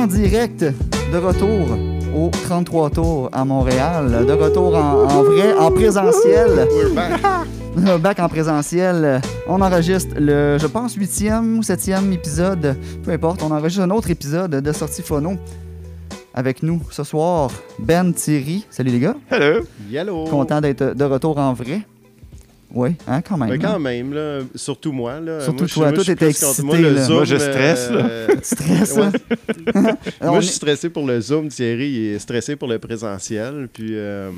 En direct, de retour au 33 tours à Montréal. De retour en, en vrai, en présentiel. Back en présentiel. On enregistre le, je pense, huitième ou septième épisode. Peu importe, on enregistre un autre épisode de Sortie Phono. Avec nous ce soir, Ben Thierry. Salut les gars. Hello. Yellow. Content d'être de retour en vrai. Oui, hein, quand même. Mais hein. quand même, là, surtout moi. Là, Surtout moi, je- toi, moi, toi, t'étais excité, Moi, le là. Zoom, Moi, je stresse, euh, Stress, Ouais. hein? Moi, est- je suis stressé pour le Zoom. Thierry il est stressé pour le présentiel. Puis, euh,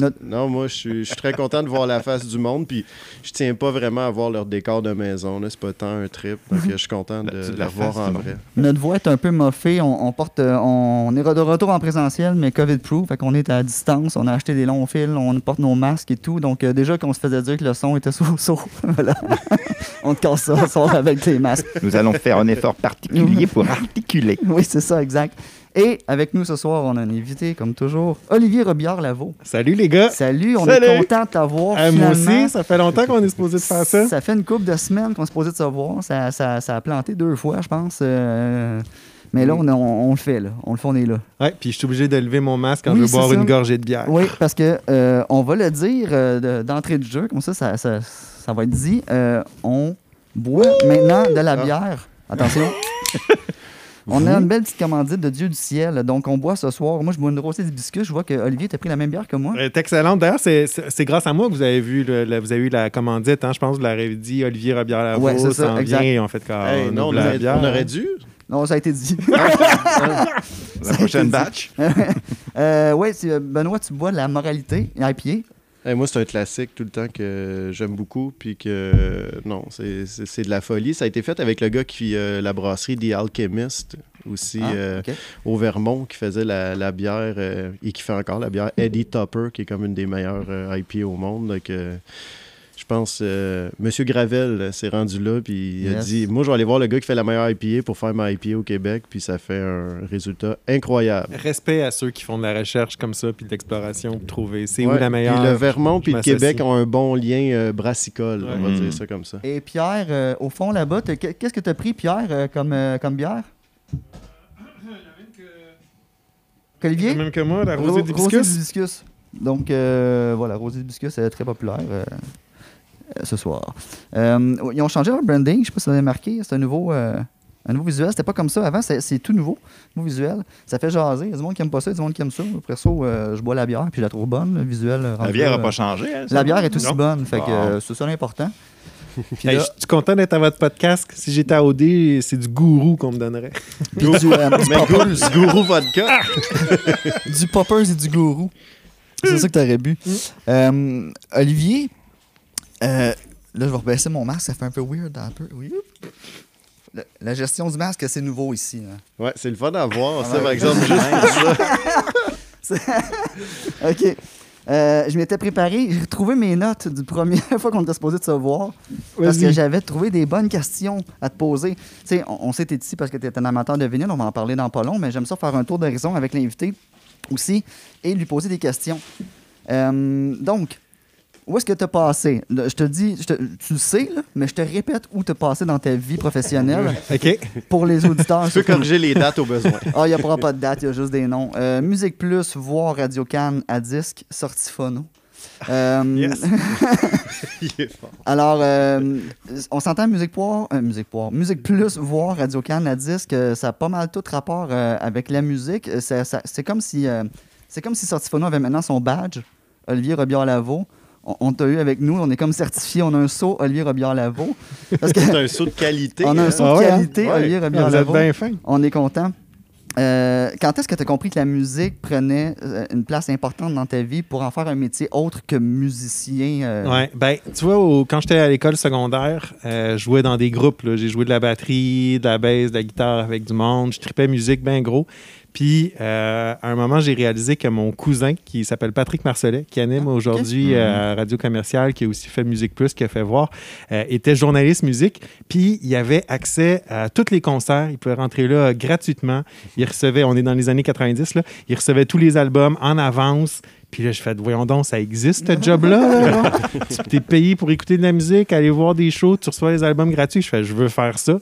Notre- non, moi, je suis, je suis très content de voir la face du monde. Puis, je tiens pas vraiment à voir leur décor de maison. là. C'est pas tant un trip. Donc, je suis content de, la face, en vrai. Notre voix est un peu moffée. On, on porte, euh, on, on est de retour en présentiel, mais COVID-proof. Fait qu'on est à distance. On a acheté des longs fils. On porte nos masques et tout. Donc, euh, déjà qu'on se faisait dire que le son était so-so. voilà. on te casse ça ce soir avec tes masques. Nous allons faire un effort particulier pour articuler. Oui, c'est ça, exact. Et avec nous ce soir, on a un invité, comme toujours, Olivier Robillard-Lavaux. Salut les gars! Salut, on Salut. est content de t'avoir. Euh, moi aussi, ça fait longtemps qu'on est supposé de faire ça. Ça fait une couple de semaines qu'on se posait de se voir. Ça, ça, ça a planté deux fois, je pense. Euh, mais là, on, on- on le fait, là. On le fait, on est là. Ouais, puis je suis obligé de lever mon masque quand Oui, je veux boire ça. une gorgée de bière. Oui, parce que euh, on va le dire euh, de- d'entrée de jeu, comme ça, ça, ça, ça va être dit. Euh, on boit maintenant de la Ah. bière. Attention. on a une belle petite commandite de Dieu du ciel. Donc, on boit ce soir. Moi, je bois une grosse d'hibiscus. Je vois que Olivier, t'as pris la même bière que moi. Elle est excellente. D'ailleurs, c'est- grâce à moi que vous avez vu le, le- vous avez eu la commandite. Hein? Je pense que vous l'avez dit, Olivier Robillard Lavaux Ouais, c'est ça, s'en exact. vient et on fait quand Hey, on non, on, la bière. on aurait dû. Non, ça a été dit. La prochaine batch. euh, oui, Benoît, tu bois de la moralité IPA. Hey, moi, c'est un classique tout le temps que j'aime beaucoup. Puis que, non, c'est- de la folie. Ça a été fait avec le gars qui, euh, la brasserie The Alchemist, aussi Ah, euh, au Vermont, qui faisait la, la bière euh, et qui fait encore la bière Eddie Topper, qui est comme une des meilleures euh, IPA au monde. Donc, euh, pense, euh, Monsieur Gravel euh, s'est rendu là, puis il a dit Moi, je vais aller voir le gars qui fait la meilleure IPA pour faire ma IPA au Québec, puis ça fait un résultat incroyable. Respect à ceux qui font de la recherche comme ça puis de l'exploration pour trouver c'est où la meilleure. Puis le Vermont puis je le Québec ont un bon lien euh, brassicole, on va dire ça comme ça. Et Pierre, euh, au fond là-bas, qu'est-ce que tu as pris, Pierre, euh, comme, euh, comme bière? Qu'Olivier? Même que moi, la Ro- rosée d'hibiscus. d'hibiscus. Donc, euh, voilà, rosée d'hibiscus est très populaire euh, ce soir. Euh, ils ont changé leur branding, je sais pas si vous avez marqué. C'est un nouveau, euh, un nouveau visuel. C'était pas comme ça avant, c'est tout nouveau, nouveau visuel. Ça fait jaser. Il y a du monde qui aime pas ça, il y a du monde qui aime ça. Après ça, euh, je bois la bière, puis je la trouve bonne, le visuel. euh, La bière n'a euh, pas changé. elle, ça? La bière est aussi Non. bonne, fait que euh, c'est ça l'important. Hey, je suis content d'être à votre podcast. Si j'étais à OD, c'est du gourou qu'on me donnerait. du, euh, du Gourou, Vodka, du poppers et du gourou. C'est ça que t'aurais bu. Euh, Olivier, euh, là, je vais rebaisser mon masque. Ça fait un peu weird, un peu. Oui. La, la gestion du masque, c'est nouveau ici. là. ouais, c'est le fun à voir, ça, par exemple, juste pour ça. OK. Euh, je m'étais préparé. J'ai retrouvé mes notes du première fois qu'on était supposé de se voir. Parce que j'avais trouvé des bonnes questions à te poser. Tu sais, on, on sait que t'es ici parce que tu es un amateur de vinyle. On va en parler dans pas long, mais j'aime ça faire un tour d'horizon avec l'invité aussi et lui poser des questions. Euh, donc, où est-ce que tu as passé? Je te dis, je te- tu le sais, là, mais je te répète où tu as passé dans ta vie professionnelle OK. pour les auditeurs. Tu peux corriger les dates au besoin. Ah, il n'y aura pas de date, il y a juste des noms. Euh, Musique Plus, voir Radio Cannes à disque, sortie phono. Euh, Yes. Alors, euh, on s'entend Musique Poire, euh, Musique Poire, Musique Plus, voir Radio Cannes à disque, ça a pas mal tout rapport euh, avec la musique. C'est comme si, euh, c'est comme si Sortie Phono avait maintenant son badge, Olivier Robillard-Lavaux. On, on t'a eu avec nous, on est comme certifié, on a un saut Olivier Robillard-Lavaux. Parce que C'est un saut de qualité. on a un saut Ah de ouais, hein? qualité, Ouais. Olivier Robillard-Lavaux. bien fin. On est content. Euh, quand est-ce que tu as compris que la musique prenait euh, une place importante dans ta vie pour en faire un métier autre que musicien? euh? Ouais, ben, tu vois, au- quand j'étais à l'école secondaire, euh, je jouais dans des groupes. J'ai joué de la batterie, de la basse, de la guitare avec du monde. Je tripais musique bien gros. Puis, euh, à un moment, j'ai réalisé que mon cousin, qui s'appelle Patrick Marcelet, qui anime Ah, aujourd'hui euh, à Radio Commerciale, qui a aussi fait Musique Plus, qui a fait voir, euh, était journaliste musique. Puis, il avait accès à tous les concerts. Il pouvait rentrer là euh, gratuitement. Il recevait, on est dans les années 90, là, il recevait tous les albums en avance. Puis là, je fais, voyons donc, ça existe, ce job-là. là, non? tu es payé pour écouter de la musique, aller voir des shows, tu reçois les albums gratuits. Je fais, je veux faire ça.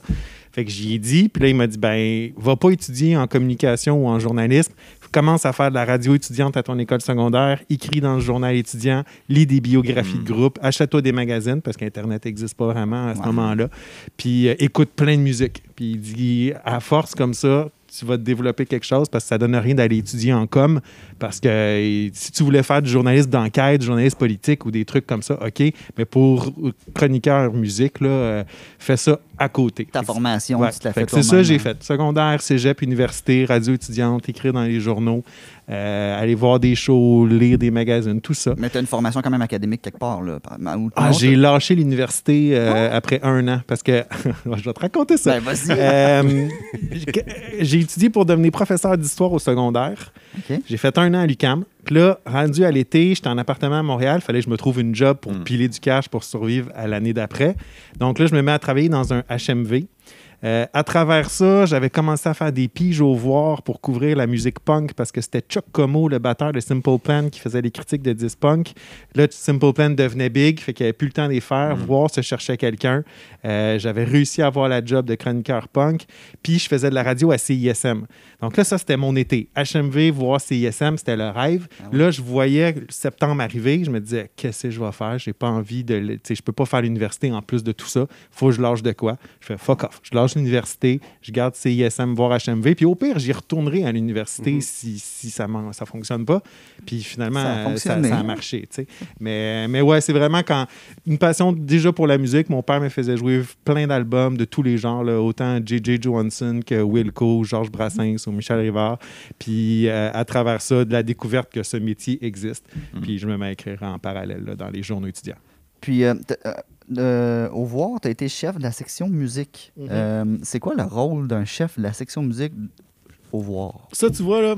Fait que j'y ai dit, puis là, il m'a dit, ben, va pas étudier en communication ou en journalisme. Commence à faire de la radio étudiante à ton école secondaire, écris dans le journal étudiant, lis des biographies de groupe, achète-toi des magazines parce qu'Internet n'existe pas vraiment à ce Ouais. moment-là. Puis euh, écoute plein de musique. Puis il dit, à force comme ça, tu vas développer quelque chose parce que ça donne rien d'aller étudier en com. Parce que euh, si tu voulais faire du journalisme d'enquête, du journalisme politique ou des trucs comme ça, OK. Mais pour chroniqueur musique, là, euh, fais ça à côté. Ta formation, Ouais. tu te la Fait fais que C'est ça toi-même, j'ai hein. fait. Secondaire, cégep, université, radio étudiante, écrire dans les journaux, euh, aller voir des shows, lire des magazines, tout ça. Mais tu as une formation quand même académique quelque part. Là. Ah, j'ai lâché l'université euh, après un an parce que. je vais te raconter ça. Ben, vas-y. Euh, j'ai- étudié pour devenir professeur d'histoire au secondaire. J'ai fait un an à l'UCAM. Puis là, rendu à l'été, j'étais en appartement à Montréal. Il fallait que je me trouve une job pour Mm. piler du cash pour survivre à l'année d'après. Donc là, je me mets à travailler dans un HMV. Euh, à travers ça, j'avais commencé à faire des piges au voir pour couvrir la musique punk parce que c'était Chuck Como, le batteur de Simple Plan, qui faisait les critiques de disques punk. Là, Simple Plan devenait big, fait qu'il n'y avait plus le temps de les faire. Voir se cherchait quelqu'un. Euh, j'avais réussi à avoir la job de chroniqueur punk. Puis je faisais de la radio à CISM. Donc là, ça, c'était mon été. HMV, voir CISM, c'était le rêve. Ah ouais. Là, je voyais septembre arriver. Je me disais, qu'est-ce que je vais faire? J'ai pas envie de. le- Tu sais, je peux pas faire l'université en plus de tout ça. Faut que je lâche de quoi? Je fais fuck off. Je lâche l'université, je garde CISM, voir HMV. Puis au pire, j'y retournerai à l'université si, si ça ne ça fonctionne pas. Puis finalement, Ça a euh, ça, ça a marché. Mais, mais ouais, c'est vraiment quand. Une passion déjà pour la musique. Mon père me faisait jouer plein d'albums de tous les genres, là, autant J.J. Johansson que Wilco, Georges Brassens ou Michel Rivard. Puis euh, à travers ça, de la découverte que ce métier existe. Puis je me mets à écrire en parallèle là, dans les journaux étudiants. Puis, euh, euh, au voir, tu as été chef de la section musique. Mhm. Euh, c'est quoi le rôle d'un chef de la section musique au voir? Ça, tu vois, là,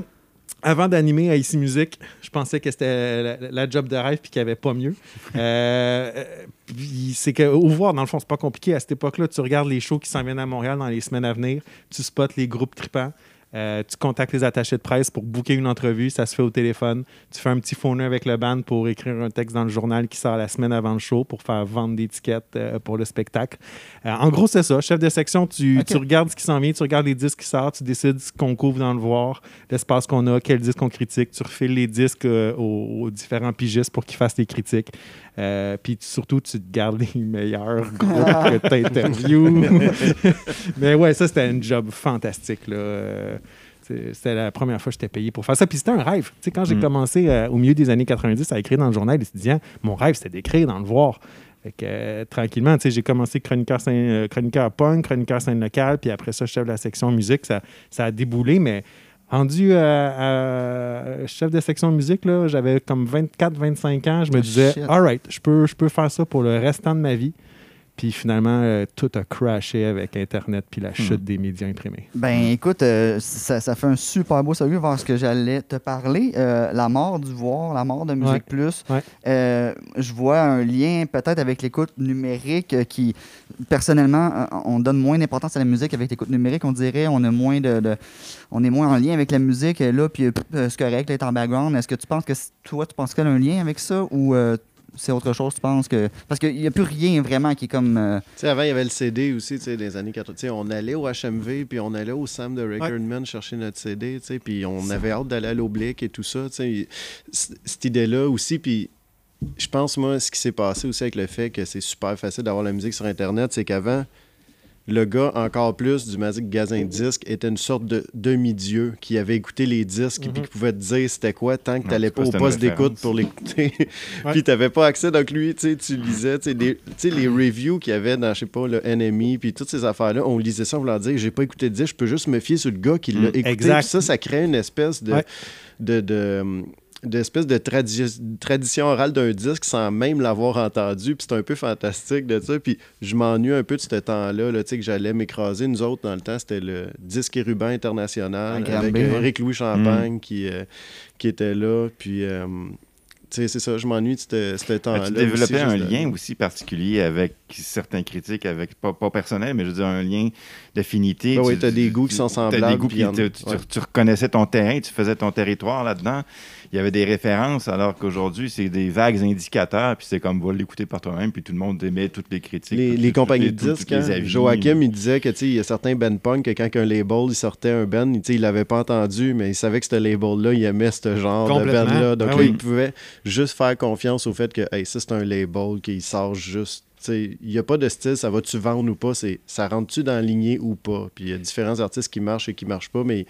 avant d'animer à Ici Musique, je pensais que c'était la, la job de rêve puis qu'il n'y avait pas mieux. Euh, puis c'est qu'au voir, dans le fond, c'est pas compliqué. À cette époque-là, tu regardes les shows qui s'en viennent à Montréal dans les semaines à venir, tu spots les groupes tripants. Euh, tu contactes les attachés de presse pour booker une entrevue, ça se fait au téléphone. Tu fais un petit phoneur avec le band pour écrire un texte dans le journal qui sort la semaine avant le show pour faire vendre des tickets euh, pour le spectacle. Euh, en gros, c'est ça. Chef de section, tu, regardes ce qui s'en vient, tu regardes les disques qui sortent, tu décides ce qu'on couvre dans le voir, l'espace qu'on a, quel disque on critique. Tu refiles les disques aux, aux différents pigistes pour qu'ils fassent les critiques. Euh, Puis surtout, tu te gardes les meilleurs groupes que tu interviews. Mais ouais, ça, c'était un job fantastique. Là. Euh, C'était la première fois que j'étais payé pour faire ça. Puis c'était un rêve. Tu sais, quand j'ai Mm. commencé euh, au milieu des années 90 à écrire dans le journal étudiant, mon rêve, c'était d'écrire dans le voir. Fait que, euh, tranquillement, tu sais, j'ai commencé chroniqueur, scène- euh, chroniqueur punk, chroniqueur scène locale, puis après ça, chef de la section musique. Ça, ça a déboulé, mais rendu à, à chef de section musique, là, j'avais comme 24-25 ans. Je me Oh, disais, all right, je peux, je peux faire ça pour le restant de ma vie. Puis finalement, euh, tout a crashé avec Internet puis la chute des médias imprimés. Ben écoute, euh, ça, ça fait un super beau salut vers ce que j'allais te parler. Euh, la mort du voir, la mort de Musique Ouais. Plus. Ouais. Euh, je vois un lien peut-être avec l'écoute numérique euh, qui, personnellement, euh, on donne moins d'importance à la musique avec l'écoute numérique. On dirait on a moins de, de- on est moins en lien avec la musique là, puis c'est correct, là, est en background. Est-ce que tu penses que toi, tu penses qu'elle a un lien avec ça ou euh, c'est autre chose, tu penses que. Parce qu'il n'y a plus rien vraiment qui est comme. euh, Tu sais, avant, il y avait le CD aussi, tu sais, des années 80. Tu sais, on allait au HMV, puis on allait au Sam de Recordman chercher notre CD, tu sais, puis on avait hâte d'aller à l'Oblique et tout ça, tu sais. Cette idée-là aussi, puis je pense, moi, ce qui s'est passé aussi avec le fait que c'est super facile d'avoir la musique sur Internet, c'est qu'avant, le gars, encore plus, du Magic Gazin Disque, était une sorte de demi-dieu qui avait écouté les disques Mhm. puis qui pouvait te dire c'était quoi tant que t'allais c'est pas au poste d'écoute pour l'écouter. Ouais. puis t'avais pas accès. Donc lui, tu sais, tu lisais tu sais, des- tu sais, les reviews qu'il y avait dans, je sais pas, le NME puis toutes ces affaires-là. On lisait ça en voulant dire j'ai pas écouté de disque, je peux juste me fier sur le gars qui l'a Mm. écouté. Exact. Puis ça, ça crée une espèce de... Ouais. de, de d'espèce de tradi- tradition orale d'un disque sans même l'avoir entendu. Puis c'est un peu fantastique de ça. Puis je m'ennuie un peu de ce temps-là, là, tu sais, que j'allais m'écraser. Nous autres, dans le temps, c'était le disque et ruban international avec euh, ouais. Éric Louis Champagne qui, euh, qui était là. Puis, euh, tu sais, c'est ça, je m'ennuie de ce temps-là. tu développais un de- lien aussi particulier avec certains critiques, avec pas, pas personnel, mais je veux dire un lien d'affinité? Ben oui, Tu- t'as des goûts qui sont des semblables, goûts, puis puis en- tu, tu- ouais. tu reconnaissais ton terrain, tu faisais ton territoire là-dedans. Il y avait des références, alors qu'aujourd'hui, c'est des vagues indicateurs, puis c'est comme, va l'écouter par toi-même, puis tout le monde émet toutes les critiques. Les, compagnies de disques, hein, avis. Joachim, il disait que tu sais, il y a certains band punk que quand un label il sortait un band, tu sais, il l'avait pas entendu, mais il savait que ce label-là, il aimait ce genre de Complètement. band-là. Donc Ah là, oui. il pouvait juste faire confiance au fait que hey, ça, c'est un label qui sort juste. Il n'y a pas de style, ça va-tu vendre ou pas, c'est ça rentre-tu dans la lignée ou pas? Puis il y a différents artistes qui marchent et qui marchent pas, mais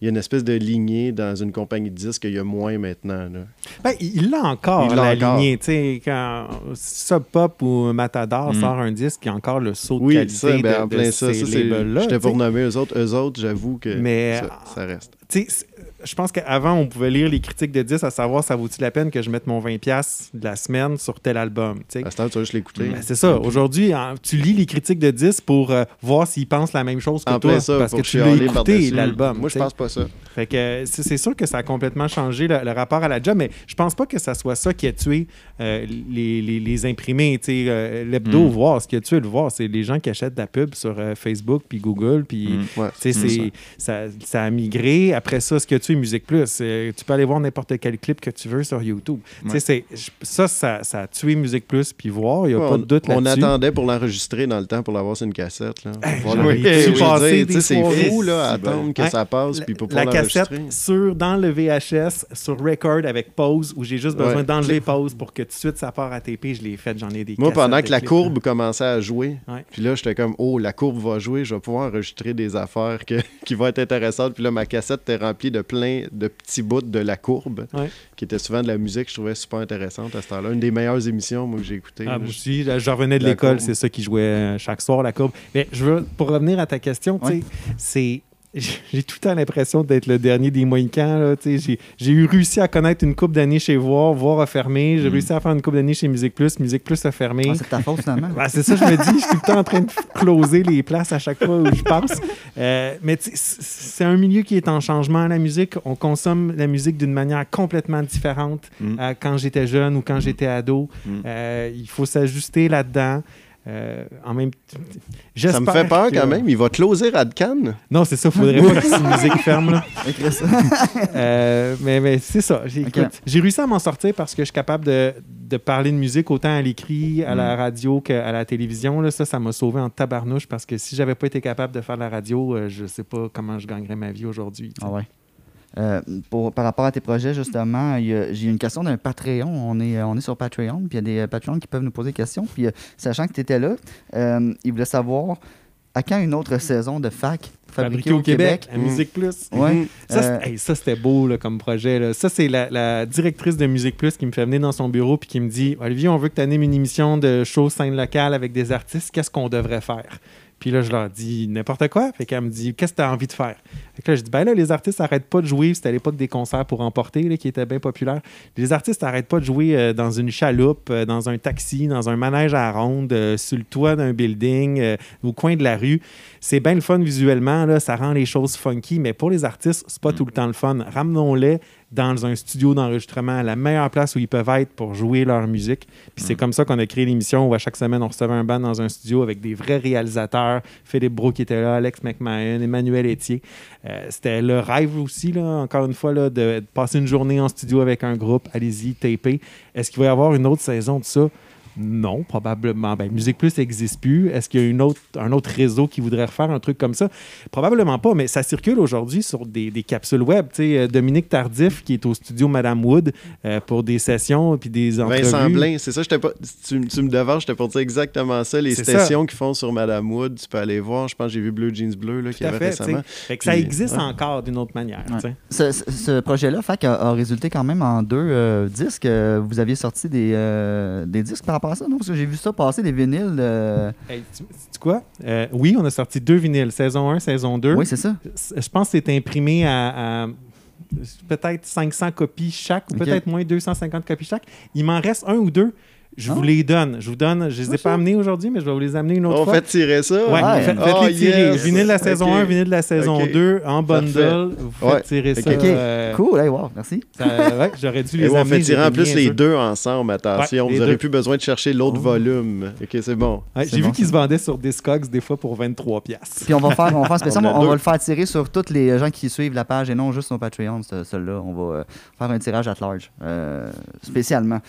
il y a une espèce de lignée dans une compagnie de disques qu'il y a moins maintenant. là. Ben, il l'a encore, Il l'a la encore. lignée. Tu sais, quand Sub Pop ou Matador Mm. sort un disque, il y a encore le saut de Oui, qualité ça, ben, de, en de plein ça. ces ça c'est- labels-là, J'étais tu pour nommer eux autres. Eux autres, j'avoue que Mais- ça, ça reste. Je pense qu'avant, on pouvait lire les critiques de disques à savoir ça vaut-il la peine que je mette mon 20$ de la semaine sur tel album. À ce temps, tu vas juste l'écouter. Ben, c'est ça. Aujourd'hui, tu lis les critiques de disques pour euh, voir s'ils pensent la même chose que En toi. ça, parce que tu l'as écouté, l'album. Moi, je pense pas ça. Fait que c'est sûr que ça a complètement changé le, le rapport à la job, mais je pense pas que ça soit ça qui a tué euh, les, les- les imprimés. euh, L'hebdo, Mm. voir, ce qui a tué le voir, c'est les gens qui achètent de la pub sur Facebook puis Google, puis Mm. Ouais, c'est- ça, ça a migré. Après ça, ce que tu Musique Plus, euh, tu peux aller voir n'importe quel clip que tu veux sur YouTube. Ouais. c'est- ça, ça, ça a tué Musique Plus, puis voir, il n'y a Ouais, pas on, de doute on là-dessus. attendait pour l'enregistrer dans le temps pour l'avoir sur une cassette. Là. Hey, C'est fou là, attendre que ça passe puis pour la cassette sur, dans le VHS, sur record avec pause, où j'ai juste besoin Ouais. d'enlever pause pour que tout de suite ça part à TP. Je l'ai fait, j'en ai des Moi, pendant que la courbe commençait à jouer, puis là, j'étais comme, oh, la courbe va jouer, je vais pouvoir enregistrer des affaires que- qui vont être intéressantes. Puis là, ma cassette était remplie de plein de petits bouts de la courbe, Ouais. qui était souvent de la musique que je trouvais super intéressante à ce temps-là. Une des meilleures émissions, moi, que j'ai écoutées. Ah, moi aussi, je revenais de l'école, c'est ça qui jouait euh, chaque soir, la courbe. Mais je veux, pour revenir à ta question, Ouais. c'est. J'ai tout le temps l'impression d'être le dernier des Mohicans. là, tu sais. J'ai eu réussi à connaître une coupe d'années chez Voir, Voir a fermé. J'ai Mm. réussi à faire une coupe d'années chez Musique Plus, Musique Plus a fermé. Ah, c'est ta faute, finalement. Ben, c'est ça, je me dis, je suis tout le temps en train de closer les places à chaque fois où je passe. Euh, mais c'est un milieu qui est en changement, la musique. On consomme la musique d'une manière complètement différente Mm. à quand j'étais jeune ou quand j'étais ado. Mm. Euh, il faut s'ajuster là-dedans. Euh, en même Ça me fait peur que- quand même. Il va closer Radcan. Non, c'est ça, faudrait pas que cette musique ferme. Là. Euh, mais mais c'est ça. J'ai réussi à m'en sortir parce que je suis capable de, de parler de musique autant à l'écrit, à la radio qu'à la télévision. Là. Ça, ça m'a sauvé en tabarnouche parce que si j'avais pas été capable de faire de la radio, euh, je sais pas comment je gagnerais ma vie aujourd'hui. Ah ouais. Euh, pour, par rapport à tes projets, justement, j'ai une question d'un Patreon. On est, on est sur Patreon, puis il y a des euh, Patreons qui peuvent nous poser des questions. Puis, euh, sachant que tu étais là, euh, ils voulaient savoir à quand une autre saison de fac fabriquée au Québec. à Musique Plus. Ouais. Mhm. Ça, Euh, hey, c'était beau là, comme projet. là. Ça, c'est la, la directrice de Musique Plus qui me fait venir dans son bureau puis qui me dit Olivier, on veut que tu animes une émission de show scène locale avec des artistes. Qu'est-ce qu'on devrait faire? Puis là, je leur dis n'importe quoi. Fait qu'elle me dit Qu'est-ce que tu as envie de faire? Fait que là, je dis Ben là, les artistes n'arrêtent pas de jouer. C'était à l'époque des concerts pour emporter là, qui étaient bien populaires. Les artistes n'arrêtent pas de jouer euh, dans une chaloupe, euh, dans un taxi, dans un manège à ronde, euh, sur le toit d'un building, euh, au coin de la rue. C'est bien le fun visuellement, là, ça rend les choses funky, mais pour les artistes, c'est pas tout le temps le fun. Ramenons-les dans un studio d'enregistrement, la meilleure place où ils peuvent être pour jouer leur musique. Puis c'est comme ça qu'on a créé l'émission où à chaque semaine, on recevait un band dans un studio avec des vrais réalisateurs. Philippe Bro qui était là, Alex McMahon, Emmanuel Etier. Euh, C'était le rêve aussi, là, encore une fois, là, de, de passer une journée en studio avec un groupe. Allez-y, taper. Est-ce qu'il va y avoir une autre saison de ça? Non, probablement. Ben, Musique Plus n'existe plus. Est-ce qu'il y a une autre, un autre réseau qui voudrait refaire un truc comme ça? Probablement pas, mais ça circule aujourd'hui sur des, des capsules web. Tu sais, euh, Dominique Tardif, qui est au studio Madame Wood euh, pour des sessions puis des entrevues. Vincent Blain, c'est ça, pas, tu, tu me devances, pour dire exactement ça. Les stations qu'ils font sur Madame Wood, tu peux aller voir. Je pense que j'ai vu Bleu Jeans Bleu là, à avait fait, récemment. Fait que ça existe ouais. encore d'une autre manière. Ce, ce- ce projet-là, fac, a, a résulté quand même en deux euh, disques. Vous aviez sorti des, euh, des disques par non? Parce que j'ai vu ça passer, des vinyles. euh, Hey, tu sais quoi? Euh, oui, on a sorti deux vinyles, saison 1, saison 2. Oui, c'est ça. Je pense que c'est imprimé à, à peut-être 500 copies chaque, ou Ok. peut-être moins 250 copies chaque. Il m'en reste un ou deux. Je Ah. vous les donne. Je vous donne. Je les ai pas amenés aujourd'hui, mais je vais vous les amener une autre On fois. fait tirer ça? Ouais, Ouais. faites, Oh, les tirer. yes. Vinyle de la saison Ok. 1, vinyle de la saison Ok. 2, en bundle. Parfait. Vous faites Ouais. tirer ça. Ok. euh, Cool, hey, wow, merci. ouais, J'aurais dû les Et on amener. fait tirer en plus les deux ensemble, attention. Ouais, Vous n'aurez plus besoin de chercher l'autre Oh. volume. OK, c'est bon. J'ai bon, vu qu'ils se vendaient sur Discogs des fois pour 23 piastres. Puis on va faire, on va faire spécialement, On on, va le faire tirer sur tous les gens qui suivent la page et non juste nos Patreons, ce- celui-là. On va euh, faire un tirage at large, euh, spécialement.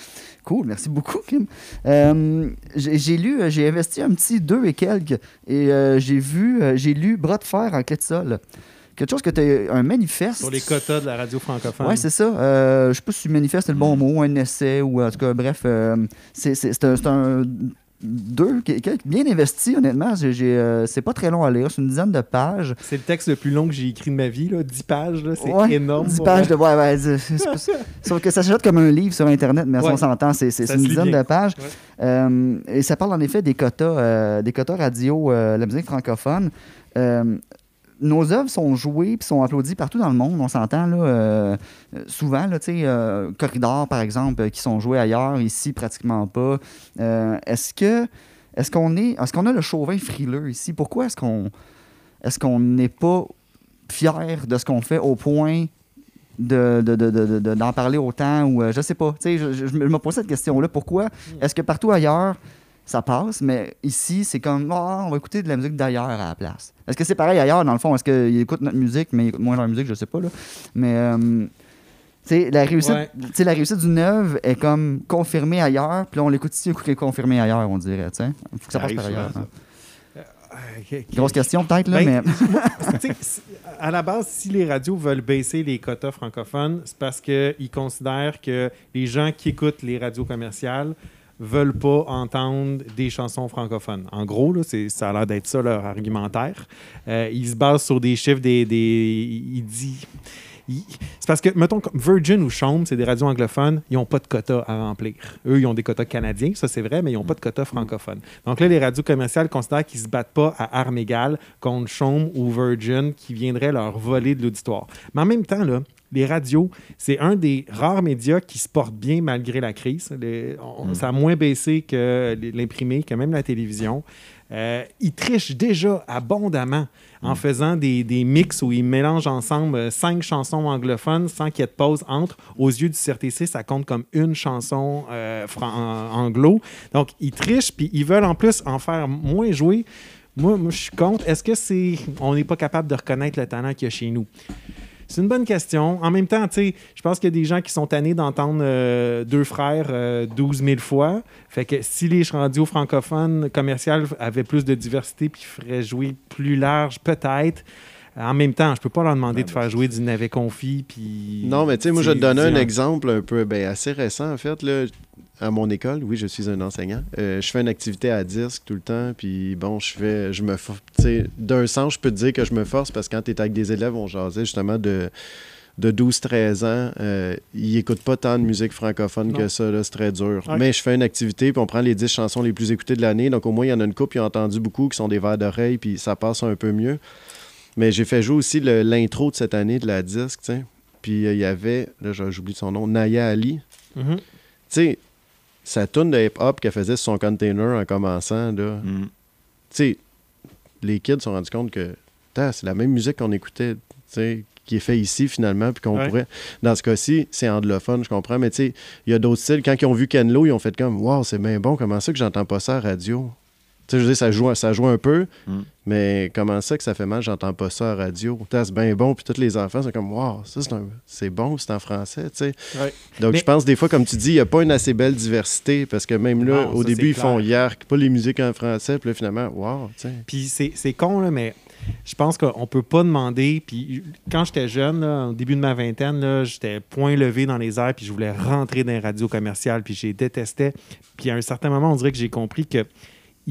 Cool, merci beaucoup, Kim. Euh, j'ai lu, euh, j'ai investi un petit deux et quelques, et euh, j'ai vu, j'ai lu Bras de fer en clé de sol. Quelque chose que tu as un manifeste. Sur les quotas de la radio francophone. Oui, c'est ça. Euh, je sais pas si manifeste est le bon mot, un essai ou en tout cas, bref, c'est un deux, bien investi, honnêtement. Euh, c'est pas très long à lire, c'est une dizaine de pages. C'est le texte le plus long que j'ai écrit de ma vie, là, 10 pages. là, C'est Ouais, énorme. 10 pour pages de. Ouais, ouais, Sauf que ça s'achète comme un livre sur Internet, mais on s'entend, c'est c'est- Ça c'est une dizaine bien. de pages. Euh, et ça parle en effet des quotas, euh, des quotas radio, la musique francophone. Nos œuvres sont jouées puis sont applaudies partout dans le monde. On s'entend là, euh, souvent, là, euh, Corridor, par exemple, euh, qui sont joués ailleurs, ici, pratiquement pas. Euh, est-ce que est-ce qu'on est est-ce qu'on a le chauvin frileux ici? Pourquoi est-ce qu'on est-ce qu'on n'est pas fier de ce qu'on fait au point de, de- de- d'en parler autant ou je sais pas. Je, je me pose cette question-là. Pourquoi est-ce que partout ailleurs ça passe, mais ici c'est comme Ah, on va écouter de la musique d'ailleurs à la place. Est-ce que c'est pareil ailleurs? Dans le fond Est-ce qu'ils écoutent notre musique, mais ils écoutent moins leur musique, je sais pas là. Mais euh, tu sais, la réussite, Ouais. tu sais, la réussite d'une œuvre est comme confirmée ailleurs, puis là on l'écoute ici, elle est confirmée ailleurs, on dirait. Tu sais, faut que ça, Ça passe arrive par ailleurs. souvent, hein. Grosse question peut-être là, Ben, mais à la base, si les radios veulent baisser les quotas francophones, c'est parce qu'ils considèrent que les gens qui écoutent les radios commerciales veulent pas entendre des chansons francophones. En gros, là, ça a l'air d'être ça leur argumentaire. Euh, ils se basent sur des chiffres, des... des il dit... il- C'est parce que, mettons, Virgin ou Chaume, c'est des radios anglophones, ils n'ont pas de quotas à remplir. Eux, ils ont des quotas canadiens, ça c'est vrai, mais ils n'ont pas de quotas francophones. Donc là, les radios commerciales considèrent qu'ils ne se battent pas à armes égales contre Chaume ou Virgin qui viendraient leur voler de l'auditoire. Mais en même temps, là, les radios, c'est un des rares médias qui se portent bien malgré la crise. Les- on- Ça a moins baissé que l'imprimé, que même la télévision. Euh, ils trichent déjà abondamment en faisant des, des mix où ils mélangent ensemble euh, cinq chansons anglophones sans qu'il y ait de pause entre. Aux yeux du CRTC, ça compte comme une chanson euh, anglo. Donc, ils trichent, puis ils veulent en plus en faire moins jouer. Moi, moi je suis contre. Est-ce que c'est. On n'est pas capable de reconnaître le talent qu'il y a chez nous? C'est une bonne question. En même temps, tu sais, je pense qu'il y a des gens qui sont tannés d'entendre euh, deux frères euh, 12 000 fois. Fait que si les radios francophones commerciales avaient plus de diversité puis feraient jouer plus large, peut-être. En même temps, je peux pas leur demander de faire jouer du navet confit puis. Non, mais tu sais, moi, je vais te donner un exemple un peu ben, assez récent, en fait. Là, à mon école, oui, je suis un enseignant. Euh, je fais une activité à disque tout le temps, puis bon, je fais, je me, for- tu sais, d'un sens, je peux te dire que je me force parce que quand tu es avec des élèves, on jasait justement de, de 12-13 ans, euh, ils n'écoutent pas tant de musique francophone Non. que ça, c'est très dur. Mais je fais une activité, puis on prend les 10 chansons les plus écoutées de l'année, donc au moins, il y en a une couple qui ont entendu beaucoup, qui sont des vers d'oreille, puis ça passe un peu mieux. Mais j'ai fait jouer aussi l'intro de cette année de la disque, tu sais. Puis euh, il y avait, là j'ai- j'oublie son nom, Naya Ali. Mhm. Tu sais, sa tune de hip-hop qu'elle faisait sur son container en commençant, là. Mm. Tu sais, les kids se sont rendus compte que c'est la même musique qu'on écoutait, tu sais, qui est fait ici finalement, puis qu'on Ouais. pourrait. Dans ce cas-ci, c'est anglophone, je comprends, mais tu sais, il y a d'autres styles. Quand ils ont vu Ken Lo, ils ont fait comme Waouh, c'est bien bon, comment ça que j'entends pas ça à la radio? Tu sais, je veux dire, ça joue, ça joue un peu, Mm. mais comment ça que ça fait mal, j'entends pas ça à la radio? C'est bien bon, puis tous les enfants sont comme Waouh, ça c'est un- c'est bon, c'est en français, tu sais. Ouais. Donc, Mais- je pense des fois, comme tu dis, il n'y a pas une assez belle diversité parce que même là, Non, au ça, début, ils font yark, pas les musiques en français, puis là, finalement, wow, tu sais. Puis c'est c'est con, là, mais je pense qu'on peut pas demander. Puis quand j'étais jeune, là, au début de ma vingtaine, là, j'étais point levé dans les airs, puis je voulais rentrer dans les radios commerciales, puis j'ai détestais. Puis à un certain moment, on dirait que j'ai compris que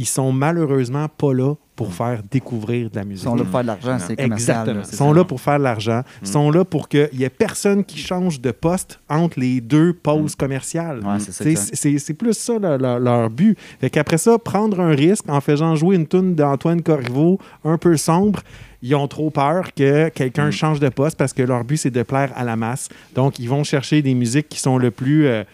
ils sont malheureusement pas là pour faire découvrir de la Ils musique. sont là pour faire de l'argent, c'est commercial. Exactement. Ils sont là pour faire de l'argent. Ils sont là pour qu'il n'y ait personne qui change de poste entre les deux pauses commerciales. Ouais, c'est plus ça leur, but. Fait qu'après ça, prendre un risque en faisant jouer une tune d'Antoine Corriveau un peu sombre, ils ont trop peur que quelqu'un Mm. change de poste parce que leur but, c'est de plaire à la masse. Donc, ils vont chercher des musiques qui sont le plus... euh,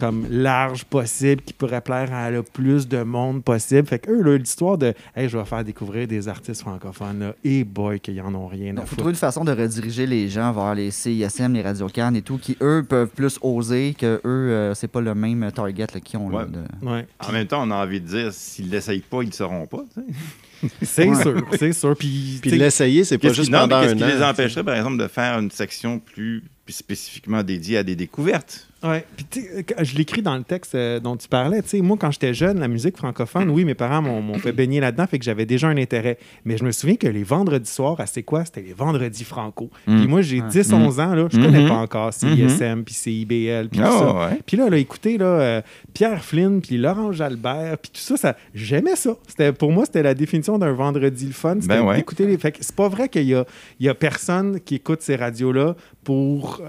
comme large possible, qui pourrait plaire à le plus de monde possible. Fait que eux, là, l'histoire de Hey, je vais faire découvrir des artistes francophones, là, et boy, qu'ils en ont rien Il à faut trouver une façon de rediriger les gens vers les CISM, les Radio Cannes et tout, qui eux peuvent plus oser que eux, euh, c'est pas le même target qu'ils ont. là, Ouais. de- Ouais. En même temps, on a envie de dire, s'ils l'essayent pas, ils ne sauront pas. C'est Ouais. sûr, c'est sûr. Puis, Puis l'essayer, c'est pas Qu'est-ce juste qui, non, mais pendant qu'est-ce un qui an. les empêcherait, par exemple, de faire une section plus, spécifiquement dédiée à des découvertes? Ouais. Puis, tu sais, quand- je l'écris dans le texte euh, dont tu parlais. Tu sais, moi, quand j'étais jeune, la musique francophone, oui, mes parents m'ont fait baigner là-dedans, fait que j'avais déjà un intérêt. Mais je me souviens que les vendredis soirs, à c'est quoi? C'était les vendredis franco. Mm. Puis moi, j'ai Ouais. 10, 11 ans, là, je connais Mhm. pas encore CISM, puis CIBL, puis tout ça. Ah, ouais. Puis là, là, écoutez, là, euh, Pierre Flynn, puis Laurent Jalbert, puis tout ça, ça j'aimais ça. C'était, pour moi, c'était la définition d'un vendredi le fun. C'était Ben ouais. d'écouter les... Fait que c'est pas vrai qu'il y a, il y a personne qui écoute ces radios-là pour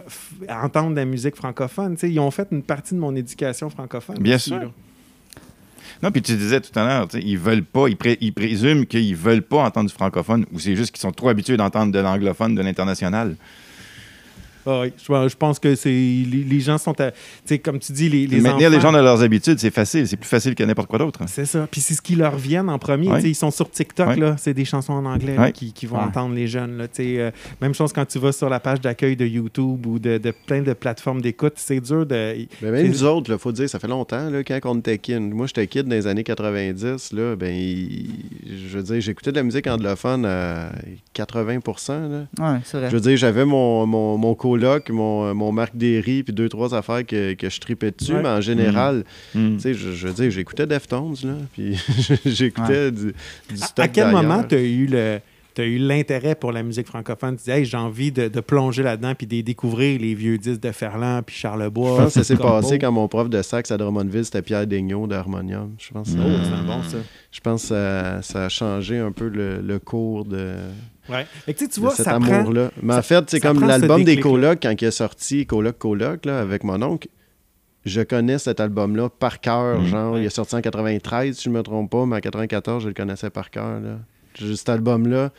entendre de la musique francophone. Ils ont fait une partie de mon éducation francophone. Bien aussi, sûr. là. Non, puis tu disais tout à l'heure, ils veulent pas, ils, pré- ils présument qu'ils veulent pas entendre du francophone ou c'est juste qu'ils sont trop habitués d'entendre de l'anglophone, de l'international. Ah oui, je, je pense que c'est les, les gens sont, à- tu sais, comme tu dis, les, les Maintenir les gens dans leurs habitudes, c'est facile. C'est plus facile que n'importe quoi d'autre. C'est ça. Puis c'est ce qui leur vient en premier. Ils sont sur TikTok, là. C'est des chansons en anglais là, qui, qui vont entendre les jeunes. Là. Tu sais, euh, même chose quand tu vas sur la page d'accueil de YouTube ou de, de plein de plateformes d'écoute. C'est dur de. Mais même nous autres, il faut dire, ça fait longtemps, là, quand on était kid. Moi, j'étais kid dans les années 90. Là, ben, il- je veux dire, j'écoutais de la musique anglophone à 80 là. Ouais, c'est vrai. Je veux dire, j'avais mon, mon, mon coloc, mon, mon Marc Derry, puis deux, trois affaires que, que je tripais dessus, Ouais. mais en général, Mm. tu sais, je, je veux dire, j'écoutais Deftones, là, puis j'écoutais du, du stock À, quel moment tu as eu le. Tu eu l'intérêt pour la musique francophone. Tu disais, hey, j'ai envie de, de plonger là-dedans puis de découvrir les vieux disques de Ferland puis Charlebois. Je pense que ça s'est passé quand mon prof de sax à Drummondville, c'était Pierre Daigneault d'Harmonium. Je pense, que ça- Oh, Mm. c'est un bon, ça. je pense que ça, ça a changé un peu le, le cours de, Ouais. Tu de vois, cet amour-là. Mais en fait, c'est comme l'album des colocs, quand il est sorti, Coloc Coloc, là, avec mon oncle, je connais cet album-là par cœur. Mm. Genre, il est sorti en 93, si je ne me trompe pas, mais en 94, je le connaissais par cœur. là. Juste Cet album-là,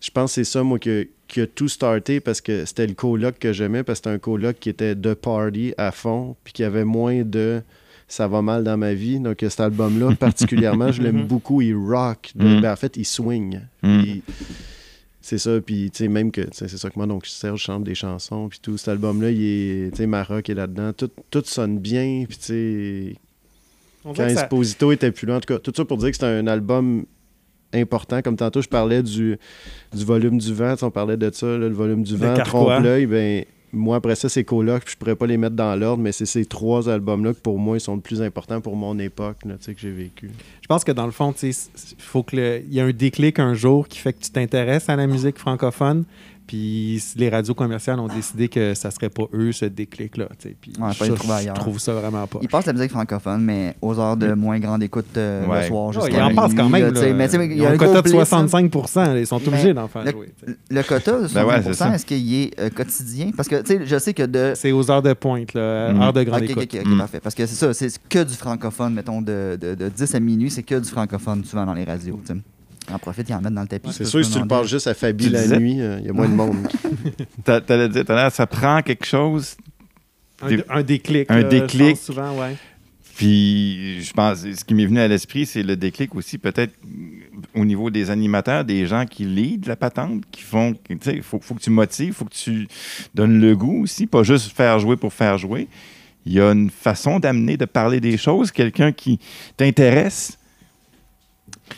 je pense que c'est ça, moi, que- qui a tout starté parce que c'était le coloc que j'aimais, parce que c'était un coloc qui était de party à fond, puis qui avait moins de ça va mal dans ma vie. Donc, cet album-là, particulièrement, je l'aime Mhm. beaucoup. Il rock. de- Mhm. ben, en fait, il swing. Mm. Il- c'est ça, puis tu sais, même que, c'est ça que moi, donc Serge chante des chansons, puis tout, cet album-là, il est, tu sais, Maroc est là-dedans, tout, tout sonne bien, puis tu sais, quand ça- Esposito était plus loin, en tout cas, tout ça pour dire que c'est un album important, comme tantôt je parlais du, du volume du vent, tu sais, on parlait de ça, là, le volume du Le vent, trompe-l'œil, ben moi, après ça, c'est coloc, puis je pourrais pas les mettre dans l'ordre, mais c'est ces trois albums-là que pour moi, ils sont le plus importants pour mon époque, là, que j'ai vécu. Je pense que dans le fond, il faut que le- y ait un déclic un jour qui fait que tu t'intéresses à la musique francophone. Puis les radios commerciales ont décidé que ça serait pas eux ce déclic-là. tu sais. Puis Ouais, je ailleurs. trouve ça vraiment pas. Il passe la musique francophone, mais aux heures de moins grande écoute euh, Ouais. le soir. Ah, jusqu'à il en passe quand même. là, mais il Ils y a un quota de blitz, là. 65 Ils sont Mais obligés d'en faire le- jouer. Le quota de Ben ouais, 60%, c'est ça. est-ce qu'il est euh, quotidien? Parce que, tu sais, je sais que de... C'est aux heures de pointe, là, Mm. heure de grande Ok, ok, écoute. Mm. parfait. Parce que c'est ça, c'est que du francophone, mettons, de, de, de 10 à minuit, c'est que du francophone souvent dans les radios. tu sais. En profite, ils en mettent dans le tapis. C'est ça, sûr, si tu le passes juste à Fabi la disais? nuit, euh, il y a moins de monde. T'a- T'allais dire, tout à l'heure, ça prend quelque chose? Un, déclic. un je déclic. souvent, ouais. Puis, je pense, ce qui m'est venu à l'esprit, c'est le déclic aussi, peut-être au niveau des animateurs, des gens qui lead la patente, qui font, tu sais, il faut, faut que tu motives, il faut que tu donnes le goût aussi, pas juste faire jouer pour faire jouer. Il y a une façon d'amener, de parler des choses, quelqu'un qui t'intéresse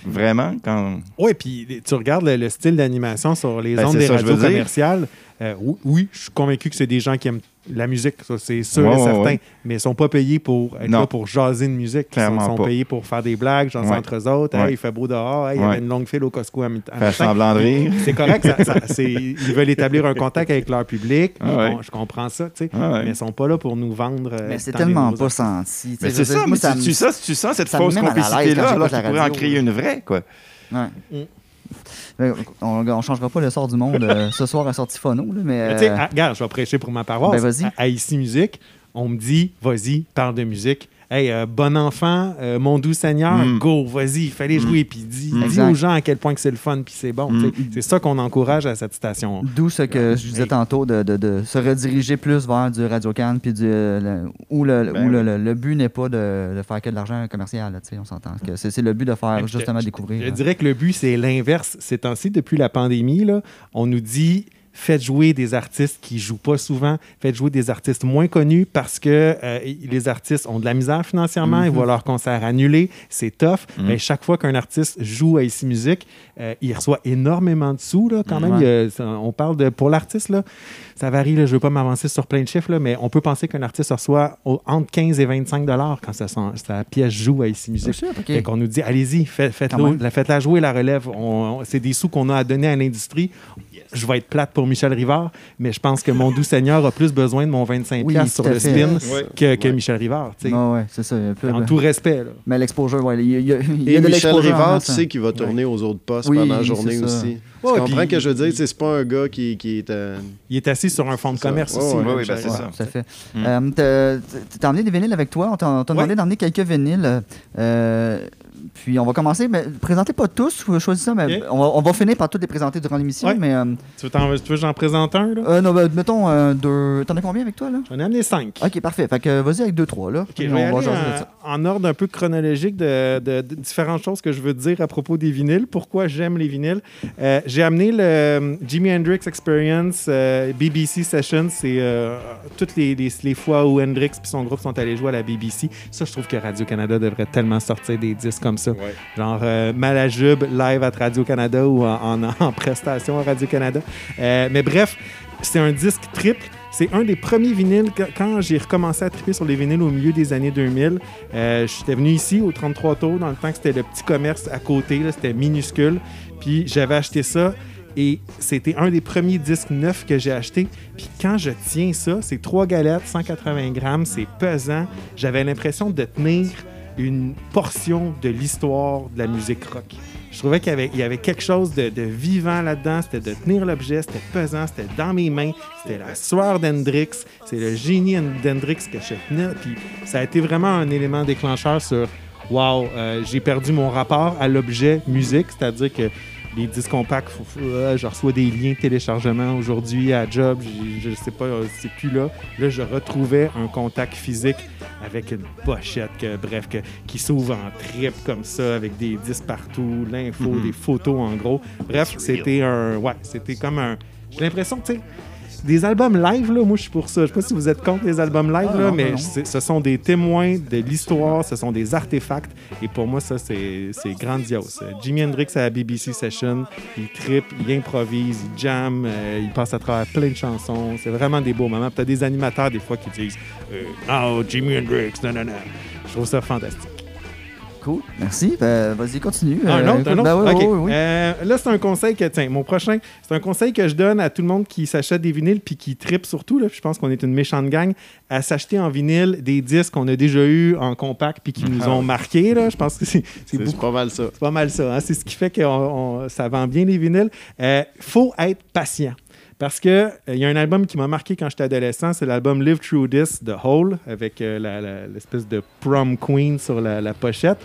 vraiment quand. Oui, puis tu regardes le, le style d'animation sur les Ben, ondes des ça, radios commerciales. euh, oui, oui, je suis convaincu que c'est des gens qui aiment la musique, ça c'est sûr Ouais, et certain, ouais. mais ils ne sont pas payés pour être Non. là pour jaser de musique. Ils sont, Clairement sont pas. payés pour faire des blagues, jaser Ouais. entre eux autres. Ouais. Hey, il fait beau dehors, hey, il y avait une longue file au Costco à mi- à Faire matin. semblant de rire. C'est correct, ça- ça- c'est- ils veulent établir un contact avec leur public. Ah ouais. Bon, je comprends ça, tu sais. Ah ouais. Mais ils sont pas là pour nous vendre. euh, Mais c'est tellement pas senti. tu sais, Mais c'est ça, moi, tu, tu, sens, tu sens cette fausse complicité-là, qu'il pourrait en créer une vraie, quoi. Ouais. On, on changera pas le sort du monde euh, ce soir à sortie phono, là, mais... Mais tu sais, euh, ah, regarde, je vais prêcher pour ma paroisse. Ben. À, à Ici Musique, on me dit, vas-y, parle de musique. Hey, euh, bon enfant, euh, mon doux Seigneur, Mm. go, vas-y, il fallait jouer. Puis dis, Mm. dis aux gens à quel point que c'est le fun, puis c'est bon. Mm. C'est ça qu'on encourage à cette station. D'où ce que je disais Hey. tantôt, de, de- de se rediriger plus vers du Radio Can, puis du, euh, le- où, le, Ben où le, oui. le- le but n'est pas de, de faire que de l'argent commercial, là, tu sais, on s'entend. que C'est c'est le but de faire justement je- découvrir. Je hein. dirais que le but, c'est l'inverse. Ces temps-ci, depuis la pandémie, là, on nous dit faites jouer des artistes qui jouent pas souvent, faites jouer des artistes moins connus parce que euh, les artistes ont de la misère financièrement, ils Mhm. voient leur concert annulé, c'est tough. Mhm. Ben, chaque fois qu'un artiste joue à ici Musique, euh, il reçoit énormément de sous. Là, quand même, Il on parle de pour l'artiste, là, ça varie. Là, je ne veux pas m'avancer sur plein de chiffres, là, mais on peut penser qu'un artiste reçoit au- entre 15 et 25 dollars quand sa, pièce joue à ici Musique. Oh, shit, ok. Fait qu'on nous dit, allez-y, faites jouer la relève. C'est des sous qu'on a à donner à l'industrie. Je vais être plate pour Michel Rivard, mais je pense que mon doux Seigneur a plus besoin de mon 25$ Oui, piastres sur le fait. spin que, que Ouais. Michel Rivard. Ouais, c'est ça. un peu, En tout respect. Là. Mais l'exposure, ouais, il y a, il y a- il y Et a de Michel Rivard, tu sais qu'il va tourner aux autres postes Oui, pendant la journée ça. aussi. Ouais, tu comprends puis- que je veux dire? C'est pas un gars qui, qui est... euh, Il est assis sur un fonds de Ça. commerce aussi. oui, ben, c'est tout à fait. Mm. Euh, t'as- emmené des vinyles avec toi? On t'a demandé d'emmener quelques vinyles. Puis on va commencer. Mais présentez pas tous. Choisis ça. Mais on, va, on va finir par toutes les présenter durant l'émission. Ouais. Mais euh, Tu veux, t'en- tu veux que j'en présente un? là? euh, non, ben, mettons euh, deux. T'en as combien avec toi là? J'en ai amené cinq. Ok, parfait. Fait que vas-y avec deux, trois là. Ok, Puis je vais on va aller en, ça. en ordre un peu chronologique de, de- de différentes choses que je veux dire à propos des vinyles. Pourquoi j'aime les vinyles? J'ai amené le Jimi Hendrix Experience BBC Sessions. C'est toutes les, les- les fois où Hendrix et son groupe sont allés jouer à la BBC. Ça, je trouve que Radio-Canada devrait tellement sortir des disques comme ça. Genre euh, Malajube live à Radio-Canada ou en, en- en prestation à Radio-Canada. Euh, mais bref, c'est un disque triple. C'est un des premiers vinyles. Quand j'ai recommencé à triper sur les vinyles au milieu des années 2000, euh, j'étais venu ici au 33 Tours dans le temps que c'était le petit commerce à côté. là, C'était minuscule. Puis j'avais acheté ça. Et c'était un des premiers disques neufs que j'ai acheté. Puis quand je tiens ça, c'est trois galettes, 180 grammes, c'est pesant. J'avais l'impression de tenir une portion de l'histoire de la musique rock. Je trouvais qu'il y avait, quelque chose de, vivant là-dedans. C'était de tenir l'objet, c'était pesant, c'était dans mes mains. C'était la sueur d'Hendrix. C'est le génie d'Hendrix que je tenais. Puis ça a été vraiment un élément déclencheur sur Wow, euh, j'ai perdu mon rapport à l'objet musique, c'est-à-dire que les disques compacts, euh, je reçois des liens de téléchargement aujourd'hui à Job, je ne sais pas, euh, c'est plus là. Là, je retrouvais un contact physique avec une pochette, que, bref, que, qui s'ouvre en trip comme ça, avec des disques partout, l'info, Mhm. des photos en gros. Bref, c'était un. Ouais, c'était comme un. J'ai l'impression, tu sais. Des albums live, là, moi je suis pour ça. Je sais pas si vous êtes contre les albums live, Ah, là, non, mais ce sont des témoins de l'histoire, ce sont des artefacts. Et pour moi, ça, c'est grandiose. Jimi Hendrix à la BBC Session, il tripe, il improvise, il jam, euh, il passe à travers plein de chansons. C'est vraiment des beaux moments. Puis t'as des animateurs, des fois, qui disent euh, Non, Jimi Hendrix, non, non, non. Je trouve ça fantastique. Cool. Merci. Ben, vas-y, continue. Ah, un Euh, autre, un autre? ben oui, OK. oui, oui, oui. Euh, là, c'est un conseil que, tiens, mon prochain, c'est un conseil que je donne à tout le monde qui s'achète des vinyles puis qui tripe surtout. Là, je pense qu'on est une méchante gang à s'acheter en vinyle des disques qu'on a déjà eu en compact puis qui nous Ah ont marqué. Là. Je pense que c'est c'est C'est beaucoup pas mal ça. c'est pas mal ça. hein. C'est ce qui fait que ça vend bien les vinyles. Il faut être patient. Parce que euh, il y a un album qui m'a marqué quand j'étais adolescent, c'est l'album Live Through This de Hole, avec euh, l'espèce de prom queen sur la, la pochette.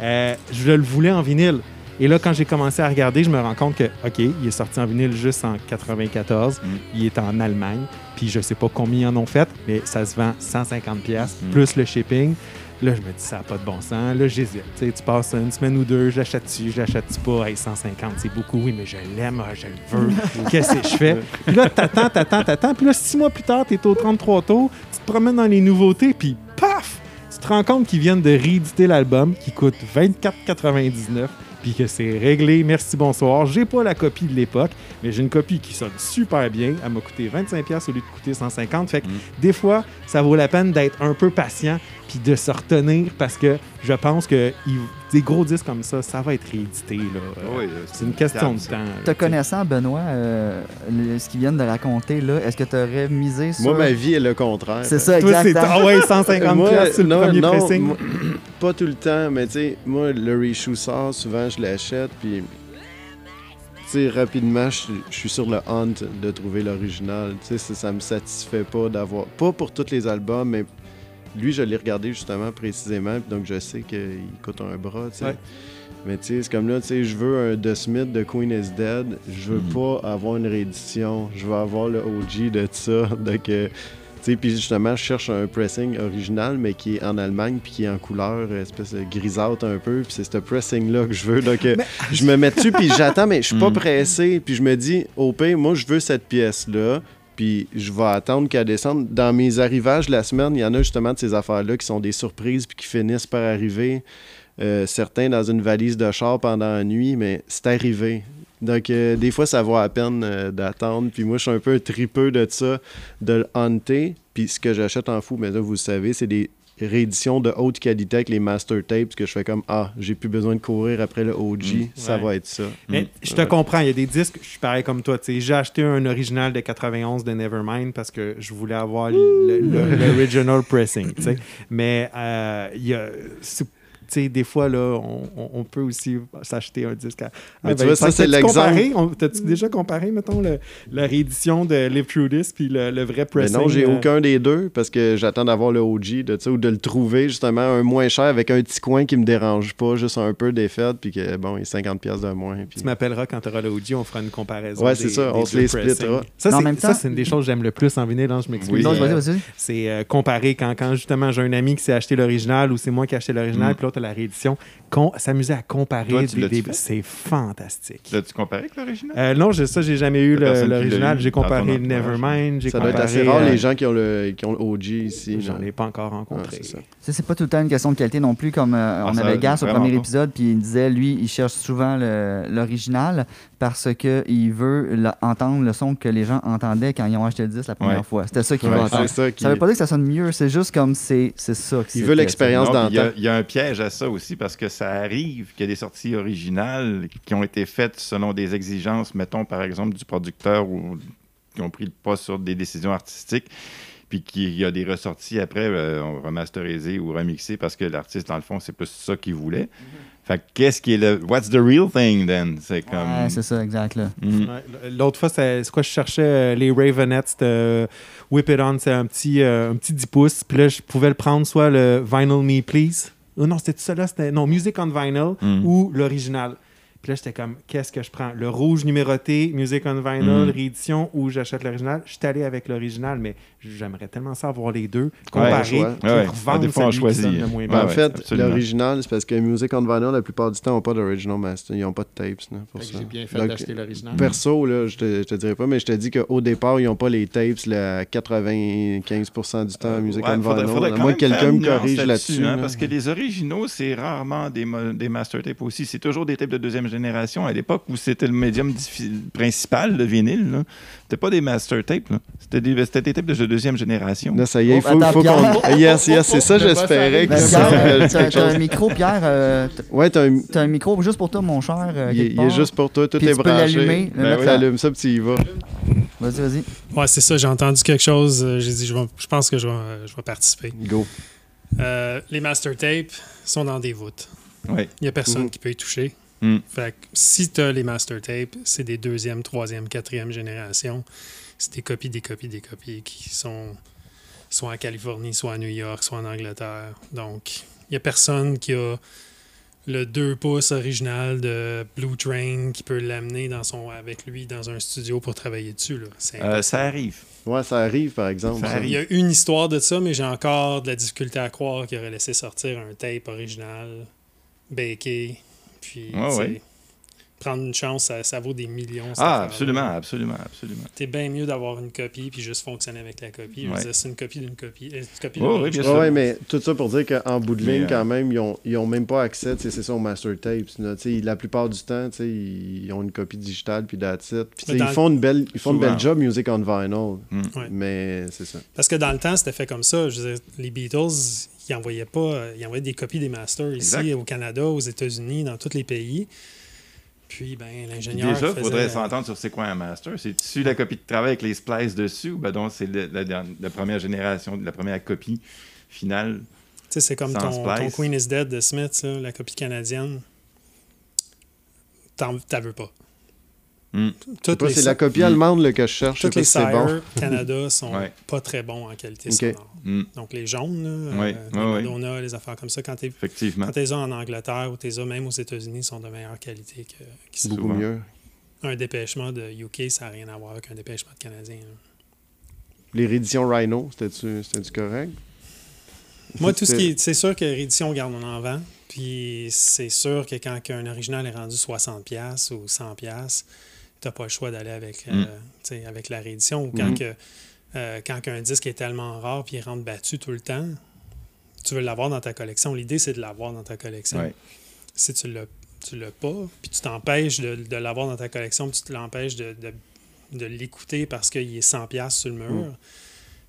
Euh, je le voulais en vinyle. Et là, quand j'ai commencé à regarder, je me rends compte que, OK, il est sorti en vinyle juste en 94. Mm. Il est en Allemagne. Puis je sais pas combien ils en ont fait, mais ça se vend 150$ pièces Mm. plus le shipping. Là, je me dis, ça n'a pas de bon sens. Là, j'hésite. Tu sais, tu passes une semaine ou deux, j'achète-tu, j'achète-tu pas? Hey, 150, c'est beaucoup. Oui, mais je l'aime, je le veux. Qu'est-ce que je fais? Puis là, t'attends, t'attends, t'attends. Puis là, six mois plus tard, t'es au 33 tours, tu te promènes dans les nouveautés, puis paf! Tu te rends compte qu'ils viennent de rééditer l'album qui coûte 24,99 puis que c'est réglé, merci, bonsoir. J'ai pas la copie de l'époque, mais j'ai une copie qui sonne super bien. Elle m'a coûté 25$ au lieu de coûter 150$. Fait que Mm. des fois, ça vaut la peine d'être un peu patient puis de se retenir parce que je pense que il- des gros disques comme ça, ça va être réédité. Là. Euh, Oui, c'est une question de temps. Te connaissant, Benoît, euh, le- ce qu'ils viennent de raconter, là, est-ce que tu aurais misé sur. Moi, ma vie est le contraire. C'est ça, Toi, c'est exactement. ah ouais, 150$ Moi, sur le non, premier non, pressing. moi, pas tout le temps, mais tu sais, moi, le reissue sort, souvent, je l'achète, puis, tu sais, rapidement, je suis sur le hunt de trouver l'original. Tu sais, ça, ça me satisfait pas d'avoir, pas pour tous les albums, mais lui, je l'ai regardé justement précisément, donc je sais qu'il coûte un bras, tu sais. Mais tu sais, c'est comme là, tu sais, je veux un The Smith de Queen is Dead. Je veux Mhm. pas avoir une réédition. Je veux avoir le OG de ça. Donc, euh, tu sais, puis justement, je cherche un pressing original, mais qui est en Allemagne, puis qui est en couleur, espèce de grisâtre un peu. Puis c'est ce pressing-là que je veux. Donc, euh, je me mets dessus, puis j'attends, mais je suis pas Mhm. pressé. Puis je me dis, au pire, moi, je veux cette pièce-là. Puis je vais attendre qu'elle descende. Dans mes arrivages la semaine, il y en a justement de ces affaires-là qui sont des surprises puis qui finissent par arriver. Euh, certains dans une valise de char pendant la nuit, mais c'est arrivé. Donc, euh, des fois, ça vaut à peine euh, d'attendre. Puis moi, je suis un peu tripeux de ça, de le hunter. Puis ce que j'achète en fou, mais là, vous le savez, c'est des rééditions de haute qualité avec les master tapes que je fais comme Ah, j'ai plus besoin de courir après le OG, ça Ouais. va être ça. Mais Mm. je te comprends, il y a des disques, je suis pareil comme toi. tu sais, J'ai acheté un original de 91 de Nevermind parce que je voulais avoir l'original pressing. tu sais. Mais euh, il y a. c'est- tu sais, des fois, là, on, on- on peut aussi s'acheter un disque. À... Mais tu vois, ça, c'est l'exemple. T'as-tu déjà comparé, mettons, le- la réédition de Live Through This puis le, le vrai Mais pressing? non, j'ai euh, aucun des deux parce que j'attends d'avoir le OG de ou de le trouver justement un moins cher avec un petit coin qui me dérange pas, juste un peu défaite puis que bon, il est 50 pièces de moins. Puis... Tu m'appelleras quand tu auras l'audio, on fera une comparaison. Ouais, c'est ça, on se les splittera. Ça, c'est- même ça, temps- c'est une des choses que j'aime le plus en vinyle, hein, je m'excuse. Oui. Euh, vas-y, vas-y. C'est euh, comparer quand, quand justement j'ai un ami qui s'est acheté l'original ou c'est moi qui ai acheté l'original, Mm. puis l'autre la réédition. S'amuser à comparer, Toi, des- c'est fantastique. L'as-tu comparé avec l'original? Euh, non, j'ai- ça, j'ai jamais eu l'original. J'ai comparé. Nevermind, Ça doit être assez rare euh, les gens qui ont le, qui ont le OG ici. J'en ai pas encore rencontré. c'est ça. Ça, c'est pas tout le temps une question de qualité non plus, comme euh, on ça, avait Gas au premier pas. épisode, puis il disait, lui, il cherche souvent l'original parce qu'il veut le- entendre le son que les gens entendaient quand ils ont acheté le disque la première Ouais. fois. C'était ça qu'il Ouais, veut entendre. c'est ça qui... Ça veut pas dire que ça sonne mieux, c'est juste comme c'est c'est ça. que Il veut l'expérience puis Il y, a- d'antan. il y a un piège à ça aussi parce que ça arrive qu'il y a des sorties originales qui ont été faites selon des exigences, mettons par exemple du producteur ou qui ont pris le pas sur des décisions artistiques, puis qu'il y a des ressorties après euh, remasterisées ou remixées parce que l'artiste, dans le fond, c'est plus ça qu'il voulait. Fait que qu'est-ce qui est le. What's the real thing then? C'est comme. Ouais, c'est ça, exact. Là. Mm. Ouais, L'autre fois, c'est c'est quoi, je cherchais euh, les Ravenettes, c'était euh, Whip It On, c'est un petit, euh, un petit 10 pouces. Puis là, je pouvais le prendre soit le Vinyl Me Please. Oh non, c'était ça là, c'était non, Music on Vinyl Mm. ou l'original. Puis là, j'étais comme, qu'est-ce que je prends? Le rouge numéroté, Music on Vinyl, Mm. réédition ou j'achète l'original? Je suis allé avec l'original, mais j'aimerais tellement ça avoir les deux, comparer, Ouais, ouais. Des fois, on celui qui choisit. le moins en fait, l'original, c'est parce que Music on Vinyl, la plupart du temps, n'ont pas d'original master. Ils n'ont pas de tapes. là, pour Fait que ça. J'ai bien fait d'acheter l'original. Perso, là, je te, je te dirais pas, mais je te dis qu'au départ, ils n'ont pas les tapes là, 95% du temps, Music Ouais, on faudrait- Vinyl. faudrait à quand moins même que quelqu'un me corrige là-dessus. hein, là. Parce que les originaux, c'est rarement des, des master tapes aussi. C'est toujours des tapes de deuxième génération. À l'époque où c'était le médium principal, le vinyle, là, c'était pas des master tapes. là. C'était des, c'était des tapes de deuxième génération. Là, ça y est, il Oh, faut, attends, faut qu'on. Pierre. Yes, yes, c'est ça, j'espérais que ça t'as un micro, Pierre. euh, Ouais, t'as un. T'as un micro juste pour toi, mon cher. euh, Il, est- il juste pour toi, tout Puis est tu peux branché. l'allumer, le Ben mettre oui, allume ça, puis tu y vas. Vas-y, vas-y. Ouais, c'est ça. J'ai entendu quelque chose. euh, J'ai dit, je, vais- je pense que je vais, euh, je vais participer. Go. Euh, les master tapes sont dans des voûtes. Ouais. Il n'y a personne Mhm. qui peut y toucher. Mm. Fait que si tu as les master tapes, c'est des deuxième, troisième, quatrième génération. C'est des copies, des copies, des copies qui sont soit en Californie, soit à New York, soit en Angleterre. Donc, il n'y a personne qui a le 2 pouces original de Blue Train qui peut l'amener dans son avec lui dans un studio pour travailler dessus. Là. Euh, ça arrive. Ouais, ça arrive, par exemple. Ça ça. arrive. il y a une histoire de ça, mais j'ai encore de la difficulté à croire qu'il aurait laissé sortir un tape original, baké, puis Ouais, ouais. prendre une chance, ça, ça vaut des millions. Ah, absolument, absolument, absolument. C'est bien mieux d'avoir une copie puis juste fonctionner avec la copie. Ouais. c'est une copie d'une copie. euh, une copie ouais, autre bien sûr. Ouais, mais tout ça pour dire qu'en bout de ligne, euh, quand même, ils ont, ils ont même pas accès, tu sais, c'est ça, aux master tapes. là. Tu sais, la plupart du temps, tu sais, ils ont une copie digitale, puis that's it. Ils font une belle, ils font une Souvent. belle job music on vinyl. Mm. Mais c'est ça. Parce que dans le temps, c'était fait comme ça. Je veux dire, les Beatles, ils envoyaient pas, euh, ils envoyaient des copies des masters ici, Exact. au Canada, aux États-Unis, dans tous les pays. Puis, ben, l'ingénieur. Déjà, il faisait- faudrait s'entendre sur c'est quoi un master. C'est-tu la copie de travail avec les splices dessus ou ben donc c'est la, la- la première génération, la première copie finale? Tu sais, c'est comme ton. Queen is Dead de Smith, là, la copie canadienne. T'en t'en veux pas. Les, C'est la copie allemande là, que je cherche. toutes les bon. Sire Canada sont Ouais. pas très bons en qualité sonore. Mm. Donc les jaunes, là, Ouais, euh, ouais, les ouais. Madonna, les affaires comme ça, quand tu les as en Angleterre ou tu les as même aux États-Unis, sont de meilleure qualité que. Beaucoup Souvent. mieux. Un dépêchement de UK, ça n'a rien à voir avec un dépêchement de Canadien. là. Les rééditions Rhino, c'était-tu correct? Moi, tout ce qui est. C'est sûr que réédition, garde on en vend. Puis c'est sûr que quand un original est rendu 60$ ou 100$, t'as pas le choix d'aller avec, euh, Mm. avec la réédition. Ou quand, Mhm. que, euh, quand un disque est tellement rare puis il rentre battu tout le temps, tu veux l'avoir dans ta collection. L'idée, c'est de l'avoir dans ta collection. Ouais. Si tu l'as tu l'as pas, puis tu t'empêches de, de l'avoir dans ta collection, puis tu te l'empêches de, de, de l'écouter parce qu'il est 100$ sur le mur,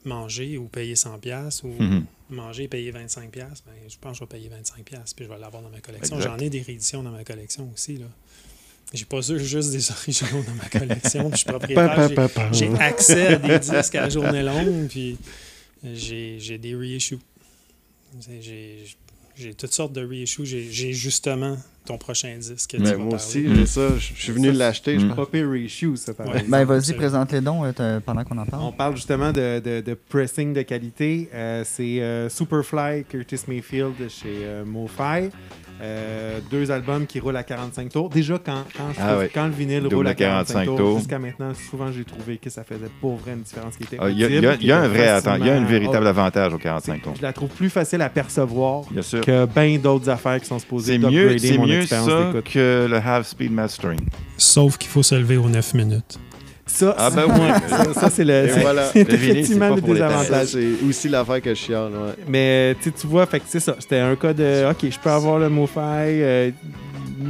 manger ou payer 100$ ou Mhm. manger et payer 25$, ben, je pense que je vais payer 25$, puis je vais l'avoir dans ma collection. J'en ai des rééditions dans ma collection aussi. Là. J'ai pas sûr juste des originaux dans ma collection. puis je suis propriétaire. j'ai- accès à des disques à la journée longue, puis j'ai j'ai des reissues. J'ai j'ai toutes sortes de reissues. J'ai justement ton prochain disque. vas moi aussi, j'ai ça. Je suis venu l'acheter, je Mm. Pas reissue, ça, par Ouais. Ben, vas-y, présente-les donc euh, pendant qu'on en parle. On parle justement de, de- de pressing de qualité. Euh, c'est euh, Superfly Curtis Mayfield de chez euh, MoFi. Euh, deux albums qui roulent à 45 tours. Déjà, quand, quand, je Ah trouve- ouais. quand le vinyle Double roule à 45, 45 tours, tours. jusqu'à maintenant, souvent, j'ai trouvé que ça faisait pour vrai une différence qui était Ah, Il y, a- il y a- audible, il y a un vrai il y a un véritable Oh, avantage au 45 tours. Je la trouve plus facile à percevoir Bien sûr. que bien d'autres affaires qui sont supposées C'est mieux, mon mieux expérience d'écoute. que le half speed mastering. Sauf qu'il faut se lever aux 9 minutes. Ça, Ah, ben ça, oui. ça, ça, c'est le, voilà. effectivement le désavantage. c'est aussi l'affaire que je chiale. Ouais. Mais tu vois, fait que c'est ça. C'était un cas de OK, je peux avoir le MoFi. euh,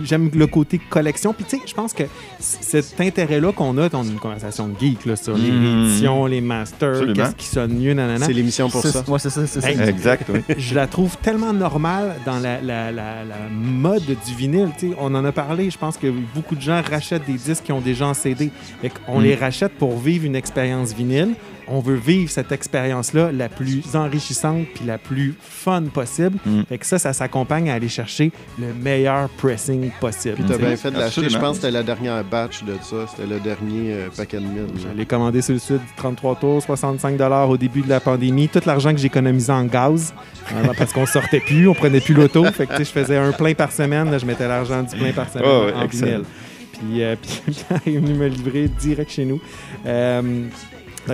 J'aime le côté collection. Puis tu sais, je pense que cet intérêt-là qu'on a, on a une conversation de geek là, sur les Mhm. éditions, les masters, qu'est-ce qui sonne mieux, nanana. C'est l'émission pour ça. Ouais, c'est ça, c'est ça. Exact, oui. je la trouve tellement normale dans la, la- la- la mode du vinyle. tu sais. On en a parlé. Je pense que beaucoup de gens rachètent des disques qui ont déjà en CD. Fait on Mm. les rachète pour vivre une expérience vinyle. On veut vivre cette expérience-là la plus enrichissante puis la plus fun possible. Mm. Fait que ça, ça s'accompagne à aller chercher le meilleur pressing possible. Puis t'as bien fait de l'acheter. Je pense que c'était la dernière batch de ça. C'était le dernier euh, paquet de mille. Je l'ai commandé sur le site, 33 tours, 65 au début de la pandémie. Tout l'argent que j'ai économisé en gaz, euh, parce qu'on sortait plus, on prenait plus l'auto. Fait que je faisais un plein par semaine. là, je mettais l'argent du plein par semaine Oh, ouais, en excellent. vinyle. Puis, euh, puis Pierre est venu me livrer direct chez nous. Euh,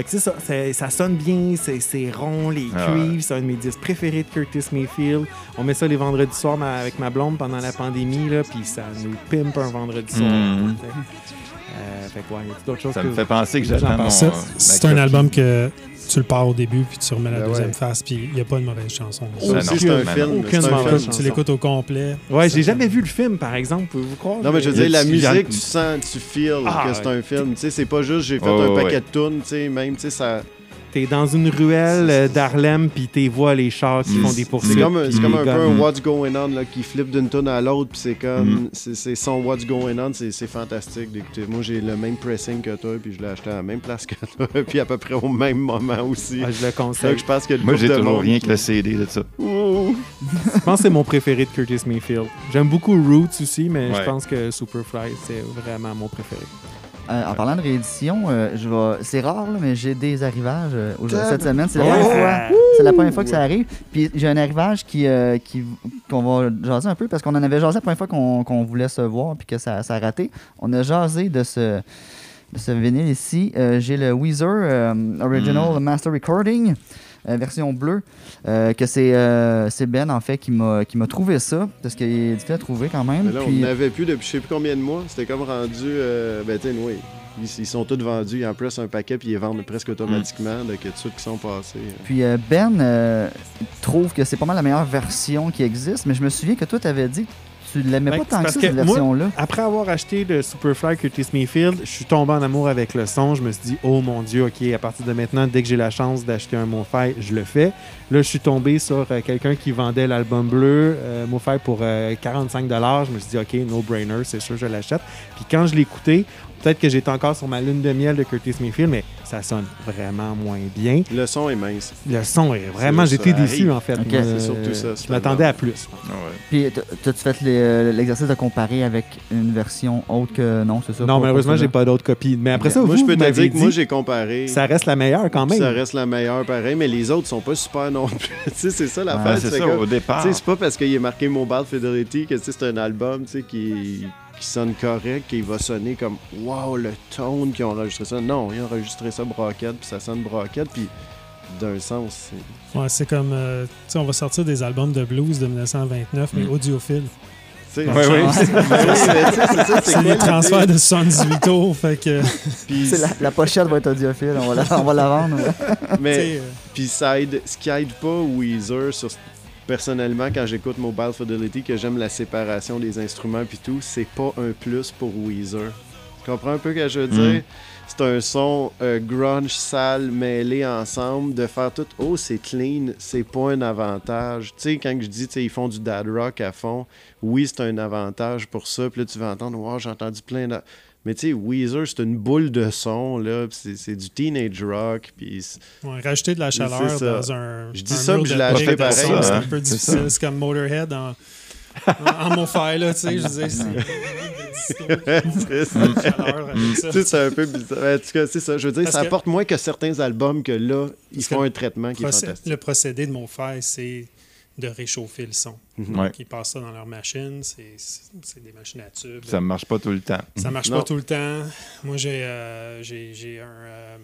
que c'est ça, ça sonne bien, c'est rond, les Ah cuivres, c'est un de mes disques préférés de Curtis Mayfield. On met ça les vendredis soirs ma- avec ma blonde pendant la pandémie, là, puis ça nous pimpe un vendredi soir. Mhm. Euh, fait que ouais, y a d'autres choses Ça que me fait penser que j'attends C'est un album que tu le pars au début, puis tu remets la Ben deuxième ouais. face, puis il n'y a pas de mauvaise chanson. Ben c'est un un film. chanson. Tu l'écoutes au complet. Ouais, j'ai jamais vu le film, par exemple. Pouvez-vous croire? Non, mais je veux dire, la musique, tu sens, tu feels Ah, que c'est un film. Tu sais, c'est pas juste j'ai fait Oh, un ouais. paquet de tunes, tu sais, même, tu sais, ça. T'es dans une ruelle euh, d'Harlem, puis t'es vois les chars qui Mm. font des poursuites. C'est comme, un- c'est comme peu un Mm. What's Going On là, qui flippe d'une tune à l'autre, puis c'est comme. Mm. c'est- son What's Going On, c'est fantastique d'écouter. Moi, j'ai le même pressing que toi, puis je l'ai acheté à la même place que toi, puis à peu près au même moment aussi. Ah, je le Donc, conseille. je pense que le Moi, j'ai toujours monde rien que le CD de ça. Je pense que c'est mon préféré de Curtis Mayfield. J'aime beaucoup Roots aussi, mais je pense que Superfly, c'est vraiment mon préféré. Euh, en parlant de réédition, euh, je vais... c'est rare, là, mais j'ai des arrivages euh, aujourd'hui- cette semaine. C'est la, première fois- c'est la première fois que ça arrive. Puis j'ai un arrivage qui, euh, qui, qu'on va jaser un peu parce qu'on en avait jasé la première fois qu'on, qu'on voulait se voir puis que ça, ça a raté. On a jasé de ce, de ce vinyle ici. Euh, j'ai le Weezer euh, Original Master Recording. Euh, version bleue, euh, que c'est euh, c'est Ben en fait qui m'a qui m'a trouvé ça, parce qu'il est difficile à trouver quand même. Mais là, Puis- on n'avait plus depuis je sais plus combien de mois. C'était comme rendu. euh, ben, tu sais, oui. Ils, ils sont tous vendus. En plus, un paquet, puis ils vendent presque automatiquement. Donc, il y a tous ceux qui sont passés. Puis euh, Ben euh, trouve que c'est pas mal la meilleure version qui existe, mais je me souviens que toi, tu avais dit que tu l'aimais Ben, pas tant que parce ça, que cette version-là? Après avoir acheté le Superfly Curtis Mayfield, je suis tombé en amour avec le son. Je me suis dit, oh mon Dieu, OK, à partir de maintenant, dès que j'ai la chance d'acheter un MoFi, je le fais. Là, je suis tombé sur euh, quelqu'un qui vendait l'album bleu, euh, MoFi, pour euh, 45 Je me suis dit, OK, no-brainer, c'est sûr, je l'achète. Puis quand je l'ai écouté, peut-être que j'étais encore sur ma lune de miel de Curtis Mayfield, mais ça sonne vraiment moins bien. Le son est mince. Le son est vraiment. J'étais déçu, en fait. C'est surtout ça, Je m'attendais à plus. Ah. Puis, t'as-tu fait les- l'exercice de comparer avec une version autre que. Non, c'est ça? Non, pas- malheureusement, j'ai pas d'autres copies. Mais après ça, moi, vous, je peux te dire que moi, j'ai comparé. ça reste la meilleure quand même. Ça reste la meilleure, pareil, mais les autres sont pas super non plus. c'est ça l'affaire. Ouais, c'est ça, comme- au départ. C'est pas parce qu'il est marqué Mobile Fidelity que c'est un album qui, qui sonne correct, qu'il va sonner comme Wow, le tone qu'ils ont enregistré ça. Non, ils ont enregistré ça broquette, puis ça sonne broquette, puis d'un sens, c'est. Ouais, c'est comme, euh, tu sais, on va sortir des albums de blues de 1929, mais Mm. audiophiles. tu oui, sais, c'est l'idée? transferts de 78 tours, fait que, Puis, la, la pochette va être audiophile, on va la, on va la vendre. ouais. mais, euh, puis ça aide, ce qui aide pas Weezer, sur, personnellement, quand j'écoute Mobile Fidelity, que j'aime la séparation des instruments puis tout, c'est pas un plus pour Weezer. Tu comprends un peu ce que je veux Mm. C'est un son euh, grunge sale mêlé ensemble. De faire tout, oh, c'est clean, c'est pas un avantage. Tu sais, quand je dis, tu sais, ils font du dad rock à fond, oui, c'est un avantage pour ça. Puis là, tu vas entendre, wow, j'ai entendu plein de. Mais tu sais, Weezer, c'est une boule de son, là. C'est c'est du teenage rock. Puis ouais, rajouter de la chaleur dans un. Je dis un ça, mur puis je l'ai acheté pareil, son, C'est hein. un peu difficile. C'est comme Motorhead en, en, mon là, tu sais. Je veux dire, c'est. c'est un peu bizarre. En tout cas, c'est ça. Je veux dire, Parce ça que- apporte moins que certains albums que là, ils Parce font un traitement qui est fantastique. Le procédé de MoFi, c'est de réchauffer le son. Mhm. Ouais. Ils passent ça dans leur machine. C'est c'est des machines à tubes. Ça marche pas tout le temps. Ça marche Non. pas tout le temps. Moi, j'ai euh, j'ai- j'ai un, euh,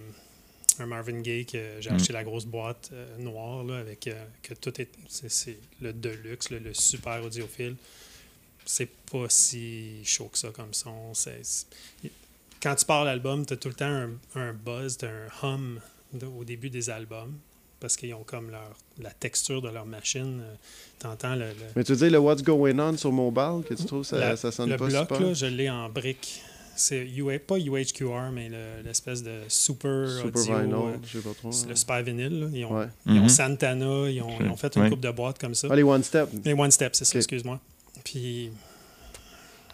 un Marvin Gaye que j'ai Mm. acheté la grosse boîte euh, noire là, avec euh, que tout est. C'est le deluxe, là, le super audiophile. C'est pas si chaud que ça comme son. C'est- c'est- Quand tu pars l'album, tu as tout le temps un, un buzz, t'as un hum de- au début des albums. Parce qu'ils ont comme leur, la texture de leur machine. euh, T'entends le, le- Mais tu dire le What's Going On sur mobile, que tu trouves ça, la- ça sonne le pas bloc, super? là, je l'ai en brique. C'est UA, pas UHQR, mais le- l'espèce de super, Super audio. Vinyl, euh, je sais pas trop. c'est le Super Vinyl. là. Ils ont, Ouais. ils ont Mhm. Santana, ils ont, ils ont fait une Ouais. coupe de boîtes comme ça. Ah, les One Step, Les One Step, c'est ça, excuse-moi. Puis,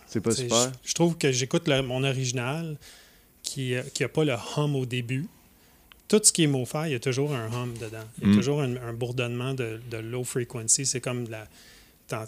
c'est pas super. je, je trouve que j'écoute le- mon original qui n'a pas le hum au début. Tout ce qui est MoFi, il y a toujours un hum dedans. Il y a Mm. toujours un, un bourdonnement de, de low frequency. C'est comme, de la,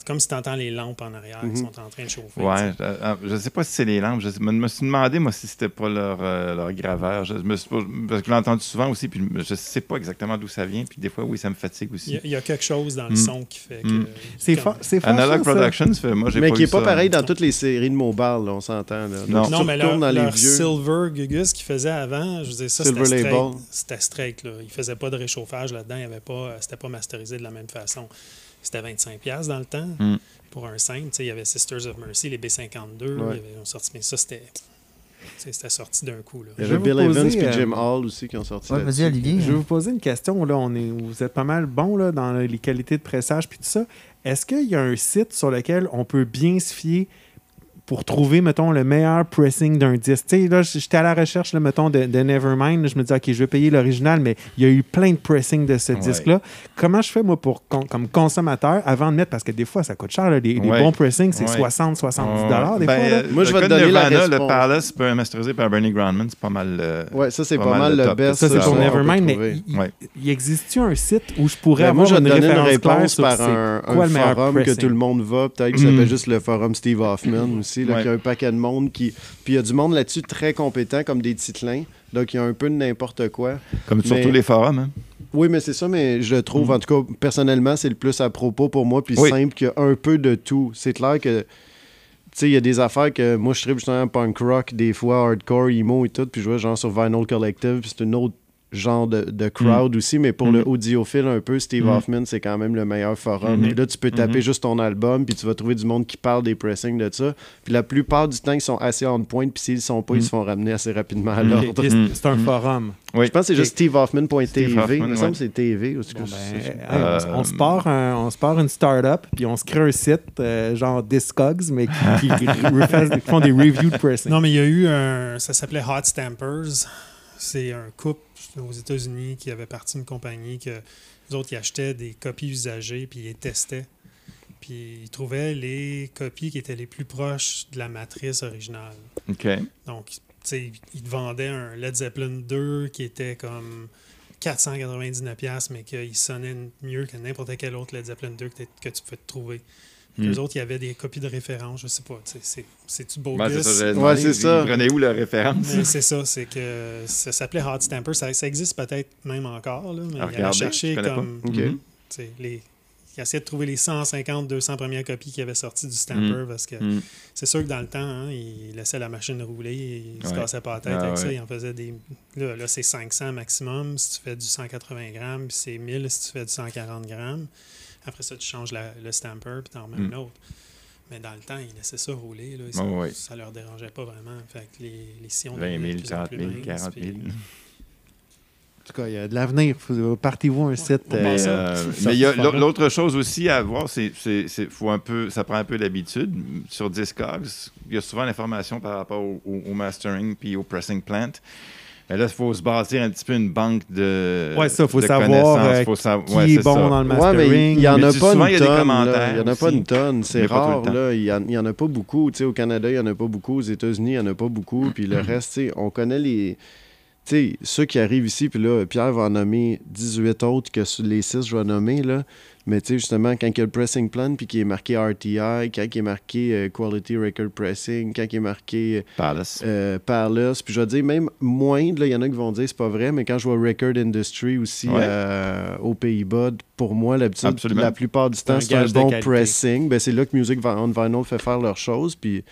comme si tu entends les lampes en arrière Mhm. qui sont en train de chauffer. Ouais, je, euh, je sais pas si c'est les lampes. Je me, me suis demandé, moi, si c'était pas leur, euh, leur graveur. Je me suis parce que je l'ai entendu souvent aussi, puis je sais pas exactement d'où ça vient. Puis des fois, oui, ça me fatigue aussi. il y a quelque chose dans le Mm. son qui fait que. Mm. C'est fort, c'est fort, Analog ça. Productions, fait, moi, j'ai Mais pas qui est pas ça. pareil dans toutes les séries de mobile, là, on s'entend. là. Non. Non, mais leur, dans les leur vieux. Silver Gugus qu'ils faisaient avant, je veux dire, ça, Silver c'était straight. Label. C'était straight, là. Ils faisaient pas de réchauffage là-dedans. Il y avait pas, c'était pas masterisé de la même façon. C'était 25$ dans le temps Mm. pour un simple. Tu sais, Il y avait Sisters of Mercy, les B52. Ouais. avait- ils ont sorti, mais ça, c'était, sorti d'un coup. Là. Il y Je avait vais Bill vous Evans poser, et euh, Jim Hall aussi qui ont sorti Ouais, vas-y, Olivier. Je vais vous poser une question. Là, on est, vous êtes pas mal bon là, dans les qualités de pressage puis tout ça. Est-ce qu'il y a un site sur lequel on peut bien se fier pour trouver, mettons, le meilleur pressing d'un disque? Tu sais, là, j'étais à la recherche, là, mettons, de, de Nevermind. Je me dis, OK, je vais payer l'original, mais il y a eu plein de pressing de ce Ouais. disque-là. Comment je fais, moi, pour, con- comme consommateur, avant de mettre, parce que des fois, ça coûte cher, là, les, bons pressings, c'est Ouais. 60, 70 Ouais. dollars des Ben, fois. là. euh, Moi, je vais te donner la réponse. Le Palace, peut masterisé par Bernie Grandman, c'est pas mal. euh, Ouais, ça, c'est Pas pas, mal mal le best. Ça, c'est pour Nevermind, mais il, existe-tu un site où je pourrais Ben, moi, avoir je vais une référence réponse par c'est un, forum que tout le monde va, peut-être qui Mm. s'appelle juste le forum Steve Hoffman aussi, là, Ouais. qui a un paquet de monde qui. Puis il y a du monde là-dessus très compétent, comme des titlins. Donc il y a un peu de n'importe quoi. Comme sur Mais- tous les forums. hein. Oui, mais c'est ça, mais je trouve, Mm. en tout cas, personnellement, c'est le plus à propos pour moi, puis Oui. simple qu'il y a un peu de tout. C'est clair que. Tu sais, il y a des affaires que moi, je tripe justement punk rock, des fois hardcore, emo et tout, puis je vois genre sur Vinyl Collective, puis c'est un autre genre de, de crowd aussi, mais pour Mm. le audiophile un peu, Steve Mm. Hoffman, c'est quand même le meilleur forum. Mhm. Et là, tu peux taper Mhm. juste ton album, puis tu vas trouver du monde qui parle des pressings de ça. Puis la plupart du temps, ils sont assez on point, puis s'ils sont pas, ils Mm. se font ramener assez rapidement à Mm. l'ordre. Mm. C'est un Mm. forum. Oui. Je pense que c'est juste stevehoffman.tv. Steve Il me semble ouais. que c'est TV. ou Bon, ben, Euh, on, se part un- on se part une start-up, puis on se crée un site, euh, genre Discogs, mais qui font des reviews de pressing. Non, mais il y a eu un. Ça s'appelait Hot Stampers. C'est un couple aux États-Unis qui avait parti une compagnie que les autres ils achetaient des copies usagées puis ils les testaient. Puis ils trouvaient les copies qui étaient les plus proches de la matrice originale. OK. Donc, sais, ils te vendaient un Led Zeppelin 2 qui était comme 499$, mais qu'il sonnait mieux que n'importe quel autre Led Zeppelin 2 que, que tu pouvais te trouver. Hmm. Eux autres, il y avait des copies de référence, je sais pas. c'est-tu bogus? Ouais, c'est ça, Ouais, c'est ça. prenaient où la référence? Mais c'est ça, c'est que ça s'appelait Hot Stamper. Ça, ça existe peut-être même encore, là, mais il connais pas. comme. Ok. Tu sais, les, il essayait de trouver les 150, 200 premières copies qui avaient sorti du Stamper parce que Mm. c'est sûr que dans le temps, hein, il laissait la machine rouler, il se Ouais. cassait pas la tête Ah, avec ça, il en faisait des. Là, là, c'est 500 maximum si tu fais du 180 grammes, puis c'est 1000 si tu fais du 140 grammes. Après ça, tu changes la- le Stamper, puis t'en remets Mm. un autre. Mais dans le temps, ils laissaient ça rouler. Là, ça, ça leur dérangeait pas vraiment. Fait que les, les sillons 20 devenaient 000, de plus en 40 plus 000, minces, 40 000. puis- En tout cas, il y a de l'avenir. Faut- Partez-vous un site. on euh, euh, mais l'autre chose aussi à voir, c'est c'est- c'est- faut un peu, ça prend un peu d'habitude. Sur Discogs, il y a souvent l'information par rapport au, au- au mastering puis au pressing plant. Mais là, il faut se bâtir un petit peu une banque de Ouais, ça, faut de savoir, euh, Faut sa- qui ouais, est c'est bon ça. dans le Ouais, mastering. mais il n'y en a pas souvent, une il y a des tonne. Il n'y en a pas une tonne. C'est rare. Il n'y en, a pas beaucoup. Tu sais, au Canada, il n'y en a pas beaucoup. Aux États-Unis, il n'y en a pas beaucoup. Puis le reste, tu sais, on connaît les. Tu sais, ceux qui arrivent ici, puis là, Pierre va en nommer 18 autres que sur les 6 je vais nommer, là. Mais tu sais, justement, quand il y a le pressing plan, puis qui est marqué RTI, quand il est marqué euh, Quality Record Pressing, quand il est marqué Palace. euh, Parlus. Puis je vais dire, même là, il y en a qui vont dire c'est pas vrai, mais quand je vois Record Industry aussi Ouais. euh, aux Pays-Bas, pour moi, l'habitude, la plupart du temps, c'est un bon qualité. pressing. Ben, c'est là que Music on Vinyl fait faire leurs choses. Puis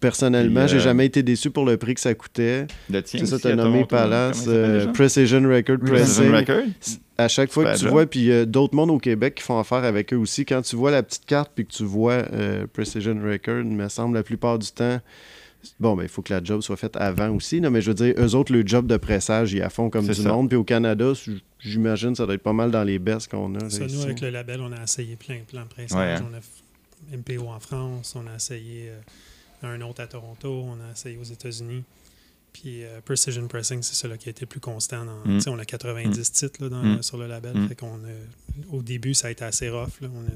personnellement, Puis, j'ai euh, jamais été déçu pour le prix que ça coûtait. C'est ça, aussi, tu as à nommé Palace, euh? Precision Record Precision Pressing. Record? À chaque fois que tu job. vois, puis euh, d'autres mondes au Québec qui font affaire avec eux aussi, quand tu vois la petite carte puis que tu vois euh, Precision Record, il me semble la plupart du temps, bon, ben, il faut que la job soit faite avant aussi, là, mais je veux dire, eux autres, le job de pressage, ils la font comme du ça. monde. Puis au Canada, j'imagine, ça doit être pas mal dans les baisses qu'on a. Ça, nous, ici. avec le label, on a essayé plein, plein de pressages. Ouais, hein. On a MPO en France, on a essayé un autre à Toronto, on a essayé aux États-Unis. Puis euh, Precision Pressing, c'est celui qui a été le plus constant. Dans, Mm. On a 90 titres là, dans- Mm. sur le label. Mm. Fait qu'on a- au début, ça a été assez rough. là. On a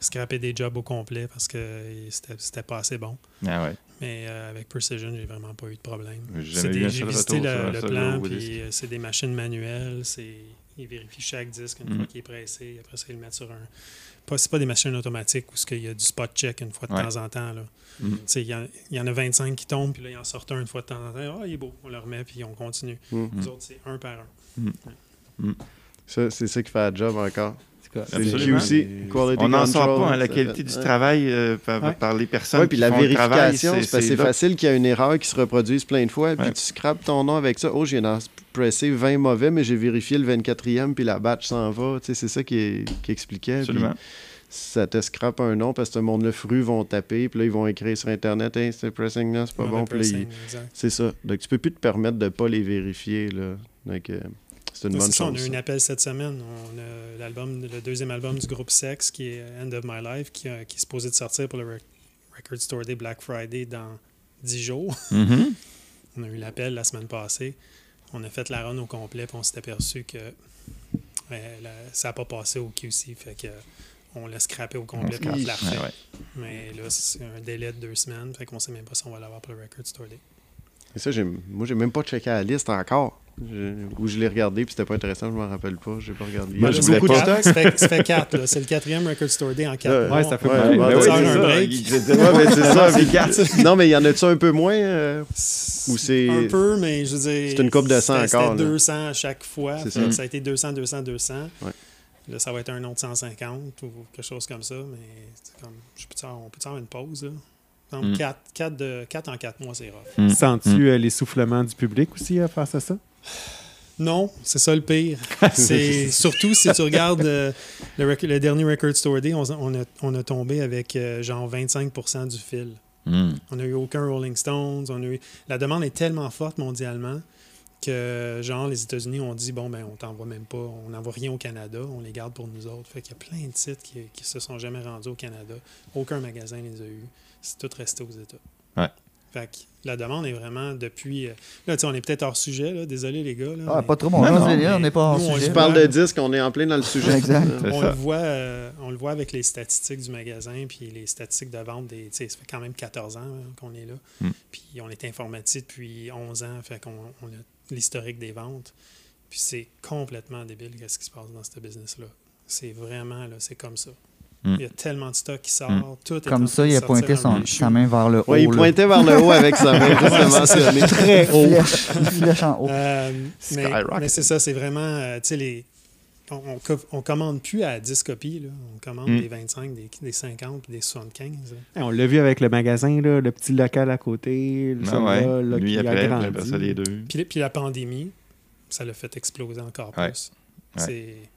scrappé des jobs au complet parce que c'était c'était pas assez bon. Ah ouais. Mais euh, avec Precision, j'ai vraiment pas eu de problème. J'ai C'est des- visité le, plan, puis euh, c'est des machines manuelles. c'est- Ils vérifient chaque disque une Mm. fois qu'il est pressé. Après ça, ils le mettent sur un. Pas, c'est pas des machines automatiques où il y a du spot check une fois de Ouais. temps en temps. Là. Mm. Tu sais, Il y, y en a 25 qui tombent, puis là, ils en sortent un une fois de temps en temps. Ah, il est beau. On le remet, puis on continue. Mm. Les autres, c'est un par un. Ça, c'est ça qui fait la job encore. C'est Absolument. Quality On n'en sort pas, hein, la qualité du ouais. travail euh, par, Ouais. par les personnes Oui, puis la font vérification, c'est c'est facile qu'il y a une erreur qui se reproduise plein de fois, puis Ouais. tu scrapes ton nom avec ça. Oh, j'ai pressé 20 mauvais, mais j'ai vérifié le 24e, puis la batch s'en va. Tu sais, c'est ça qui, est- qui expliquait. Absolument. ça te scrape un nom parce que le monde le fru vont taper, puis là, ils vont écrire sur Internet, hey, ce pressing là, c'est pas bon. C'est ça. Donc, tu peux plus te permettre de pas les vérifier. Là. Donc, euh, c'est une bonne ça, chose. on a eu un appel cette semaine. On a l'album, le deuxième album du groupe Sex, qui est End of My Life, qui, qui est supposé de sortir pour le Rec- Record Store Day Black Friday dans 10 jours. Mhm. On a eu l'appel la semaine passée. On a fait la run au complet, puis on s'est aperçu que la- ça n'a pas passé au QC. Fait que on l'a scrappé au complet, on l'a. Ouais, ouais. Mais là, c'est un délai de deux semaines. Fait qu'on sait même pas si on va l'avoir pour le Record Store Day. Et ça, moi, j'ai même pas checké la liste encore. Je- Ou je l'ai regardé, puis c'était pas intéressant, je m'en rappelle pas. J'ai pas regardé. Moi, je beaucoup de pas. stock. Ça fait, ça fait quatre. là. C'est le quatrième Record Store Day en quatre Ouais, mois. ouais, ça fait Ouais, ouais, Ben ouais, un break. Il- mais c'est ça. C'est quatre. non, mais y en a-tu un peu moins euh, Ou c'est- Un peu, mais je veux dire. C'est une coupe de cent c'était- encore, C'était là. 200 à chaque fois. Ça. a été 200, 200, 200. Ouais. Là, ça va être un autre 150 ou quelque chose comme ça. Mais c'est comme, je peux on peut avoir une pause. Là. Mm. 4, de, quatre en 4 mois, c'est rough. Mm. Sens-tu euh, l'essoufflement du public aussi euh, face à ça? Non, c'est ça le pire. C'est surtout si tu regardes euh, le, dernier Record Store Day, on, on a, on a tombé avec euh, genre 25% du fil. Mm. On n'a eu aucun Rolling Stones. On a eu... La demande est tellement forte mondialement que, genre, les États-Unis ont dit bon, ben, on t'envoie même pas, on n'envoie rien au Canada, on les garde pour nous autres. Fait qu'il y a plein de titres qui, qui se sont jamais rendus au Canada. Aucun magasin les a eus. C'est tout resté aux États. Fait que la demande est vraiment depuis. euh, Là, tu sais, on est peut-être hors sujet, là. désolé les gars. Là, Ah, mais pas trop, mon Non, on n'est pas nous, on sujet. Tu le parles de disques, on est en plein dans le sujet. Exact. On le, voit, euh, on le voit avec les statistiques du magasin, puis les statistiques de vente. Des, ça fait quand même 14 ans hein, qu'on est là. Mm. Puis on est informatique depuis 11 ans, fait qu'on on a l'historique des ventes. Puis c'est complètement débile ce qui se passe dans ce business-là. C'est vraiment, là, c'est comme ça. Mm. Il y a tellement de stock qui sort, Mm. tout est en Comme ça, il a pointé son, sa main vers le haut. Ouais, il là. pointait vers le haut avec sa main, juste le mentionner. Très haut. Flèche, une flèche en haut. Euh, mais c'est ça, c'est vraiment, euh, les... On, on commande plus à 10 copies, là. on commande Mm. des 25, des, des 50 puis des 75. là. Hey, On l'a vu avec le magasin, là, le petit local à côté. Le Ah ouais. là, Lui qui a après, grandi. après ça, les deux. Puis, puis la pandémie, ça l'a fait exploser encore Ouais. plus. Ouais. C'est, tu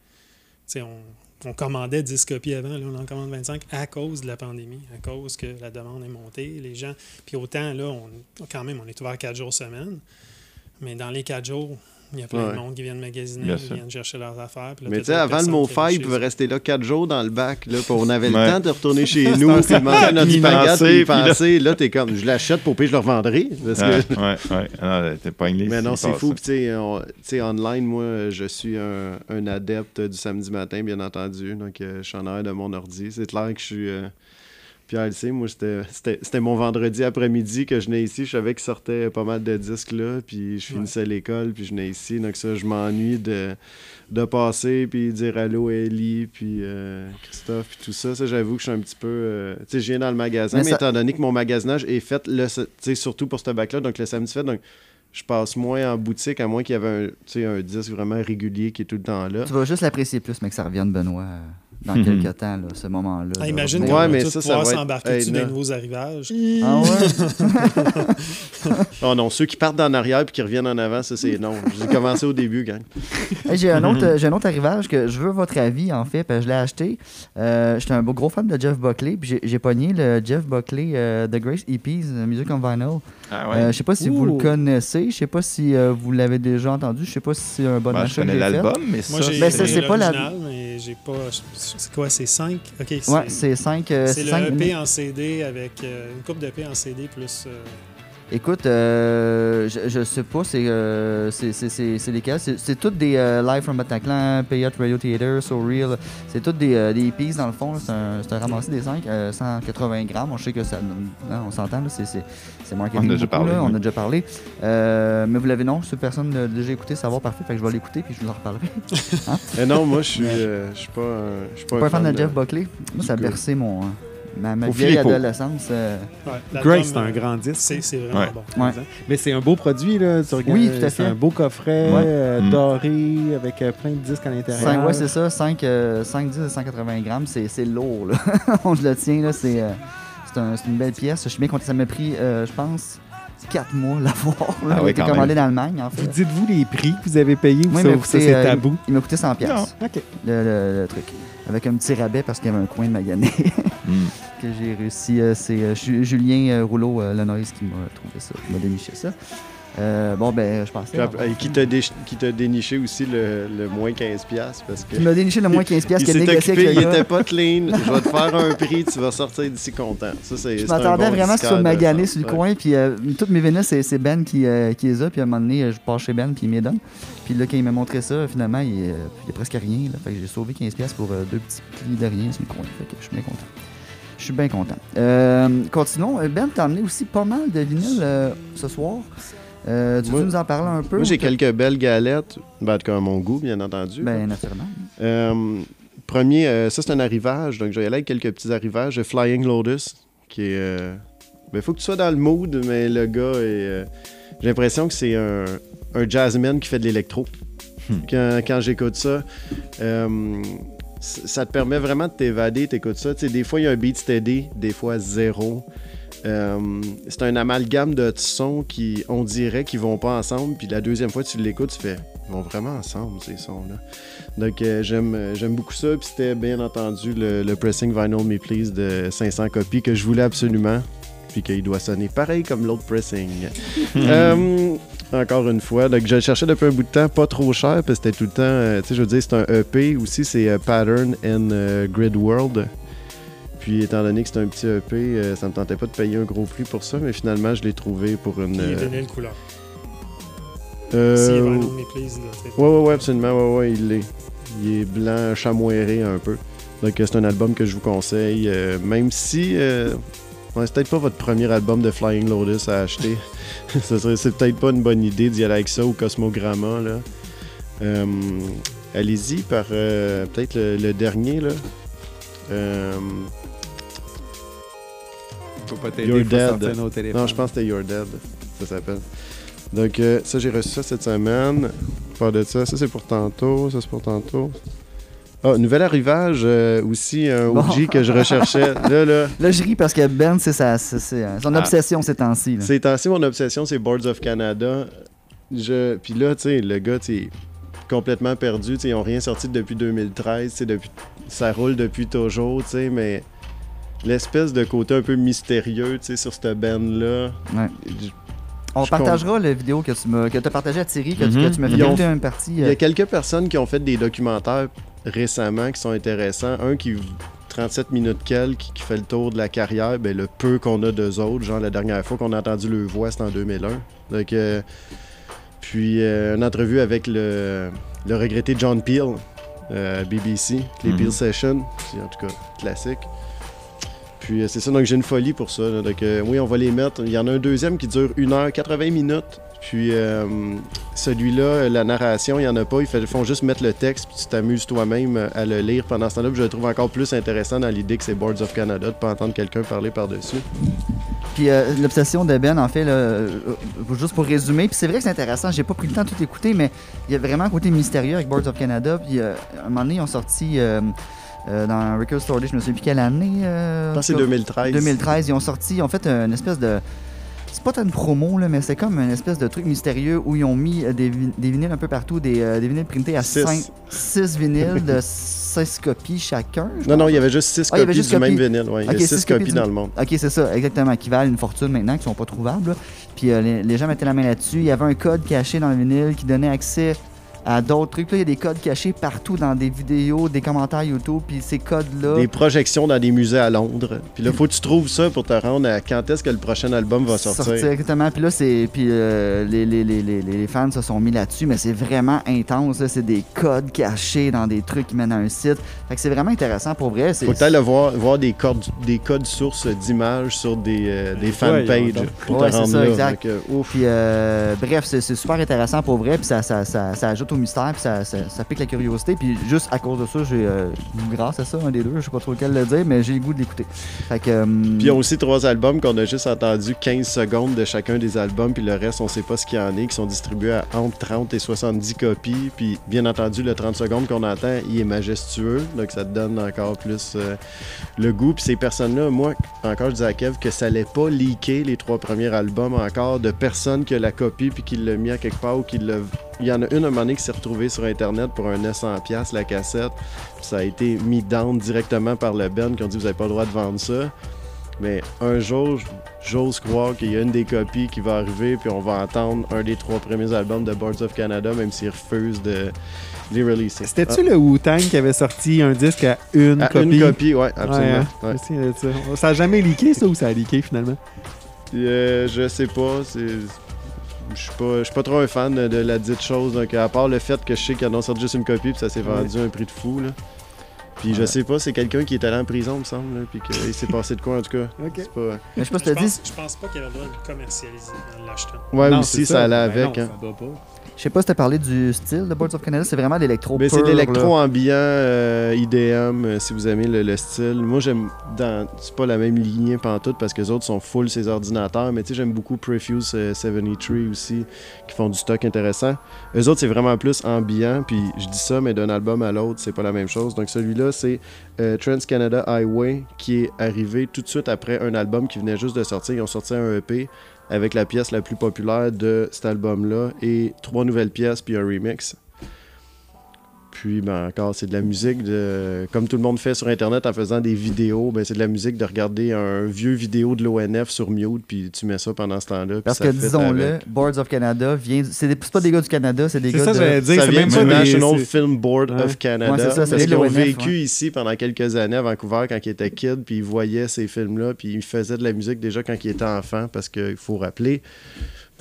sais, on, on commandait 10 copies avant, là, on en commande 25 à cause de la pandémie, à cause que la demande est montée. Les gens, puis autant, là, on, quand même, on est ouvert 4 jours semaine, mais dans les 4 jours, il y a plein Ouais. de monde qui viennent magasiner, Bien qui sûr. viennent chercher leurs affaires. là, Mais tu sais, avant le mot faille, il pouvait rester là quatre jours dans le bac. Là, puis on avait le Ouais. temps de retourner chez nous, puis manger notre spaghette, lancer, puis y là- penser. Là, t'es comme, je l'achète pour puis je le revendrai. Parce que... Ouais, ouais, ouais. Ah Non, t'es pas Mais non, c'est fou. Puis, tu sais, on- tu sais, online, moi, je suis un, un adepte du samedi matin, bien entendu. Donc, euh, je suis en arrière de mon ordi. C'est clair que je suis. euh, Pierre le sait, moi, c'était- mon vendredi après-midi que je venais ici. Je savais qu'il sortait pas mal de disques là. Puis, je finissais l'école, puis je venais ici. Donc, ça, je m'ennuie de, de passer, puis dire allô, Ellie, puis euh, Christophe, puis tout ça. Ça, j'avoue que je suis un petit peu. euh, tu sais, je viens dans le magasin, Mais mais, ça- étant donné que mon magasinage est fait, le, tu sais, surtout pour ce bac-là, donc le samedi fait. Donc, je passe moins en boutique, à moins qu'il y avait un, un disque vraiment régulier qui est tout le temps là. Tu vas juste l'apprécier plus, mais que ça revienne, Benoît, dans Mhm. quelques temps, là, ce moment-là. Ah, de imagine qu'on Ouais, va pouvoir va être- s'embarquer Hey, dessus des nouveaux arrivages? Ah ouais? Oh non, ceux qui partent en arrière puis qui reviennent en avant, ça c'est non. J'ai commencé au début, gang. Hey, j'ai un, autre, j'ai un autre arrivage que je veux votre avis, en fait, parce que je l'ai acheté. Euh, J'étais un beau gros fan de Jeff Buckley, puis j'ai- pogné le Jeff Buckley euh, The Grace EPs, euh, Music on Vinyl. Ah Euh, ouais. je sais pas si vous le connaissez, je sais pas si euh, vous l'avez déjà entendu, je sais pas si c'est un bon Ben, je achat que connais l'album, mais ça, Ben, c'est pas la- mais j'ai pas. C'est quoi, c'est 5 Ok, c'est. Ouais, c'est 5... c'est le EP en CD avec euh, une coupe d'EP en CD plus. Euh, Écoute, euh, je, je sais pas, c'est euh, c'est- c'est- c'est- c'est lesquels. C'est toutes des euh, Live from Bataclan, Payot Radio Theater, So Real. C'est toutes des, euh, des dans le fond. C'est un, c'est un ramassé des 5, 180 grammes. On sait que ça. non, on s'entend, là, c'est- marketing. On a déjà beaucoup, parlé, là, On a déjà parlé. Euh, mais vous l'avez non, si personne l'a déjà écouté, savoir parfait. Fait que je vais l'écouter puis je vous en reparlerai. Et non, moi je suis euh, je suis pas je suis pas Pas un fan de Jeff Buckley. Moi, ça a bercé mon, euh, ma, ma vieille adolescence. euh. ouais, Grace, c'est un euh, grand disque. C'est c'est vraiment Ouais. bon. Ouais. Mais c'est un beau produit, là. Tu regardes, Oui, tout à C'est fait. un beau coffret Ouais. euh, Mm. doré avec euh, plein de disques à l'intérieur. Cinq- ouais, c'est ça. 5, 5 10 180 grammes, c'est c'est lourd. Là. je le tiens, là. C'est euh, c'est un- c'est une belle pièce. Je suis bien content. Ça m'a pris, euh, je pense, 4 mois l'avoir. Ah été quand même. en Allemagne, en Vous fait. dites-vous les prix que vous avez payés ou Oui, ça, c'est euh, tabou? Il m'a coûté 100 pièces OK. le, le- le truc. Avec un petit rabais parce qu'il y avait un coin de magané Hmm. que j'ai réussi. euh, C'est euh, Ju- Julien euh, Rouleau, euh, Lenoise, qui m'a trouvé ça, qui m'a déniché ça. Euh, bon, ben, je pensais. Après, qui t'a dé- qui t'a déniché aussi le, le moins 15$ piastres, parce que Il m'a déniché le moins 15 pièces il qu'il a s'est négocié occupé, avec il le était pas clean. Je vais te faire un prix, tu vas sortir d'ici content. Ça, c'est, Je m'attendais bon vraiment à ce que disqueur soit de magané sur le Ouais. coin. Puis euh, toutes mes vinyles, c'est, Ben qui, euh, qui les a. Puis à un moment donné, je passe chez Ben, puis il me donne. Puis là, quand il m'a montré ça, finalement, il n'y a presque rien. Là. Fait que j'ai sauvé 15$ piastres pour deux petits plis de rien sur le coin. Fait que je suis bien content. Je suis bien content. Continuons. Ben, t'as amené aussi pas mal de vinyles ce soir. Euh, tu veux Moi- nous en parler un peu? Moi, j'ai quelques belles galettes, ben, en tout cas à mon goût, bien entendu. Ben, naturellement. Euh, premier, euh, ça c'est un arrivage, donc je vais y aller avec quelques petits arrivages. Flying Lotus, qui est. euh, ben, faut que tu sois dans le mood, mais le gars est. euh, j'ai l'impression que c'est un, un jazzman qui fait de l'électro. Hmm. Quand, quand j'écoute ça, euh, ça te permet vraiment de t'évader, t'écoutes ça. Des fois, il y a un beat steady, des fois zéro. Euh, c'est un amalgame de sons qui, on dirait, qu'ils vont pas ensemble. Puis la deuxième fois que tu l'écoutes, tu fais, ils vont vraiment ensemble, ces sons-là. Donc, euh, j'aime, euh, j'aime beaucoup ça. Puis c'était bien entendu le, le pressing Vinyl Me Please de 500 copies que je voulais absolument. Puis qu'il doit sonner pareil comme l'autre pressing. Euh, encore une fois, donc je le cherchais depuis un bout de temps, pas trop cher, parce que c'était tout le temps, euh, tu sais, je veux dire, c'est un EP aussi, c'est euh, Pattern and euh, Grid World. Puis étant donné que c'est un petit EP, euh, ça me tentait pas de payer un gros prix pour ça, mais finalement je l'ai trouvé pour une. Il est euh, vinyle couleur. euh, Si Vinyl Me Please, Ouais, ouais, ouais, absolument. Ouais, ouais, il l'est. Il est blanc, chamoiré un peu. Donc, euh, c'est un album que je vous conseille. euh, même si. euh, ouais, c'est peut-être pas votre premier album de Flying Lotus à acheter. C'est peut-être pas une bonne idée d'y aller avec ça ou Cosmogramma, là. Euh, allez-y par euh, peut-être le, le dernier, là. Euh, Faut pas t'aider, You're dead. sortir nos téléphones. non, je pense que c'était You're Dead, ça s'appelle. Donc, euh, ça, j'ai reçu ça cette semaine. Pas de ça. Ça, c'est pour tantôt. Ça, c'est pour tantôt. Ah, nouvel arrivage, euh, aussi, un Bon. OG que je recherchais. là, là, Là, je ris parce que Ben, c'est euh, son Ah. obsession ces temps-ci. ces temps-ci, mon obsession, c'est Boards of Canada. Je... Puis là, tu sais, le gars, tu sais, complètement perdu. Tu sais, ils n'ont rien sorti depuis 2013. tu sais, Depuis... Ça roule depuis toujours, tu sais, mais l'espèce de côté un peu mystérieux, tu sais, sur cette band-là. Ouais. On je partagera la vidéo que tu m'as que as partagée à Thierry, que, tu- Mhm. m'as fait Ils ont- écouter une partie. Il y euh, a quelques personnes qui ont fait des documentaires récemment qui sont intéressants. Un qui 37 minutes quelques qui fait le tour de la carrière, ben, le peu qu'on a d'eux autres. Genre la dernière fois qu'on a entendu le voix, c'était en 2001. Donc, euh, puis euh, une entrevue avec le, le regretté John Peel, euh, BBC, les Mhm. Peel Sessions, c'est en tout cas classique. Puis euh, c'est ça, donc j'ai une folie pour ça. Donc euh, oui, on va les mettre. Il y en a un deuxième qui dure 1h80 minutes. Puis euh, celui-là, la narration, il n'y en a pas. Ils font juste mettre le texte, puis tu t'amuses toi-même euh, à le lire pendant ce temps-là. Puis je le trouve encore plus intéressant dans l'idée que c'est Boards of Canada, de pas entendre quelqu'un parler par-dessus. Puis l'obsession de Ben, en fait, là, juste pour résumer, puis c'est vrai que c'est intéressant, j'ai pas pris le temps de tout écouter, mais il y a vraiment un côté mystérieux avec Boards of Canada. Puis à un moment donné, ils ont sorti euh, dans Record Store Day, je me souviens plus quelle année. euh, Je pense que c'est en tout cas, 2013. 2013, ils ont sorti, ils ont fait une espèce de. C'est pas tant une promo, là, mais c'est comme une espèce de truc mystérieux où ils ont mis euh, des, vi- des vinyles un peu partout, des, euh, des vinyles printés à Six. 6 vinyles de 16 copies chacun. Non, non, il y avait juste 6 Ah, il y avait copies juste du même copies. vinyle. Ouais. Il y a six 6 copies copies du- dans le monde. Ok, c'est ça, exactement, qui valent une fortune maintenant, qui sont pas trouvables. là. Puis euh, les, les gens mettaient la main là-dessus. Il y avait un code caché dans le vinyle qui donnait accès à d'autres trucs. Là, il y a des codes cachés partout dans des vidéos, des commentaires YouTube. Puis ces codes-là. Des projections dans des musées à Londres. Puis là, faut que tu trouves ça pour te rendre à quand est-ce que le prochain album va sortir. exactement. Puis là, c'est. Puis euh, les, les, les, les, les fans se sont mis là-dessus, mais c'est vraiment intense. là. C'est des codes cachés dans des trucs qui mènent à un site. Fait que c'est vraiment intéressant pour vrai. C'est- Faut que t'ailles voir, voir des, codes, des codes sources d'images sur des, euh, des fanpages donc. pour Ouais, te c'est rendre ça, là. exact. Fait que, ouf. Puis euh, bref, c'est c'est super intéressant pour vrai, puis ça, ça, ça, ça ajoute mystère, puis ça, pique la curiosité. Puis juste à cause de ça, j'ai euh, grâce à ça, un des deux, je sais pas trop lequel le dire, mais j'ai le goût de l'écouter. Fait que. euh, Puis ils ont aussi trois albums qu'on a juste entendu 15 secondes de chacun des albums, puis le reste, on sait pas ce qu'il y en est, qui sont distribués à entre 30 et 70 copies. Puis bien entendu, le 30 secondes qu'on entend, il est majestueux, donc ça te donne encore plus euh, le goût. Puis ces personnes-là, moi, encore, je disais à Kev que ça allait pas leaker les trois premiers albums encore de personne qui a la copie puis qui l'a mis à quelque part ou qui l'a. Il y en a une à un moment donné qui s'est retrouvée sur Internet pour un 900$ la cassette. Puis ça a été mis down directement par le Ben qui ont dit vous avez pas le droit de vendre ça. Mais un jour, j'ose croire qu'il y a une des copies qui va arriver, puis on va entendre un des trois premiers albums de Boards of Canada, même s'ils refusent de les releaser. C'était-tu le Wu-Tang qui avait sorti un disque à une Ah, à copie? une copie, ouais, Ouais, absolument. hein? ouais. Ça. Ça a jamais leaké, ça, ou ça a leaké finalement? Euh, je sais pas, c'est. Je suis pas, je suis pas trop un fan de, de la dite chose, donc à part le fait que je sais qu'ils en ont sorti juste une copie, puis ça s'est vendu à un prix de fou, là. Puis je sais pas, c'est quelqu'un qui est allé en prison, me semble, là, puis qu'il s'est passé de quoi en tout cas. Ok. C'est pas... mais je sais pas si Je t'as dit, pense, je pense pas qu'il avait le droit de le commercialiser en l'achetant. Ouais, Non, aussi, ça, allait Ben avec. non, hein. ça doit pas. Je sais pas si t'as parlé du style de Boards of Canada, c'est vraiment l'électro Mais c'est de l'électro ambiant, euh, IDM, euh, si vous aimez le, le style. Moi, j'aime. dans C'est pas la même lignée pantoute parce que les autres sont full ces ordinateurs, mais tu sais, j'aime beaucoup Prefuse euh, 73 aussi, qui font du stock intéressant. Eux autres, c'est vraiment plus ambiant, puis je dis ça, mais d'un album à l'autre, c'est pas la même chose. Donc celui-là, c'est euh, Trans Canada Highway, qui est arrivé tout de suite après un album qui venait juste de sortir. Ils ont sorti un EP avec la pièce la plus populaire de cet album-là et trois nouvelles pièces puis un remix. Puis, ben, encore, c'est de la musique, de, comme tout le monde fait sur Internet en faisant des vidéos, ben, c'est de la musique de regarder un vieux vidéo de l'ONF sur mute, puis tu mets ça pendant ce temps-là. Parce que, disons-le, avec. Boards of Canada vient. C'est des- c'est pas des gars du Canada, c'est des gars ça, de. dire. Ça c'est vient même du des- National Film Board Ouais. of Canada. Ouais, c'est ça, c'est parce qu'ils ont vécu ouais. ici pendant quelques années à Vancouver quand ils étaient kids, puis ils voyaient ces films-là, puis ils faisaient de la musique déjà quand ils étaient enfants, parce qu'il faut rappeler,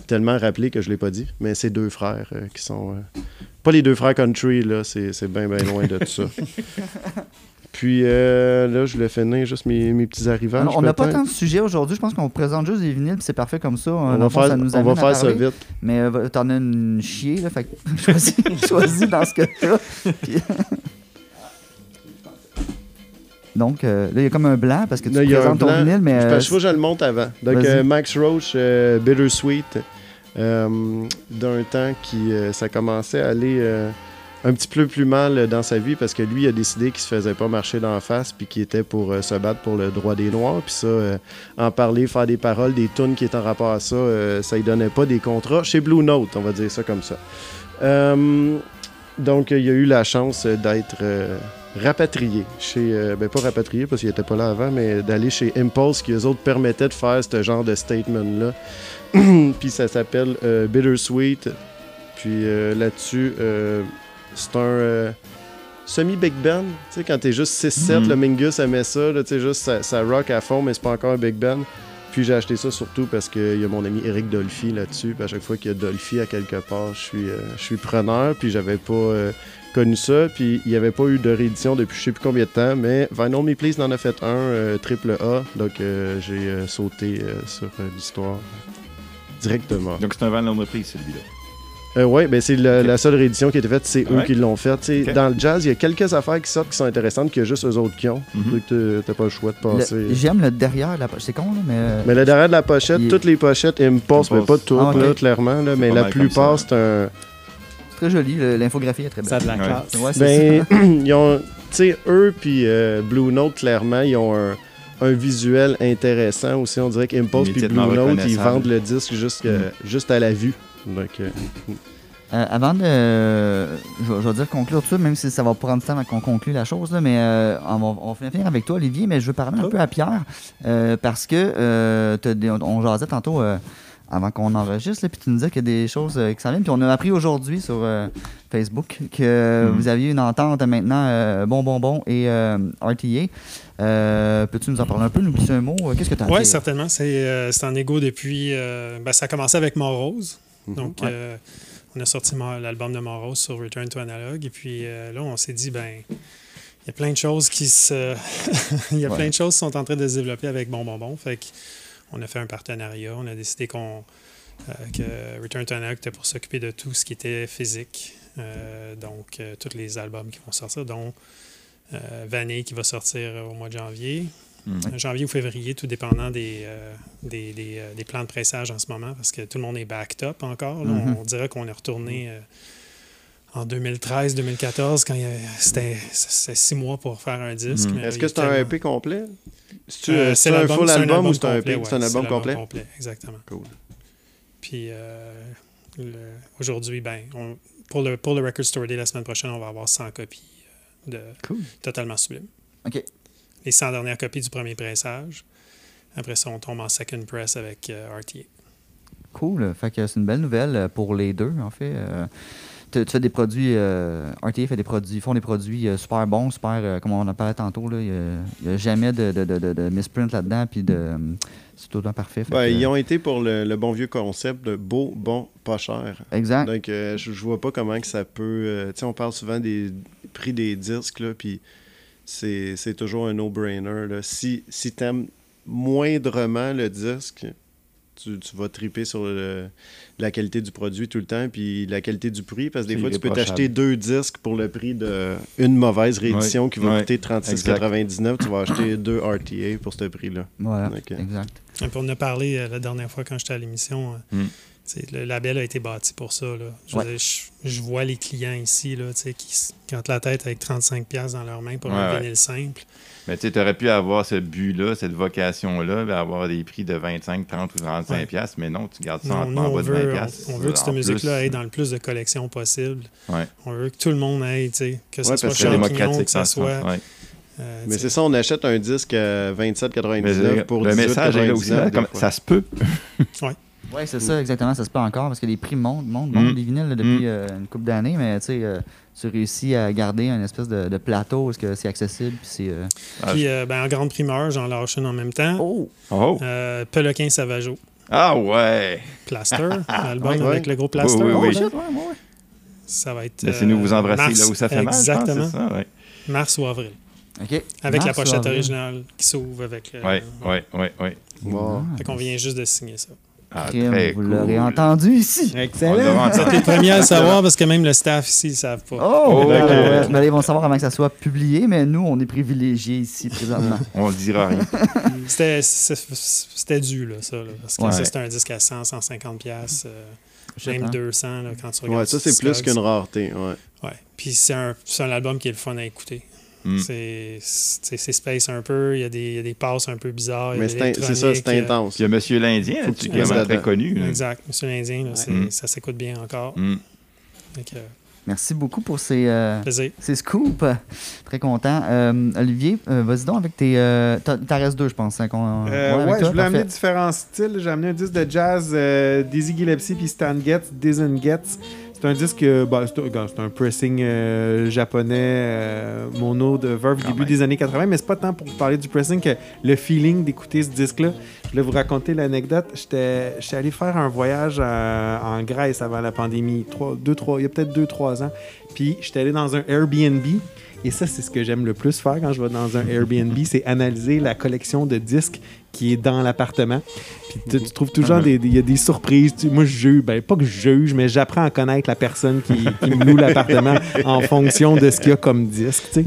tellement rappeler que je l'ai pas dit, mais c'est deux frères euh, qui sont... euh, pas les deux frères country, là, c'est bien, bien loin de tout ça. Puis euh, là, je voulais finir juste mes, mes petits arrivages. On n'a pas tant de sujets aujourd'hui. Je pense qu'on présente juste des vinyles, c'est parfait comme ça. On va fond, faire, ça nous on va faire ça vite. Mais euh, t'en as une chier, là. Fait que choisis, choisis dans ce cas-là. Puis- Donc, euh, là, il y a comme un blanc parce que tu Là, présentes ton vinyle, mais. Je euh, que je le monte avant. Donc, euh, Max Roach, euh, Bittersweet, euh, d'un temps qui ça commençait à aller un petit peu plus mal dans sa vie parce que lui il a décidé qu'il se faisait pas marcher d'en face puis qu'il était pour se battre pour le droit des Noirs. Puis ça, euh, en parler, faire des paroles, des tunes qui étaient en rapport à ça, ça lui donnait pas des contrats chez Blue Note, on va dire ça comme ça. Donc, il a eu la chance d'être rapatrié chez. euh, ben, pas rapatrié parce qu'il était pas là avant, mais d'aller chez Impulse qui, eux autres, permettaient de faire ce genre de statement-là. Puis ça s'appelle euh, Bittersweet. Puis euh, là-dessus, euh, c'est un. Semi-Big Band, tu sais, quand t'es juste 6-7, Mhm. le Mingus aimait ça, là, tu sais, juste ça, ça rock à fond, mais c'est pas encore un Big Band. Puis j'ai acheté ça surtout parce qu'il y a mon ami Eric Dolphy là-dessus. Puis à chaque fois qu'il y a Dolphy à quelque part, je suis, euh, je suis preneur. Puis j'avais pas euh, connu ça. Puis il n'y avait pas eu de réédition depuis je sais plus combien de temps. Mais Vinyl Me Please en a fait un, euh, triple A. Donc j'ai sauté sur l'histoire directement. Donc, c'est un Van reprise, celui-là. Euh, ouais, ben c'est la, seule réédition qui a été faite, c'est eux Ouais. qui l'ont faite. Tu sais, Ok. Dans le jazz, il y a quelques affaires qui sortent qui sont intéressantes qu'il y a juste eux autres qui ont. Donc t'as- t'as pas le choix de passer. J'aime le derrière de la poche. C'est con, là, mais. euh, Mais le derrière de la pochette, Il- toutes les pochettes Impulse, mais pas toutes, Ah, là, clairement, là, mais la plupart, c'est un. C'est très joli. L'infographie est très Ça a belle. de la Ouais. classe. Ouais, Ben, ils ont. Tu sais, eux, puis euh, Blue Note, clairement, ils ont un, un visuel intéressant aussi. On dirait qu'Impulse puis Blue Note, ils vendent le disque juste, euh, juste à la vue. Donc, euh, Euh, avant de. euh, je, vais- je vais dire conclure tout ça, même si ça va prendre du temps avant qu'on conclue la chose, là, mais euh, on, va, on va finir avec toi, Olivier, mais je veux parler un Oh. peu à Pierre, euh, parce que euh, on, on jasait tantôt euh, avant qu'on enregistre, puis tu nous disais qu'il y a des choses euh, qui s'en viennent, puis on a appris aujourd'hui sur euh, Facebook que Mhm. vous aviez une entente maintenant, euh, Bon Bon Bon et euh, RTA. Euh, Peux-tu nous en parler un peu, nous glisser un mot? Qu'est-ce que tu as Oui, certainement. C'est euh, en égo depuis. euh, ben, ça a commencé avec Montrose. Mhm. Donc, Ouais. euh, on a sorti l'album de Montrose sur Return to Analog. Et puis euh, là, on s'est dit, ben, il y a plein de choses qui se. Il y a Ouais. plein de choses qui sont en train de se développer avec Bon Bon Bon. Fait qu'on a fait un partenariat. On a décidé qu'on. euh, que Return to Analog était pour s'occuper de tout ce qui était physique. Donc, tous les albums qui vont sortir, dont Vanille qui va sortir au mois de janvier. Mhm. janvier ou février, tout dépendant des, euh, des, des, euh, des plans de pressage en ce moment, parce que tout le monde est backed up encore. là. Mhm. On dirait qu'on est retourné euh, en 2013-2014, quand il y avait- c'était six mois pour faire un disque. Mhm. Est-ce que c'est un EP complet? Euh, euh, c'est un full c'est album ou c'est un complet, EP? ouais, C'est un album complet? Exactement. Cool. Puis euh, aujourd'hui, ben, on- pour, le, pour le Record Store Day la semaine prochaine, on va avoir 100 copies euh, de Cool. Totalement Sublime. OK. Les 100 dernières copies du premier pressage. Après ça, on tombe en second press avec euh, RTA. Cool. Fait que c'est une belle nouvelle euh, pour les deux, en fait. Euh, tu tu fais des produits, euh, RTA fait des produits, font des produits euh, super bons, super, euh, comme on en parlait tantôt, là, il n'y a, jamais de, de, de, de, de misprint là-dedans, puis de, c'est tout le temps parfait. Fait Ben, que- Ils ont été pour le, le bon vieux concept de beau, bon, pas cher. Exact. Donc, euh, je, je vois pas comment que ça peut. euh, tu sais, on parle souvent des prix des disques, là, puis c'est c'est toujours un no-brainer. là. Si, si t'aimes moindrement le disque, tu, tu vas triper sur le- la qualité du produit tout le temps, puis la qualité du prix, parce que des fois, tu peux t'acheter deux disques pour le prix d'une mauvaise réédition qui va ouais, coûter 36,99. Tu vas acheter deux RTA pour ce prix-là. Voilà, exact. Et puis on en a parlé euh, la dernière fois quand j'étais à l'émission. euh, Mm. T'sais, le label a été bâti pour ça. Là. Je, Ouais. dire, je- je vois les clients ici là, qui qui ont la tête avec 35$ dans leurs mains pour Ouais, un ouais. vinyle simple. Mais tu aurais pu avoir ce but-là, cette vocation-là, ben, avoir des prix de 25, 30 ou 35 Ouais. piastres, mais non, tu gardes ça Non, en, nous, en on bas de veut, 20 on, piastres. on veut que cette musique-là aille dans le plus de collections possible. Ouais. On veut que tout le monde aille, t'sais, que ce Ouais, soit parce que champignon, ce soit... ouais. euh, Mais c'est ça, on achète un disque à Mais 27,99 le, pour le message est là aussi, 18,99 là, des comme, fois. ça se peut. Oui, c'est ça, exactement. Ça se peut encore parce que les prix montent, montent, montent Mm. des vinyles là, depuis Mm. euh, une couple d'années, mais tu sais, euh, tu réussis à garder un espèce de, de plateau parce que c'est accessible. Puis c'est. euh, Puis, euh, ben, en grande primeur, j'en lâche une en même temps. Oh! Oh! Euh, Peloquin Savageau, Ah ouais! Plaster, l'album Ouais, avec le gros Plaster. Oui, oui, Oh, oui. shit, ouais, ouais, ouais. Ça va être. Laissez-nous euh, vous embrasser mars, là où ça fait mal, je pense, Exactement. c'est ça? Ouais, Mars ou avril. OK. Avec la Mars pochette originale qui s'ouvre avec. le- ouais, ouais, ouais. ouais. Wow. Ah, Fait qu'on vient juste de signer ça. Ah, très vous cool. l'aurez entendu ici. Excellent. Vous êtes les premiers à le savoir parce que même le staff ici ne savent pas. Oh! Oh, ben, ok. ouais. Ben, ils vont savoir avant que ça soit publié, mais nous, on est privilégiés ici présentement. On ne dira rien. C'était c'est- c'était dû, là, ça. là, parce que Ouais. ça, c'était un disque à 100, 150 piastres, euh, même hein. 200 là, quand tu regardes Ouais, ça, c'est plus qu'une rareté. Ouais. Ouais. Puis c'est un, c'est un album qui est le fun à écouter. Mm. C'est space un peu, il y, a des, il y a des passes un peu bizarres. Mais c'est ça, c'est euh, intense. Il y a Monsieur l'Indien, tu qui est vraiment très connu. là. Exact. Monsieur l'Indien, là, c'est- Mm. ça s'écoute bien encore. Mm. Que, Merci beaucoup pour ces, euh, ces scoops. Très content. Euh, Olivier, euh, vas-y donc avec tes. Euh, t'as- T'en restes deux, je pense. hein, qu'on- Euh, ouais, toi, je voulais amener différents styles. J'ai amené un disque de jazz euh, Dizzy Gillespie puis Stan Getz, Dizen Getz. C'est un disque, euh, bah, c'est un- pressing euh, japonais euh, mono de Verve Quand début même. des années 80, mais c'est pas tant pour parler du pressing que le feeling d'écouter ce disque-là. Je voulais vous raconter l'anecdote. J'étais allé faire un voyage en Grèce avant la pandémie, trois, deux, trois, il y a peut-être 2-3 ans. Puis j'étais allé dans un Airbnb. Et ça, c'est ce que j'aime le plus faire quand je vais dans un Airbnb, c'est analyser la collection de disques qui est dans l'appartement. Puis tu, tu trouves toujours des, des- il y a des surprises. Tu- moi, je juge, ben pas que je juge, mais j'apprends à connaître la personne qui, qui me loue l'appartement en fonction de ce qu'il y a comme disque. tu sais.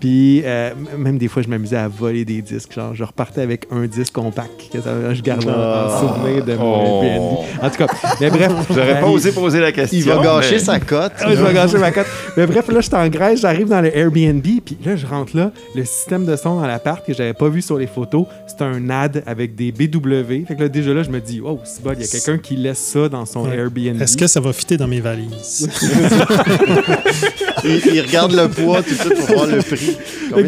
Puis euh, même des fois, je m'amusais à voler des disques. Genre, je repartais avec un disque compact que ça- je gardais en, en souvenir de mon Oh. Airbnb. En tout cas, mais bref. J'aurais pas osé poser la question. Il va gâcher mais- sa cote. ah, je vais gâcher ma cote. Mais bref, là, j'étais en Grèce, j'arrive dans le Airbnb, puis là, je rentre là. Le système de son dans l'appart que j'avais pas vu sur les photos, c'est un NAD avec des BW. Fait que là, déjà là, je me dis, oh, c'est bon, il y a quelqu'un qui laisse ça dans son Ouais. Airbnb. Est-ce que ça va fitter dans mes valises? il, il regarde le poids tout suite pour voir le prix.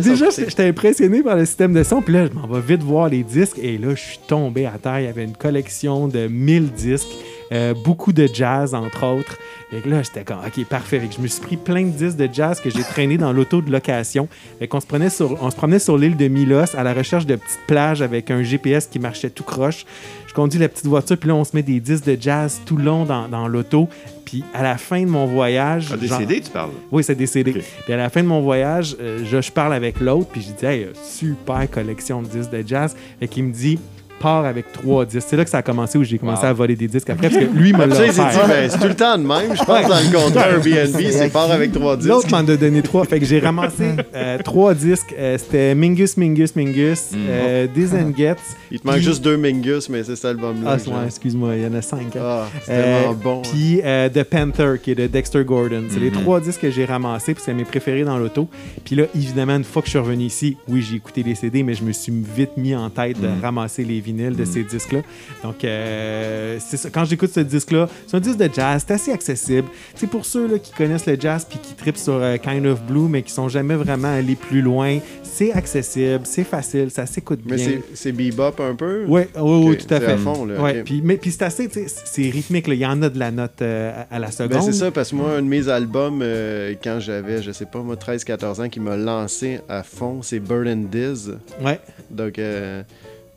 Déjà, j'étais impressionné par le système de son. Puis là, je m'en vais vite voir les disques. Et là, je suis tombé à terre. Il y avait une collection de 1000 disques. Euh, beaucoup de jazz, entre autres. Fait que là, j'étais comme, OK, parfait. Fait que je me suis pris plein de disques de jazz que j'ai traînés dans l'auto de location. Fait qu'on se, prenait sur, on se promenait sur l'île de Milos à la recherche de petites plages avec un GPS qui marchait tout croche. Je conduis la petite voiture, puis là, on se met des disques de jazz tout long dans, dans l'auto. Puis à la fin de mon voyage... Ah, genre- CD, tu parles? oui, c'est. Ok. Puis à la fin de mon voyage, euh, je, je parle avec l'autre, puis je dis, hey, euh, super collection de disques de jazz. Et qu'il me dit, pars avec trois disques. C'est là que ça a commencé où j'ai commencé Wow. à voler des disques après, parce que lui me Tu l'a dit, ben, c'est tout le temps de même. Je pense dans le contrat Airbnb, c'est part avec trois disques. L'autre m'en a donné trois. Fait que j'ai ramassé euh, trois disques. Euh, C'était Mingus, Mingus, Mingus, Mm. euh, Diz and Gets. Il te manque Puis- juste deux Mingus, mais c'est cet album-là. Ah, ouais, excuse-moi, il y en a cinq. hein. Ah, c'est Euh, tellement bon. hein. Puis euh, The Panther, qui est de Dexter Gordon. C'est les Mhm. trois disques que j'ai ramassés, puis c'est mes préférés dans l'auto. Puis là, évidemment, une fois que je suis revenu ici, oui, j'ai écouté les CD, mais je me suis vite mis en tête de Mhm. ramasser les de Mhm. ces disques-là. Donc, euh, c'est ça. quand j'écoute ce disque-là, c'est un disque de jazz, c'est assez accessible. C'est pour ceux là, qui connaissent le jazz puis qui tripent sur euh, Kind of Blue, mais qui sont jamais vraiment allés plus loin. C'est accessible, c'est facile, ça s'écoute bien. Mais c'est- bebop un peu? Oui, oui, tout à fait. à fond, là, Ouais, ok. puis, mais puis c'est assez, c'est rythmique. Il y en a de la note euh, à, la seconde. Ben c'est ça, parce que moi, un de mes albums, euh, quand j'avais, je sais pas, moi, 13-14 ans, qui m'a lancé à fond, c'est Bird and Diz. Ouais. Donc, euh,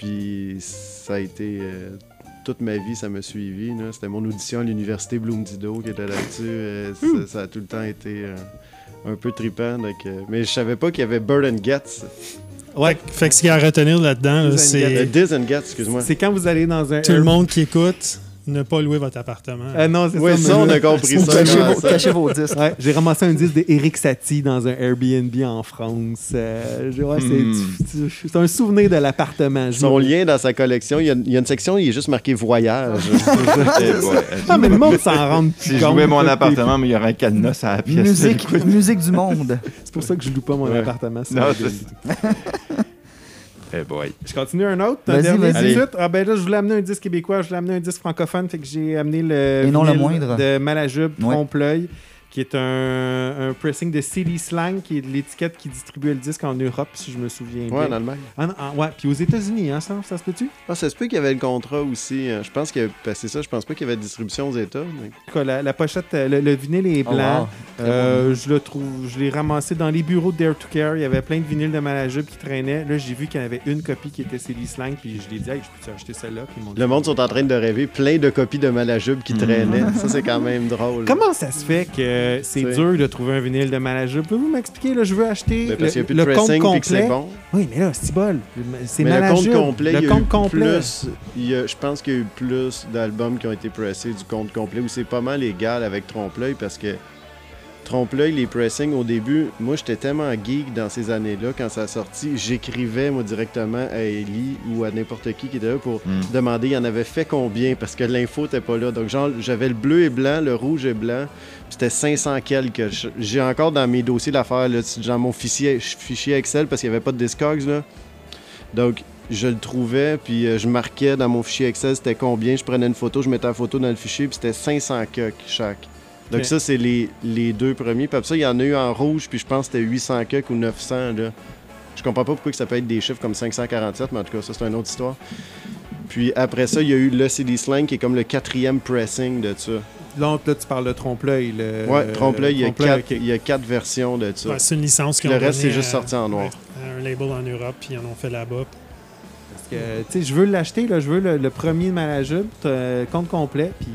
puis ça a été... euh, toute ma vie, ça m'a suivi. C'était mon audition à l'université Bloom Dido qui était là-dessus. euh, ça, ça a tout le temps été euh, un peu trippant. Donc, euh, mais je savais pas qu'il y avait Bird and Gets. Ouais. Fait que ce qu'il y a à retenir là-dedans, là, c'est Diz and Gets, excuse-moi. C'est quand vous allez dans un. tout le monde qui écoute ne pas louer votre appartement. Ah non, c'est Oui, ça. ça, on a compris ça. Cachez vos, cachez vos disques. Ouais, j'ai ramassé un disque d'Éric Satie dans un Airbnb en France. Euh, je- ouais, c'est- Hmm. c'est un souvenir de l'appartement. Son lien dans sa collection, il y a, il y a une section, il est juste marqué voyage. Eh boy. Ah, mais le monde s'en rend Si je louais mon appartement, mais il y aurait un cadenas à la pièce. Musique, musique du monde. C'est pour ça que je loue pas mon Ouais. appartement. Non, Eh boy. Je continue un autre. Vas-y, dernier vas-y. 18. Ah ben là, je voulais amener un disque québécois, je voulais amener un disque francophone, fait que j'ai amené le Et non le moindre. de Malajube, Ouais. Qui est un, un pressing de CD Slang, qui est l'étiquette qui distribuait le disque en Europe, si je me souviens bien. Ouais, en Allemagne. Ah non, ah, ouais, puis aux États-Unis, hein, ça, ça se peut-tu? Ah, ça se peut qu'il y avait le contrat aussi. euh, Je pense qu'il y avait passé ça. Je pense pas qu'il y avait de distribution aux États. mais- En tout cas, la, la pochette, euh, le, le vinyle est Oh, blanc. wow. Euh, je le trouve, je l'ai ramassé dans les bureaux de Dare to Care. Il y avait plein de vinyles de Malajube qui traînaient. Là, j'ai vu qu'il y en avait une copie qui était CD Slang, puis je l'ai dit, hey, je peux acheter celle-là? Le monde sont en train de rêver plein de copies de Malajube qui Mhm. traînaient. Ça, c'est quand même drôle. Comment ça se fait que c'est C'est- dur de trouver un vinyle de Malajube? Pouvez-vous m'expliquer? Là, je veux acheter Ben, le, parce qu'il n'y a plus le de compte pressing puis que complet? c'est bon. Oui, mais là, c'est bol. C'est Mais le compte complet, Le y compte complet. plus. il y a- je pense qu'il y a eu plus d'albums qui ont été pressés du compte complet, où c'est pas mal égal avec Trompe-l'œil parce que Trompe-l'œil, les pressings au début, moi j'étais tellement geek dans ces années-là, quand ça a sorti, j'écrivais moi directement à Ellie ou à n'importe qui qui était là pour Mm. demander il en avait fait combien? Parce que l'info était pas là. Donc genre j'avais le bleu et blanc, le rouge et blanc, c'était 500 quelques. J'ai encore dans mes dossiers l'affaire là, dans mon fichier, fichier Excel parce qu'il n'y avait pas de Discogs là. Donc je le trouvais, puis euh, je marquais dans mon fichier Excel c'était combien, je prenais une photo, je mettais la photo dans le fichier, puis c'était 500 quelques chaque. Donc ça, c'est les, les deux premiers. Puis après ça, il y en a eu en rouge, puis je pense que c'était 800 quelques ou 900. Là. Je comprends pas pourquoi que ça peut être des chiffres comme 547, mais en tout cas, ça, c'est une autre histoire. Puis après ça, il y a eu le CD Slang, qui est comme le quatrième pressing de ça. L'autre, là, tu parles de Trompe-l'œil. le- Ouais, trompe-l'œil, il, y a Trompe-l'œil, quatre- ok. il y a quatre versions de ça. Ouais, c'est une licence qui Le reste, c'est juste sorti en noir. un label en Europe, puis ils en ont fait là-bas. Parce que, tu sais, je veux l'acheter, là, je veux le, le premier de Malajube, euh, compte complet, puis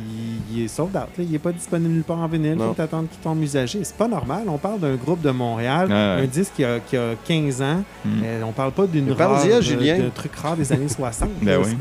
il est sold out. là. Il n'est pas disponible nulle part en vinyle. Non. faut t'attendre qu'il tombe usagé. C'est pas normal. On parle d'un groupe de Montréal, ouais. un disque qui a, qui a 15 ans. Mm. Euh, on parle pas d'une rare, euh, Julien. truc rare des années 60. Ben oui.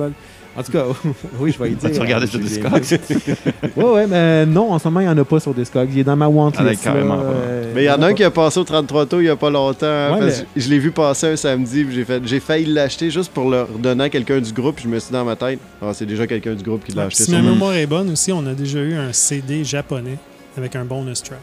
En tout cas, oui, je vais y dire. As-tu regardé euh, sur. Discogs? Ouais, ouais, mais non, en ce moment, il n'y en a pas sur Discogs. Il est dans ma want Ah, list. là, pas. euh, Mais il y en a un pas. qui a passé au 33 tours il y a pas longtemps. hein, Ouais, parce mais- que Je l'ai vu passer un samedi, j'ai fait, j'ai failli l'acheter juste pour le redonner à quelqu'un du groupe. Je me suis dit dans ma tête, ah, c'est déjà quelqu'un du groupe qui l'a acheté. Si ma mémoire est bonne aussi, on a déjà eu un CD japonais avec un bonus track.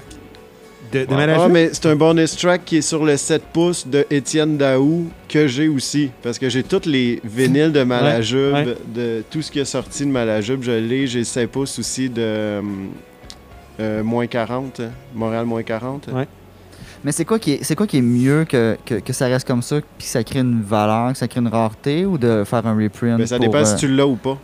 De, de Ah? Ah, mais c'est un bonus track qui est sur le 7 pouces de Étienne Daou que j'ai aussi. Parce que j'ai tous les vinyles de Malajube, Ouais, ouais. de tout ce qui est sorti de Malajube. Je l'ai. J'ai le 7 pouces aussi de euh, euh, moins 40, hein, Montréal moins 40. Ouais. Mais c'est quoi qui est, c'est quoi qui est mieux que, que, que ça reste comme ça, puis que ça crée une valeur, que ça crée une rareté, ou de faire un reprint Mais ça pour, dépend euh, si tu l'as ou pas.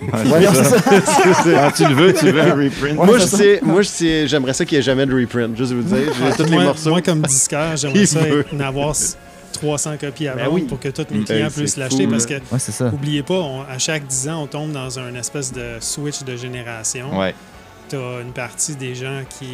Ouais, ça. Tu le veux, tu veux un reprint. Ouais, moi, je sais, moi, je sais, j'aimerais ça qu'il n'y ait jamais de reprint. Juste vous dire, j'ai tous les moi, morceaux. moi, comme disquaire, j'aimerais ça en avoir s- 300 copies à Ben oui. pour que tous mes Ben, clients puissent l'acheter. Parce que, Ouais, oubliez pas, on- à chaque 10 ans, on tombe dans un espèce de switch de génération. Ouais. Tu as une partie des gens qui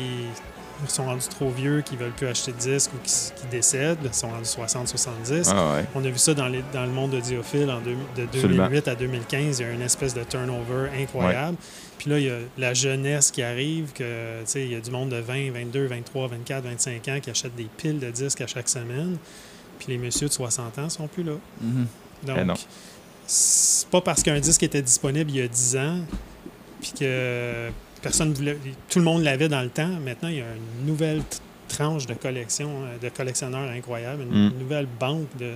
sont rendus trop vieux, qui veulent plus acheter de disques ou qui, qui décèdent, sont rendus 60-70. Ah ouais. On a vu ça dans, les- dans le monde audiophile en deux- de Absolument. 2008 à 2015. Il y a une espèce de turnover incroyable. Puis là, il y a la jeunesse qui arrive, que, tu sais, il y a du monde de 20, 22, 23, 24, 25 ans qui achètent des piles de disques à chaque semaine. Puis les messieurs de 60 ans sont plus là. Mhm. Donc, Eh non. c'est pas parce qu'un disque était disponible il y a 10 ans, puis que personne voulait, tout le monde l'avait dans le temps. Maintenant, il y a une nouvelle tranche de collection, euh, de collectionneurs incroyable, une Mm. nouvelle banque de,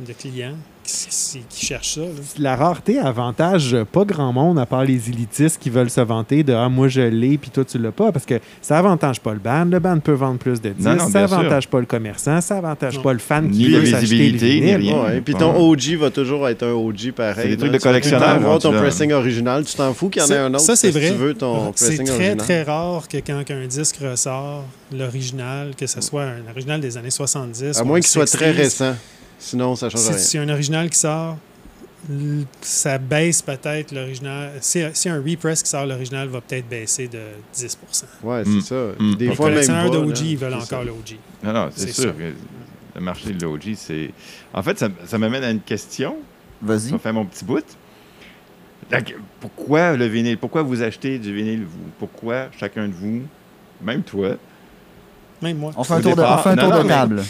de clients qui, qui- cherchent ça. là. La rareté avantage pas grand monde à part les élitistes qui veulent se vanter de Ah, moi je l'ai, puis toi tu l'as pas. Parce que ça avantage pas le band. Le band peut vendre plus de disques. Non, non, ça bien sûr. avantage pas le commerçant. Ça avantage Non. pas le fan Ni qui la veut s'acheter les ni rien. Ouais, puis ton OG va toujours être un OG pareil. C'est des trucs là. de Tu collectionneur, avoir ton rendu là. pressing original. Tu t'en fous qu'il y en ait Ça- un autre. ça, c'est vrai. Tu veux ton C'est pressing très, original. très rare que quand un disque ressort, l'original, que ce soit un original des années 70. À ou moins qu'il soit très 60s, récent. Sinon, ça change Si, rien. si un original qui sort, ça baisse peut-être l'original. Si, si un repress qui sort, l'original va peut-être baisser de 10 Ouais, c'est Mm. ça. Mm. Des Les fois, même collectionneurs d'OG, ils veulent C'est encore l'OG. Non, non, c'est sûr. Le marché de l'OG, c'est. En fait, ça, ça m'amène à une question. Vas-y. Ça fait mon petit bout. Donc, pourquoi le vinyle? Pourquoi vous achetez du vinyle, vous? Pourquoi chacun de vous, même toi, Même moi. On fait un tour de, on fait un non, tour non, de mais- table.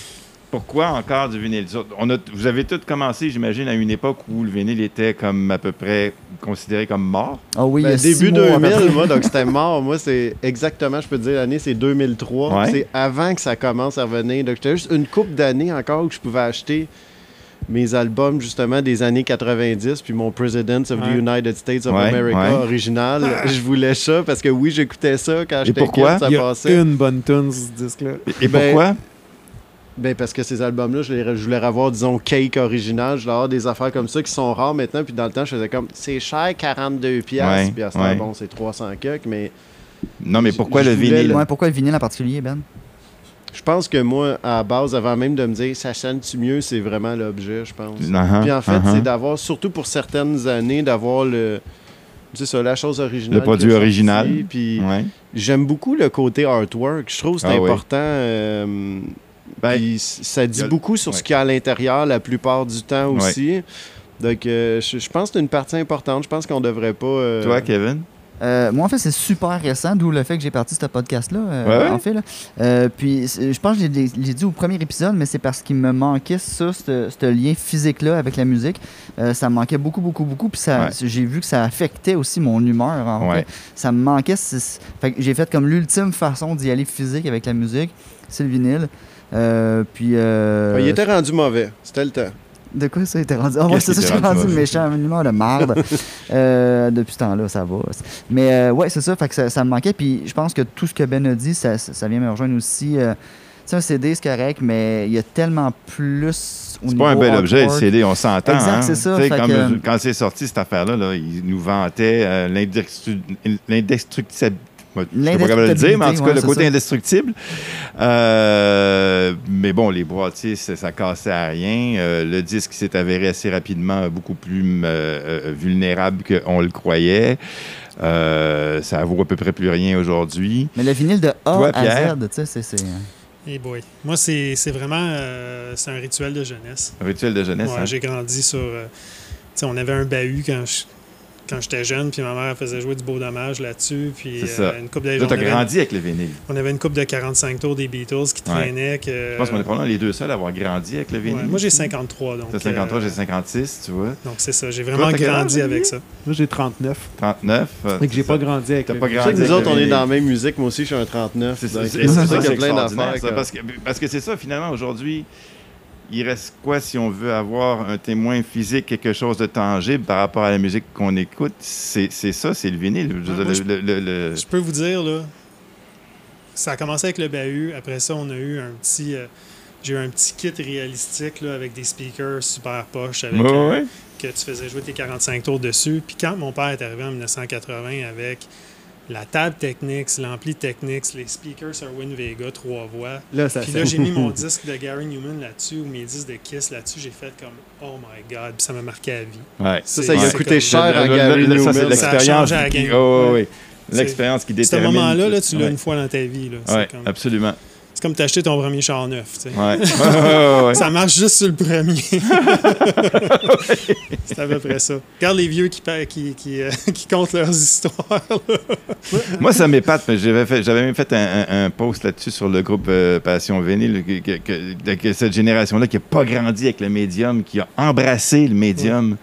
Pourquoi encore du vinyle? On a, vous avez tous commencé, j'imagine, à une époque où le vinyle était comme à peu près considéré comme mort. Ah oui, il y Ben, a six début peu 2000, près. moi, donc c'était mort. Moi, c'est exactement, je peux te dire, l'année, c'est 2003. Ouais. C'est avant que ça commence à revenir. Donc, j'étais juste une couple d'années encore où je pouvais acheter mes albums, justement, des années 90, puis mon President of the. United States of Ouais, America ouais. original. Je voulais ça parce que oui, j'écoutais ça quand j'étais pourquoi? kid, ça Il y a passait. une bonne tune sur ce disque-là. Et, et Ben, pourquoi? Ben, parce que ces albums-là, je, les- je voulais avoir, disons, cake original. Je voulais avoir des affaires comme ça qui sont rares maintenant. Puis dans le temps, je faisais comme, c'est cher, 42 piastres. Ouais, Puis à ce ouais. bon, c'est 300 quelques. Mais Non, mais pourquoi le vinyle? Ouais, pourquoi le vinyle en particulier, Ben? je pense que moi, à la base, avant même de me dire, ça sonne-tu mieux, c'est vraiment l'objet, je pense. Uh-huh, Puis en fait, uh-huh. c'est d'avoir, surtout pour certaines années, d'avoir le... C'est ça, la chose originale. Le produit original. Puis Ouais. j'aime beaucoup le côté artwork. Je trouve que c'est Ah oui. important. euh, Ben, puis ça dit a- beaucoup sur ouais. ce qu'il y a à l'intérieur la plupart du temps Ouais. aussi. Donc, euh, je, je pense que c'est une partie importante. Je pense qu'on devrait pas. euh, Toi, Kevin? Euh, moi, en fait, c'est super récent, d'où le fait que j'ai parti ce podcast-là, euh, Ouais, ouais. en fait. là. Euh, puis, je pense que j'ai dit au premier épisode, mais c'est parce qu'il me manquait ça, ce lien physique-là avec la musique. Euh, ça me manquait beaucoup, beaucoup, beaucoup. Puis Ouais. j'ai vu que ça affectait aussi mon humeur, en Ouais. fait. Ça me manquait. c'est- Fait que j'ai fait comme l'ultime façon d'y aller physique avec la musique, c'est le vinyle. Euh, puis... euh, il était rendu mauvais. C'était le temps. de quoi ça a été rendu? Ah ouais, Qu'est-ce c'est ça, j'ai était rendu méchant, un humeur de marde. Euh, depuis ce temps-là, ça va. Mais euh, ouais, c'est ça, fait que ça, ça me manquait. Puis je pense que tout ce que Ben a dit, ça, ça, vient me rejoindre aussi. Euh, tu sais, un CD, c'est correct, mais il y a tellement plus C'est pas un bel objet, le. CD, on s'entend. Exact, hein. c'est ça, Tu sais, fait comme, que- Quand c'est sorti, cette affaire-là, là, ils nous vantaient euh, l'indestru- l'indestructibilité. Je sais pas comment le dire, mais en tout cas, ouais, le côté ça. indestructible. Euh, mais bon, les boîtiers, ça, ça cassait à rien. Euh, le disque s'est avéré assez rapidement beaucoup plus euh, vulnérable qu'on le croyait. Euh, ça vaut à peu près plus rien aujourd'hui. Mais le vinyle de A Toi, à? Z, tu sais, c'est- euh, Hey boy. Moi, c'est c'est vraiment euh, c'est un rituel de jeunesse. Un rituel de jeunesse. Ouais, hein? J'ai grandi sur. euh, tu sais, on avait un bahut quand je- quand j'étais jeune, puis ma mère faisait jouer du beau dommage là-dessus. Puis C'est euh, ça. une coupe de, Là, on, t'as avait, grandi avec le vinyle. on avait une coupe de 45 tours des Beatles qui Ouais. traînait. Que, Je pense qu'on est probablement les deux seuls à avoir grandi avec le vinyle. Ouais, moi, j'ai 53. Donc, T'as 53, euh, j'ai 56, tu vois. Donc, c'est ça. J'ai vraiment grandi avec ça. Moi, j'ai 39. 39. euh, Et que j'ai pas grandi avec T'as le- pas C'est ça grandi que nous avec autres, on est dans la même musique. Moi aussi, je suis un 39. C'est ça, c'est ça, qu'il y a plein d'affaires. parce que c'est ça finalement aujourd'hui. Il reste quoi si on veut avoir un témoin physique, quelque chose de tangible par rapport à la musique qu'on écoute? C'est ça, c'est le vinyle. Je veux moi, dire, le- le- le- Je peux vous dire, là, ça a commencé avec le bahut. Après ça, on a eu un petit. euh, j'ai eu un petit kit réalistique là, avec des speakers super poches avec ouais. que tu faisais jouer tes 45 tours dessus. Puis quand mon père est arrivé en 1980 avec la table Technics, l'ampli Technics, les speakers Erwin Vega, trois voix. Là, ça Puis là, j'ai mis mon disque de Gary Newman là-dessus ou mes disques de Kiss là-dessus. J'ai fait comme Oh my God, puis ça m'a marqué à vie. Ouais. Ça, ça lui a coûté cher à le- Gary le- ça, c'est Newman. Ça a l'expérience. qui- oh, ouais, Ouais. ouais. L'expérience qui Ce détermine. moment-là, là, tu l'as Ouais. une fois dans ta vie. là. Ouais, comme, absolument. Comme t'acheter ton premier char neuf. Ouais. Ouais, ouais. Ça marche juste sur le premier. c'est à peu près ça. Regarde les vieux qui, qui, qui, euh, qui comptent leurs histoires. Moi, ça m'épate, mais j'avais fait- j'avais même fait un, un- un post là-dessus sur le groupe euh, Passion Vénile, que cette génération-là qui n'a pas grandi avec le médium, qui a embrassé le médium.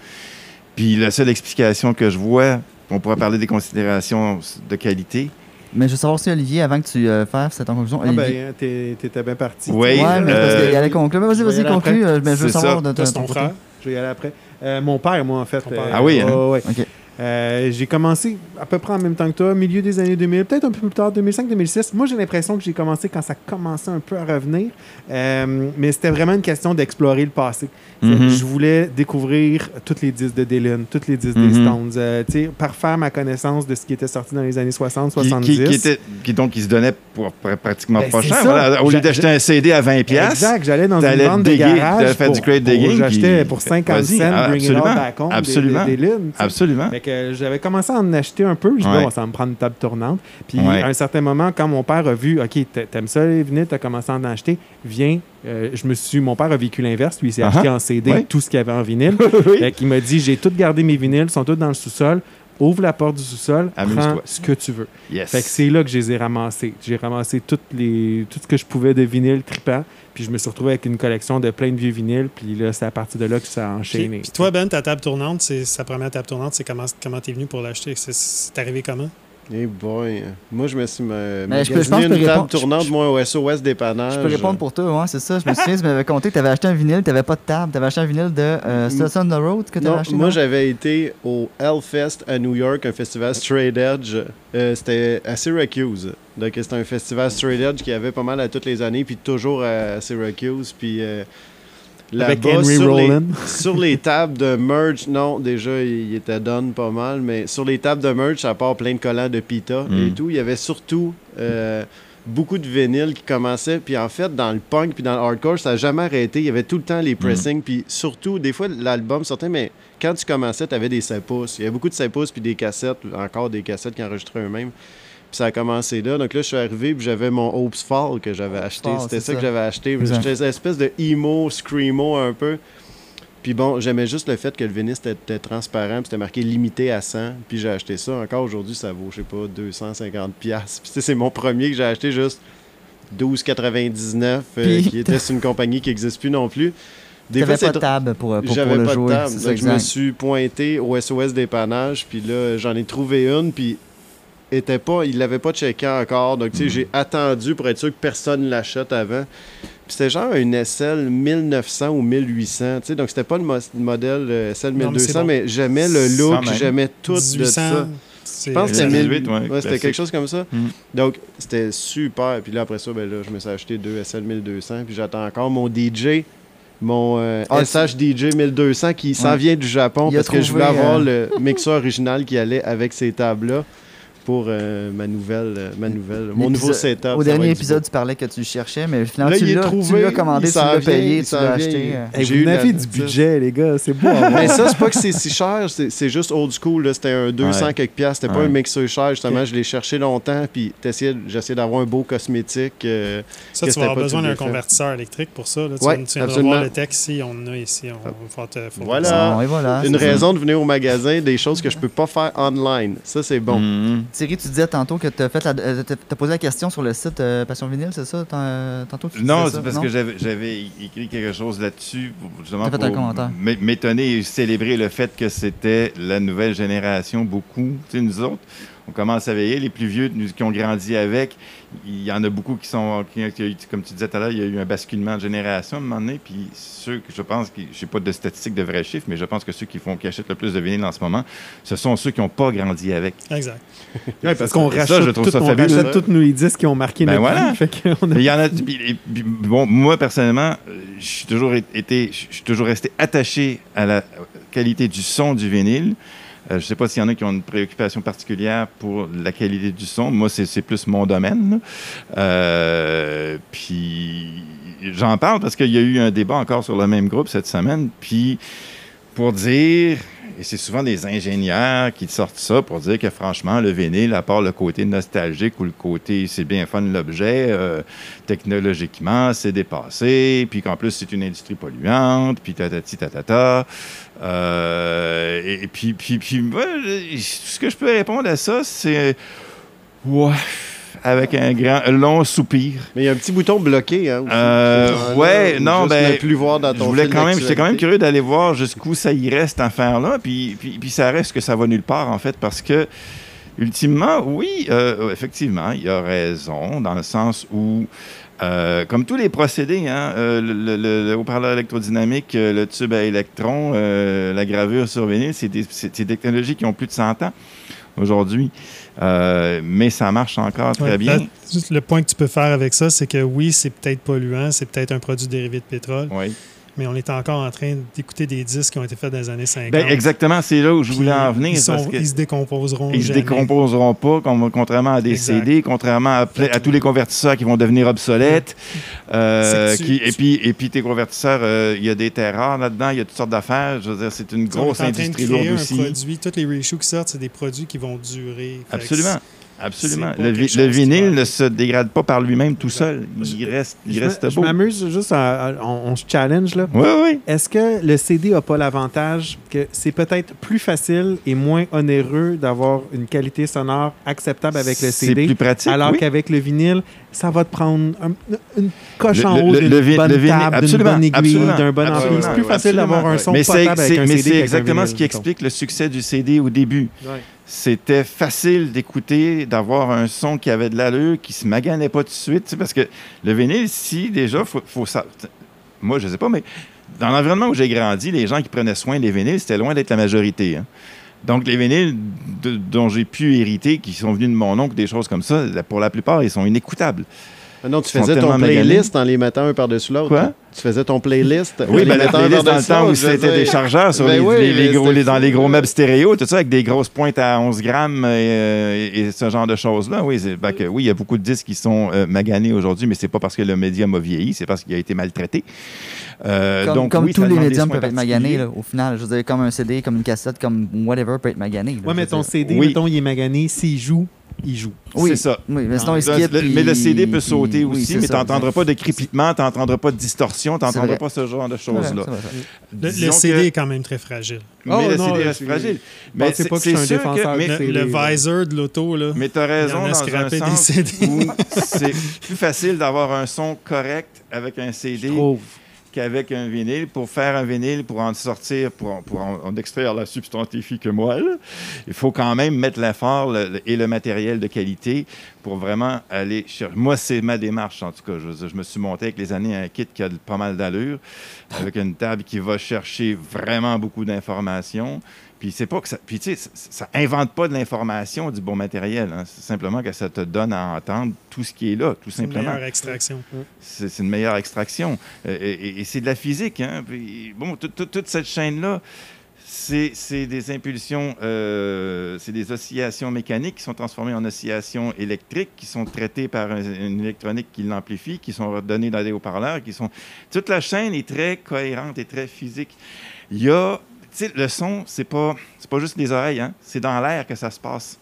Puis la seule explication que je vois, on pourrait parler des considérations de qualité. Mais je veux savoir si Olivier, avant que tu euh, fasses cette conclusion. Ah ben, Olivier... t'es- t'étais bien parti. Oui, ouais, mais parce euh, qu'il allait conclure. Mais vas-y, je vais y vas-y, aller conclue. euh, mais je veux savoir ça. de ton c'est ton frère? Je vais y aller après. Euh, mon père, moi, en fait. Ah oui, hein? ouais, ouais. Ok. Euh, j'ai commencé à peu près en même temps que toi, milieu des années 2000, peut-être un peu plus tard, 2005-2006. Moi, j'ai l'impression que j'ai commencé quand ça commençait un peu à revenir. Euh, mais c'était vraiment une question d'explorer le passé. Mhm. Je voulais découvrir tous les disques de Dylan, tous les disques Mhm. des Stones, euh, parfaire ma connaissance de ce qui était sorti dans les années 60, Qui, 70. qui, qui était, qui, donc, qui se donnait pour pr- pratiquement Ben, pas cher. voilà. Au lieu d'acheter un CD à 20$, piastres, Exact, j'allais dans une vente de garage pour- du pour- J'achetais pour 50 Vas-y, cents Bring It All absolument, Back Home absolument. des, des absolument. Mais que j'avais commencé à en acheter un peu. Je Ouais. dis, bon, ça va me prendre une table tournante. Puis Ouais. à un certain moment, quand mon père a vu, OK, t'a- t'aimes ça les vinyles, t'as commencé à en acheter, viens. Euh, je me suis, mon père a vécu l'inverse. Lui, il s'est Ah acheté ah. en CD Ouais. tout ce qu'il y avait en vinyle. Qu'il m'a dit, j'ai tout gardé mes vinyles, sont tous dans le sous-sol. Ouvre la porte du sous-sol, prends ce que tu veux. Yes. Fait que c'est là que je les ai ramassés. J'ai ramassé toutes les, tout ce que je pouvais de vinyle tripant. Puis je me suis retrouvé avec une collection de plein de vieux vinyles. Puis là, c'est à partir de là que ça a Puis, enchaîné. puis toi, Ben, ta table tournante, c'est sa première table tournante, c'est comment comment t'es venu pour l'acheter? C'est- C'est arrivé comment? Eh boy. Moi, je me suis me Mais je peux- je pense que une table tournante, moi, au SOS dépannage. Je peux répondre pour toi, ouais, c'est ça. Je me souviens, tu m'avais conté que tu avais acheté un vinyle, tu n'avais pas de table. Tu avais acheté un vinyle de euh, on the Road que tu avais acheté. moi j'avais été au Hellfest à New York, un festival straight edge. Euh, c'était à Syracuse. Donc c'était un festival straight edge qui avait pas mal à toutes les années, puis toujours à Syracuse. Puis euh, Avec Henry sur les, sur les tables de merch, non, déjà il, était done pas mal, mais sur les tables de merch, à part plein de collants de pita et Mm. tout, il y avait surtout euh, beaucoup de vinyles qui commençaient. Puis en fait, dans le punk puis dans le hardcore, ça n'a jamais arrêté. Il y avait tout le temps les pressings. Puis surtout, des fois, l'album sortait, mais quand tu commençais, tu avais des 7 pouces. Il y avait beaucoup de 7 pouces puis des cassettes, encore des cassettes qui enregistraient eux-mêmes. Puis ça a commencé là. Donc là, je suis arrivé puis j'avais mon Hopes Fall que j'avais acheté. Fall, C'était ça, ça. que j'avais acheté. J'étais une espèce de emo, screamo un peu. Puis bon, j'aimais juste le fait que le vinyle était, était transparent, puis c'était marqué limité à 100. Puis j'ai acheté ça. Encore aujourd'hui, ça vaut, je sais pas, 250 pièces. Puis tu sais, c'est mon premier que j'ai acheté juste 12,99, euh, Puis- qui était sur une compagnie qui n'existe plus non plus. Tu Des fois, n'avais pas c'est de table pour, pour, pour j'avais le pas jouer. de table. Donc, je me suis pointé au SOS dépannage, puis là, j'en ai trouvé une, puis était pas, il l'avait pas checké encore. Donc, tu sais, j'ai attendu pour être sûr que personne l'achète avant. Puis c'était genre une SL 1900 ou 1800, tu sais. Donc, c'était pas le mo- modèle euh, SL Non, mais c'est 1200, bon. mais j'aimais le look, j'aimais tout de 1800, ça. c'est- Je pense que c'était 18, 1000 ouais, ouais, c'était quelque chose comme ça. Mm. Donc, c'était super. Puis là, après ça, ben là, je me suis acheté deux SL 1200. Puis j'attends encore mon DJ, mon euh, Ah, SH DJ 1200 qui s'en Ouais. vient du Japon parce que je voulais avoir euh, le mixeur original qui allait avec ces tables-là pour euh, ma nouvelle, euh, ma nouvelle, mon nouveau setup. Au dernier épisode, tu parlais que tu le cherchais, mais finalement, Là, tu l'as tu trouvé, l'as commandé, tu l'as payé, tu l'as acheté. euh. Hey, J'ai vous eu du budget, les gars. C'est beau. voir. Mais ça, c'est pas que c'est si cher, c'est juste old school. là. C'était un 200 Ouais. quelques piastres. C'était pas un mixeur cher, justement. Je l'ai cherché longtemps, puis j'essayais d'avoir un beau cosmétique. euh, Ça, que tu vas avoir pas besoin d'un convertisseur électrique pour ça. Là. Tu, Ouais, viens- absolument. voir le texte ici, on en a ici. On, va te, faut Voilà. Bon, une raison de venir au magasin, des choses que je peux pas faire online. Ça, c'est bon. Thierry, tu disais tantôt que tu as, fait la- euh, posé la question sur le site euh, Passion Vinyle, c'est ça? Tant- Tantôt, tu Non, c'est parce non? que j'avais écrit quelque chose là-dessus, justement fait pour m'étonner et célébrer le fait que c'était la nouvelle génération, beaucoup. Tu sais, nous autres, on commence à veiller, les plus vieux nous, qui ont grandi avec, il y en a beaucoup qui sont, qui- comme tu disais tout à l'heure, il y a eu un basculement de génération à un moment donné, puis ceux que je pense, je n'ai pas de statistiques de vrais chiffres, mais je pense que ceux qui font qui achètent le plus de vinyle en ce moment, ce sont ceux qui n'ont pas grandi avec. Exact. Ouais, parce qu'on Ça, rachète, je trouve tout- ça on rachète tous nos disques qui ont marqué Ben notre voilà. vie. Fait a- il y en a. puis- et- puis, bon, moi, personnellement, je suis toujours été, je suis toujours resté attaché à la qualité du son du vinyle. Euh, je ne sais pas s'il y en a qui ont une préoccupation particulière pour la qualité du son. Moi, c'est plus mon domaine. Euh, puis j'en parle parce qu'il y a eu un débat encore sur le même groupe cette semaine. Puis pour dire, et c'est souvent des ingénieurs qui te sortent ça pour dire que franchement, le vinyle, à part le côté nostalgique ou le côté c'est bien fun l'objet, euh, technologiquement, c'est dépassé, puis qu'en plus, c'est une industrie polluante, puis tatati tatata. Euh, et, puis, puis, puis je- ce que je peux répondre à ça, c'est ouais, avec un grand, un long soupir. Mais il y a un petit bouton bloqué. Hein, aussi. Euh, Genre, ouais, non, ben, plus voir dans Je ton voulais quand même, j'étais quand même curieux d'aller voir jusqu'où ça y reste, cette affaire-là. Puis, puis, puis ça reste que ça va nulle part, en fait, parce que, ultimement, oui, euh, effectivement, il y a raison, dans le sens où, euh, comme tous les procédés, hein, euh, le, le- le- le haut-parleur électrodynamique, euh, le tube à électrons, la gravure sur vinyle, c'est des, c'est des technologies qui ont plus de 100 ans aujourd'hui. Euh, mais ça marche encore très Ouais, bien. là, juste le point que tu peux faire avec ça, c'est que oui, c'est peut-être polluant, c'est peut-être un produit dérivé de pétrole, Oui. Mais on est encore en train d'écouter des disques qui ont été faits dans les années 50. Ben, exactement, c'est là où je voulais en venir. Ils, sont- parce que ils se décomposeront ils se jamais. décomposeront pas, contrairement à des Exact. CD, contrairement à, tous les convertisseurs qui vont devenir obsolètes. Euh, qui- tu- et, puis, et puis tes convertisseurs, euh, il y a des terres rares là-dedans, il y a toutes sortes d'affaires. Je veux dire, c'est une On est grosse en train de industrie créer lourde un aussi. produit. Tous les reissues qui sortent, c'est des produits qui vont durer. Absolument. Absolument. c'est Le, vi- vinyle ne se dégrade pas par lui-même tout seul. Il reste, il Je reste je beau. m'amuse juste, à- à- on, on se challenge là. Oui, oui. Est-ce que le CD n'a pas l'avantage que c'est peut-être plus facile et moins onéreux d'avoir une qualité sonore acceptable avec le C'est CD, plus pratique. alors oui. qu'avec le vinyle, ça va te prendre un- une coche Le- en haut d'une bonne le table, d'une bonne aiguille, d'un bon ampli. C'est plus facile d'avoir un son mais c'est, potable avec c'est- un mais CD c'est exactement ce qui explique le succès du CD au début. Ouais. C'était facile d'écouter, d'avoir un son qui avait de l'allure, qui se maganait pas tout de suite. Parce que le vinyle, si déjà, faut, faut ça. Moi, je sais pas, mais dans l'environnement où j'ai grandi, les gens qui prenaient soin des vinyles, c'était loin d'être la majorité. hein. Donc, les vinyles dont j'ai pu hériter, qui sont venus de mon oncle, des choses comme ça, pour la plupart, ils sont inécoutables. Ah Non, tu faisais ton playlist en les mettant un par-dessus l'autre. Quoi? Tu faisais ton playlist. en Oui, les ben, la playlist dans le temps où c'était des chargeurs sur Ben les, oui, les- les mais gros, les- dans les gros meubles stéréo, tout ça, avec des grosses pointes à 11 grammes et, et- et ce genre de choses-là. Oui, c'est- fait que oui, il y a beaucoup de disques qui sont euh, maganés aujourd'hui, mais c'est pas parce que le médium a vieilli, c'est parce qu'il a été maltraité. Euh, Comme, donc, comme oui, tous les médiums peuvent être maganés, là, au final. Je veux dire, comme un CD, comme une cassette, comme whatever peut être magané. je mais ton dire. CD, Oui. mettons, il est magané. S'il joue, il joue. Oui, C'est ça. Oui, mais sinon, il Le- skip. le- puis- mais le CD peut puis- sauter oui, aussi, mais tu n'entendras pas de crépitement, tu n'entendras pas de distorsion, tu n'entendras pas ce genre de choses-là. Le, CD que- est quand même très fragile. Mais Oh, le non, CD reste suis- fragile. Mais c'est pas que je suis c'est un défenseur que- mais- de Le, visor de l'auto, là. Mais tu as raison dans un sens CD. où c'est plus facile d'avoir un son correct avec un CD Je trouve. Qu'avec un vinyle. Pour faire un vinyle, pour en sortir, pour, pour en, extraire la substantifique moelle, il faut quand même mettre l'effort le- le- et le matériel de qualité pour vraiment aller chercher. Moi, c'est ma démarche, en tout cas. Je, je me suis monté avec les années un kit qui a pas mal d'allure, avec une table qui va chercher vraiment beaucoup d'informations. Puis c'est pas que ça. Puis tu sais, ça, ça invente pas de l'information du bon matériel. hein. C'est simplement que ça te donne à entendre tout ce qui est là, tout C'est une simplement. meilleure extraction. C'est c'est une meilleure extraction. Euh, et et- et c'est de la physique. Hein? Puis, bon, tout- tout- toute cette chaîne-là, c'est c'est des impulsions, euh, c'est des oscillations mécaniques qui sont transformées en oscillations électriques, qui sont traitées par un- une électronique qui l'amplifie, qui sont redonnées dans des haut-parleurs, qui sont... Toute la chaîne est très cohérente et très physique. Il y a... Sais, le son, c'est pas, pas juste les oreilles, hein? c'est dans l'air que ça se passe.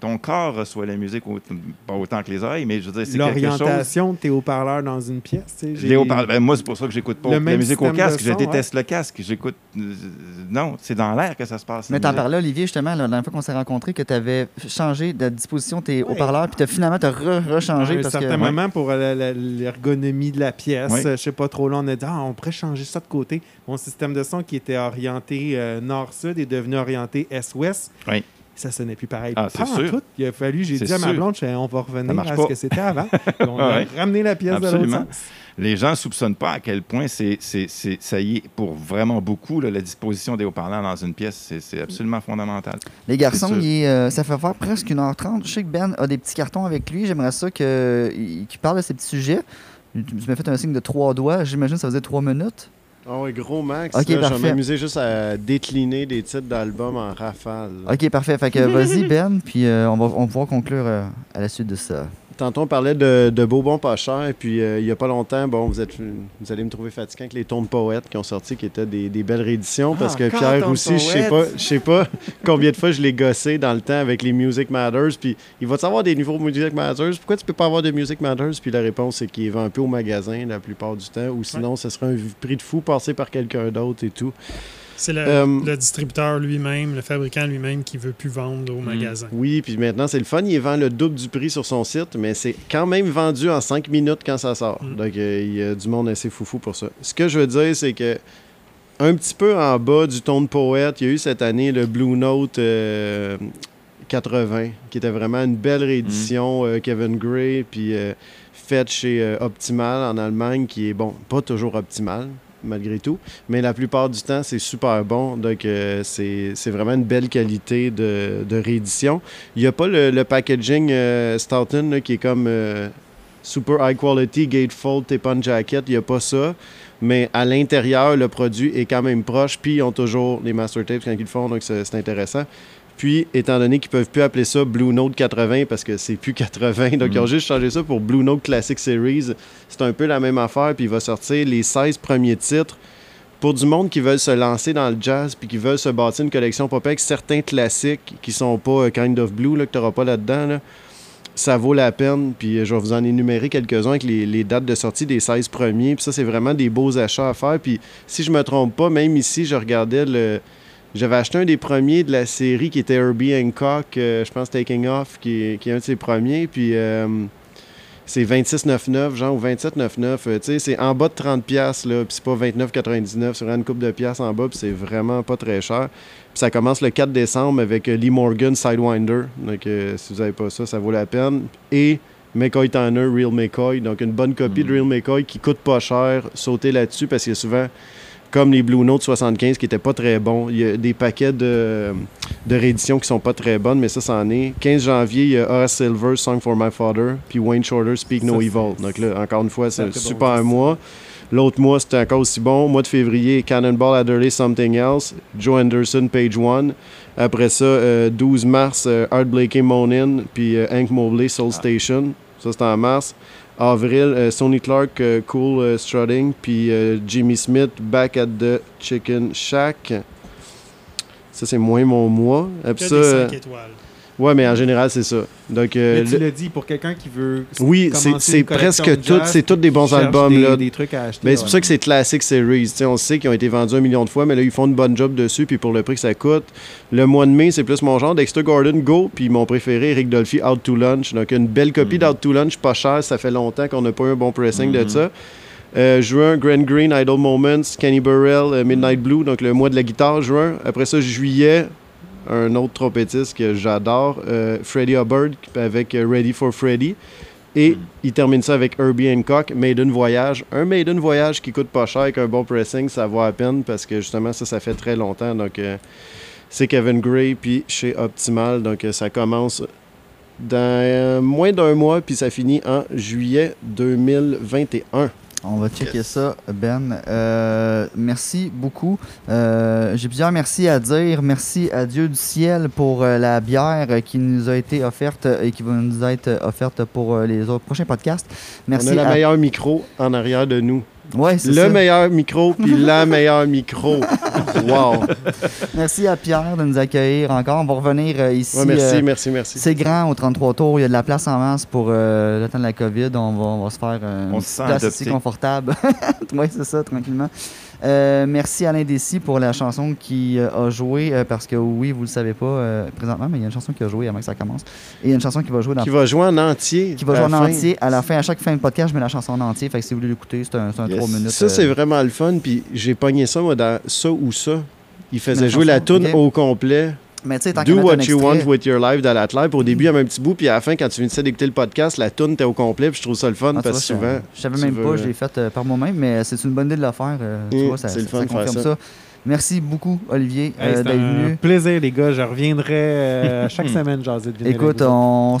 Ton corps reçoit la musique, au- pas autant que les oreilles, mais je veux dire, c'est quelque chose... L'orientation de tes haut-parleurs dans une pièce. tu ben, moi, c'est pour ça que j'écoute pas Le la musique au casque. Je déteste le casque. J'écoute. euh, non, c'est dans l'air que ça se passe. Mais t'en parlais, Olivier, justement, la dernière fois qu'on s'est rencontrés, que tu avais changé de disposition tes haut-parleurs, puis t'as finalement t'as re- À rechangé un parce certain que. moment, pour euh, l'ergonomie de la pièce, Oui. je sais pas trop, là, on a dit, ah, on pourrait changer ça de côté. Mon système de son qui était orienté euh, nord-sud est devenu orienté est-ouest. Oui. Ça sonnait plus pareil. Ah, Pas en sûr. tout. Il a fallu, j'ai dit à ma blonde, on va revenir à pas. ce que c'était avant. On a ouais. ramené la pièce de Absolument. l'autre sens. Les gens ne soupçonnent pas à quel point c'est, c'est, c'est- ça y est pour vraiment beaucoup, là, la disposition des haut-parleurs dans une pièce. C'est, absolument fondamental. Les garçons, il est, euh, ça fait faire presque 1h30. Je sais que Ben a des petits cartons avec lui. J'aimerais ça qu'il parle de ces petits sujets. Je me fait un signe de trois doigts. J'imagine que ça faisait trois minutes. Ah ouais, gros max. Ok, là, je parfait. vais m'amuser juste à décliner des titres d'albums en rafale. Ok, parfait. Fait que vas-y, Ben, puis euh, on, va, on va pouvoir conclure euh, à la suite de ça. Tantôt, on parlait de, de beaux bons pas chers. Et puis, euh, il n'y a pas longtemps, bon, vous, êtes, vous allez me trouver fatiguant avec les de poètes qui ont sorti, qui étaient des, des belles rééditions. Parce que encore Pierre aussi, je sais pas, je sais pas combien de fois je l'ai gossé dans le temps avec les Music Matters. Puis, il va savoir des nouveaux Music Matters? Pourquoi tu peux pas avoir de Music Matters? Puis la réponse, c'est qu'il vend un peu au magasin la plupart du temps. Ou sinon, ce serait un prix de fou passé par quelqu'un d'autre et tout. C'est le, Euh, le distributeur lui-même, le fabricant lui-même qui veut plus vendre au magasin. Oui, puis maintenant, c'est le fun. Il vend le double du prix sur son site, mais c'est quand même vendu en 5 minutes quand ça sort. Mm. Donc, euh, il y a du monde assez foufou pour ça. Ce que je veux dire, c'est que un petit peu en bas du ton de poète, il y a eu cette année le Blue Note euh, 80, qui était vraiment une belle réédition. euh, Kevin Gray, puis euh, faite chez euh, Optimal en Allemagne, qui est, bon, pas toujours optimal, malgré tout, mais la plupart du temps, c'est super bon. Donc, euh, c'est vraiment une belle qualité de, de réédition. Il n'y a pas le, le packaging euh, Stoughton qui est comme euh, super high quality, gatefold, tape-on jacket, il n'y a pas ça. Mais à l'intérieur, le produit est quand même proche, puis ils ont toujours les master tapes quand ils le font, donc c'est intéressant. Puis, étant donné qu'ils peuvent plus appeler ça Blue Note 80 parce que c'est plus 80, donc ils ont juste changé ça pour Blue Note Classic Series. C'est un peu la même affaire, puis il va sortir les 16 premiers titres pour du monde qui veulent se lancer dans le jazz puis qui veulent se bâtir une collection pop avec certains classiques qui sont pas euh, Kind of Blue, là, que tu n'auras pas là-dedans. là, ça vaut la peine. Puis euh, je vais vous en énumérer quelques-uns avec les, les dates de sortie des 16 premiers. Puis ça, c'est vraiment des beaux achats à faire. Puis si je me trompe pas, même ici, je regardais le. J'avais acheté un des premiers de la série qui était Herbie Hancock, euh, je pense Taking Off, qui est, qui est un de ses premiers. Puis euh, c'est 26,99, genre, ou 27,99. euh, tu sais, c'est en bas de 30$, piastres, là, puis c'est pas 29,99, c'est une coupe de piastres en bas, puis c'est vraiment pas très cher. Puis ça commence le 4 décembre avec Lee Morgan Sidewinder. Donc, euh, si vous avez pas ça, ça vaut la peine. Et McCoy Tanner Real McCoy. Donc, une bonne copie de Real McCoy qui coûte pas cher. Sautez là-dessus parce qu'il y a souvent, comme les Blue Note 75 qui étaient pas très bons, il y a des paquets de, de rééditions qui sont pas très bonnes, mais ça, c'en est. 15 janvier, il y a Horace Silver, Song for My Father, puis Wayne Shorter, Speak No Ça, Evil. Donc là, encore une fois, c'est un bon, super mois. L'autre mois, c'était encore aussi bon. Mois de février, Cannonball Adderley, Something Else, Joe Anderson, Page One. Après ça, euh, 12 mars, euh, Art Blakey, Monin, puis euh, Hank Mobley, Soul Station. Ça, c'était en mars. Avril, euh, Sonny Clark, euh, Cool euh, Strutting, puis Jimmy Smith, Back at the Chicken Shack. Ça, c'est moins mon mois. Et Que puis des ça, euh, 5 étoiles. Ouais, mais en général, c'est ça. Donc, euh, Mais tu le- l'as dit, pour quelqu'un qui veut. Oui, c'est- presque tout- c'est tous des bons albums, Des, là. des trucs à acheter. Ben, c'est pour ouais. ça que c'est Classic Series. Tu sais, on sait qu'ils ont été vendus un million de fois, mais là, ils font une bonne job dessus, puis pour le prix que ça coûte. Le mois de mai, c'est plus mon genre. Dexter Gordon, Go, puis mon préféré, Eric Dolphy, Out to Lunch. Donc, une belle copie Mhm. d'Out to Lunch, pas cher. Ça fait longtemps qu'on n'a pas eu un bon pressing de Mhm. ça. Euh, juin, Grand Green, Idle Moments, Kenny Burrell, euh, Midnight Blue, donc le mois de la guitare, juin. Après ça, juillet, un autre trompettiste que j'adore, euh, Freddie Hubbard avec euh, Ready for Freddy. Et il termine ça avec Herbie Hancock, Maiden Voyage. Un Maiden Voyage qui coûte pas cher avec un bon pressing, ça vaut à peine parce que justement, ça, ça fait très longtemps. Donc, euh, c'est Kevin Gray, puis chez Optimal. Donc, euh, ça commence dans moins d'un mois, puis ça finit en juillet 2021. On va checker Yes. ça, Ben. Euh, merci beaucoup. Euh, J'ai plusieurs merci à dire. Merci à Dieu du ciel pour euh, la bière qui nous a été offerte euh, et qui va nous être offerte pour euh, les autres prochains podcasts. Merci On a la à... meilleure micro en arrière de nous. Ouais, c'est Le ça. meilleur micro, puis la meilleure micro. Wow. Merci à Pierre de nous accueillir encore. On va revenir euh, ici. Ouais, merci, euh, merci, merci. C'est grand au 33 tours. Il y a de la place en masse pour euh, le temps de la COVID. On va, on va se faire euh, On une se place adopté. ici confortable. oui, c'est ça, tranquillement. Euh, merci Alain Dessy pour la chanson qui euh, a joué. euh, parce que oui, vous le savez pas présentement, mais il y a une chanson qui a joué avant que ça commence. Et il y a une chanson qui va jouer dans Qui va jouer en entier. qui va jouer en fin. entier. À la fin, à chaque fin de podcast, je mets la chanson en entier. Fait que si vous voulez l'écouter, c'est un, un Yes. 3 minutes. Ça, c'est vraiment le fun. Puis j'ai pogné ça, moi, dans ça ou ça. Il faisait jouer la tune au complet. Mais tu sais, tant Do what you want extrait- with your life dans la live. Au début, il y avait un petit bout. Puis à la fin, quand tu finissais d'écouter le podcast, la tune était au complet. Puis je trouve ça le fun Ah, parce que souvent. Je savais même veux- pas, je l'ai fait euh, par moi-même, mais c'est une bonne idée de le faire. euh, tu Mm, vois, ça, c'est le fun ça confirme ça. ça. Merci beaucoup, Olivier, Hey, euh, c'est d'être un venu. plaisir, les gars. Je reviendrai euh, chaque semaine, jaser de Écoute, on,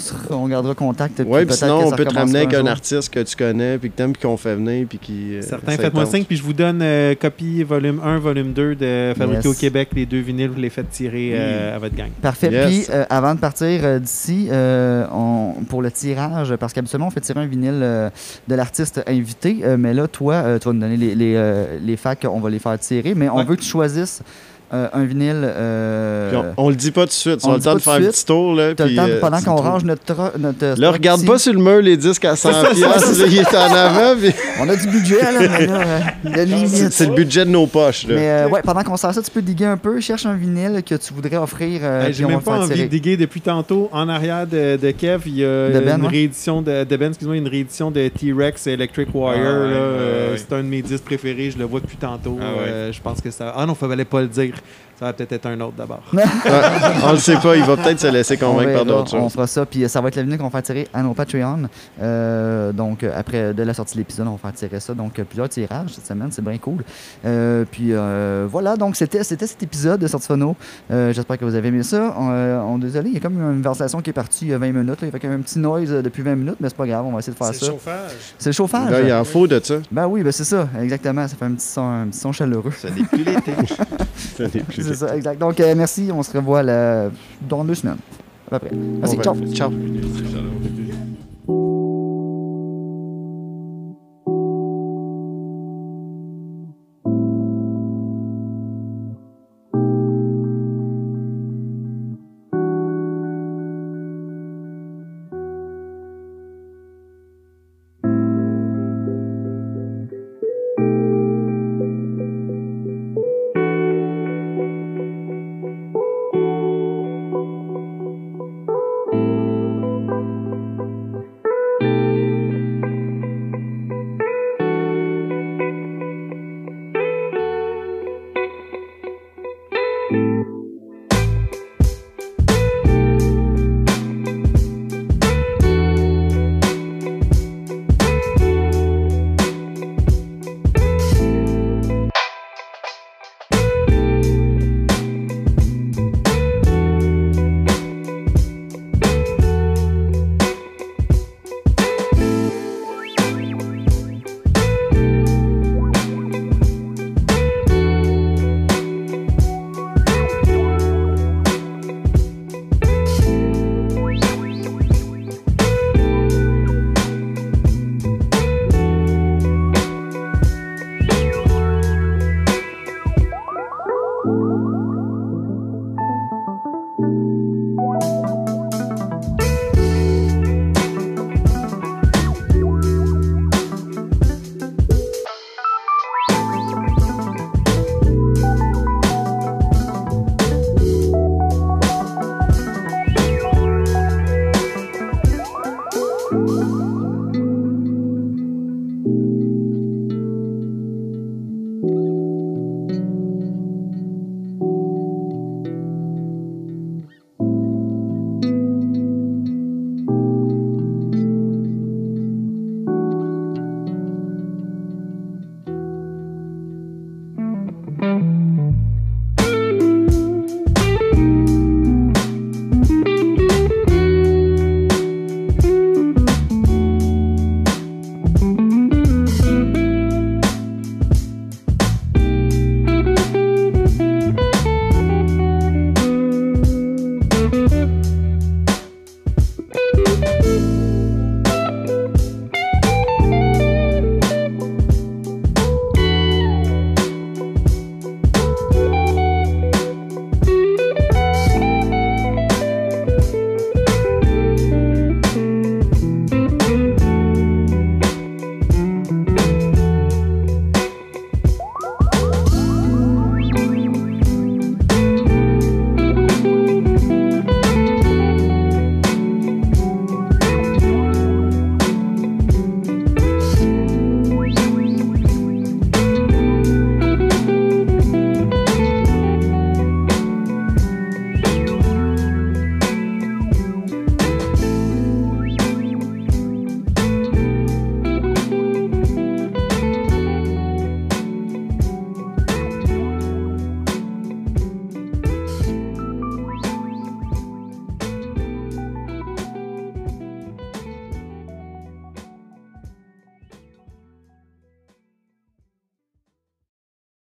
gardera contact. Ouais, puis peut-être sinon, que on ça peut te ramener avec un artiste que tu connais, puis que t'aimes, puis qu'on fait venir, puis qui. euh, Certains, faites-moi. 5, puis je vous donne euh, copie volume 1, volume 2 de Fabriqué Yes. au Québec. Les deux vinyles, vous les faites tirer euh, à votre gang. Parfait. Yes. Puis, euh, avant de partir euh, d'ici, euh, on- pour le tirage, parce qu'habituellement, on fait tirer un vinyle euh, de l'artiste invité, euh, mais là, toi, euh, tu vas nous donner les, les, euh, les facs, on va les faire tirer, mais on Ouais. veut que tu choisisses euh, un vinyle. euh, Puis on, on le dit pas tout de suite. on On a le temps de faire un petit tour. Là, le temps, euh, pendant qu'on range notre, notre Là, regarde pas sur le mur les disques à 100 piastres. là, Il est en avant. puis- On a du budget, là, euh, il C'est le budget de nos poches. Là. Mais euh, ouais, pendant qu'on sort ça, tu peux diguer un peu, cherche un vinyle que tu voudrais offrir. euh, Hey, J'ai même pas envie de diguer depuis tantôt. En arrière de, de Kev, il y a De Ben, une ouais. réédition de, de Ben, excuse-moi, une réédition de T-Rex Electric Wire. Ah ouais, ouais. C'est un de mes disques préférés. Je le vois depuis tantôt. Ah je pense que ça. Ah non, fallait pas le dire. Ça va peut-être être un autre d'abord. Ouais, on le sait pas, il va peut-être se laisser On convaincre par d'autres On choses. fera ça, puis euh, ça va être l'avenir qu'on va faire tirer à nos Patreon. Euh, donc, euh, après, de la sortie de l'épisode, on va faire tirer ça. Donc, euh, plusieurs tirages cette semaine, c'est bien cool. Euh, puis, euh, voilà, donc c'était c'était cet épisode de Sortie Phono. Euh, J'espère que vous avez aimé ça. On, euh, on- désolé, il y a comme une conversation qui est partie il y a 20 minutes. Là. Il fait y a un petit noise euh, depuis 20 minutes, mais c'est pas grave, on va essayer de faire C'est ça. le chauffage. C'est le chauffage. Là, il en faut de ça. Ben oui, ben c'est ça, exactement. Ça fait un petit son, un petit son chaleureux. Ce n'est plus l'été. Ça n'est plus C'est ça, exact. Donc, euh, merci. On se revoit dans deux semaines. À peu près. Merci, Bon, ciao. ben, Ciao. Chaleur. Música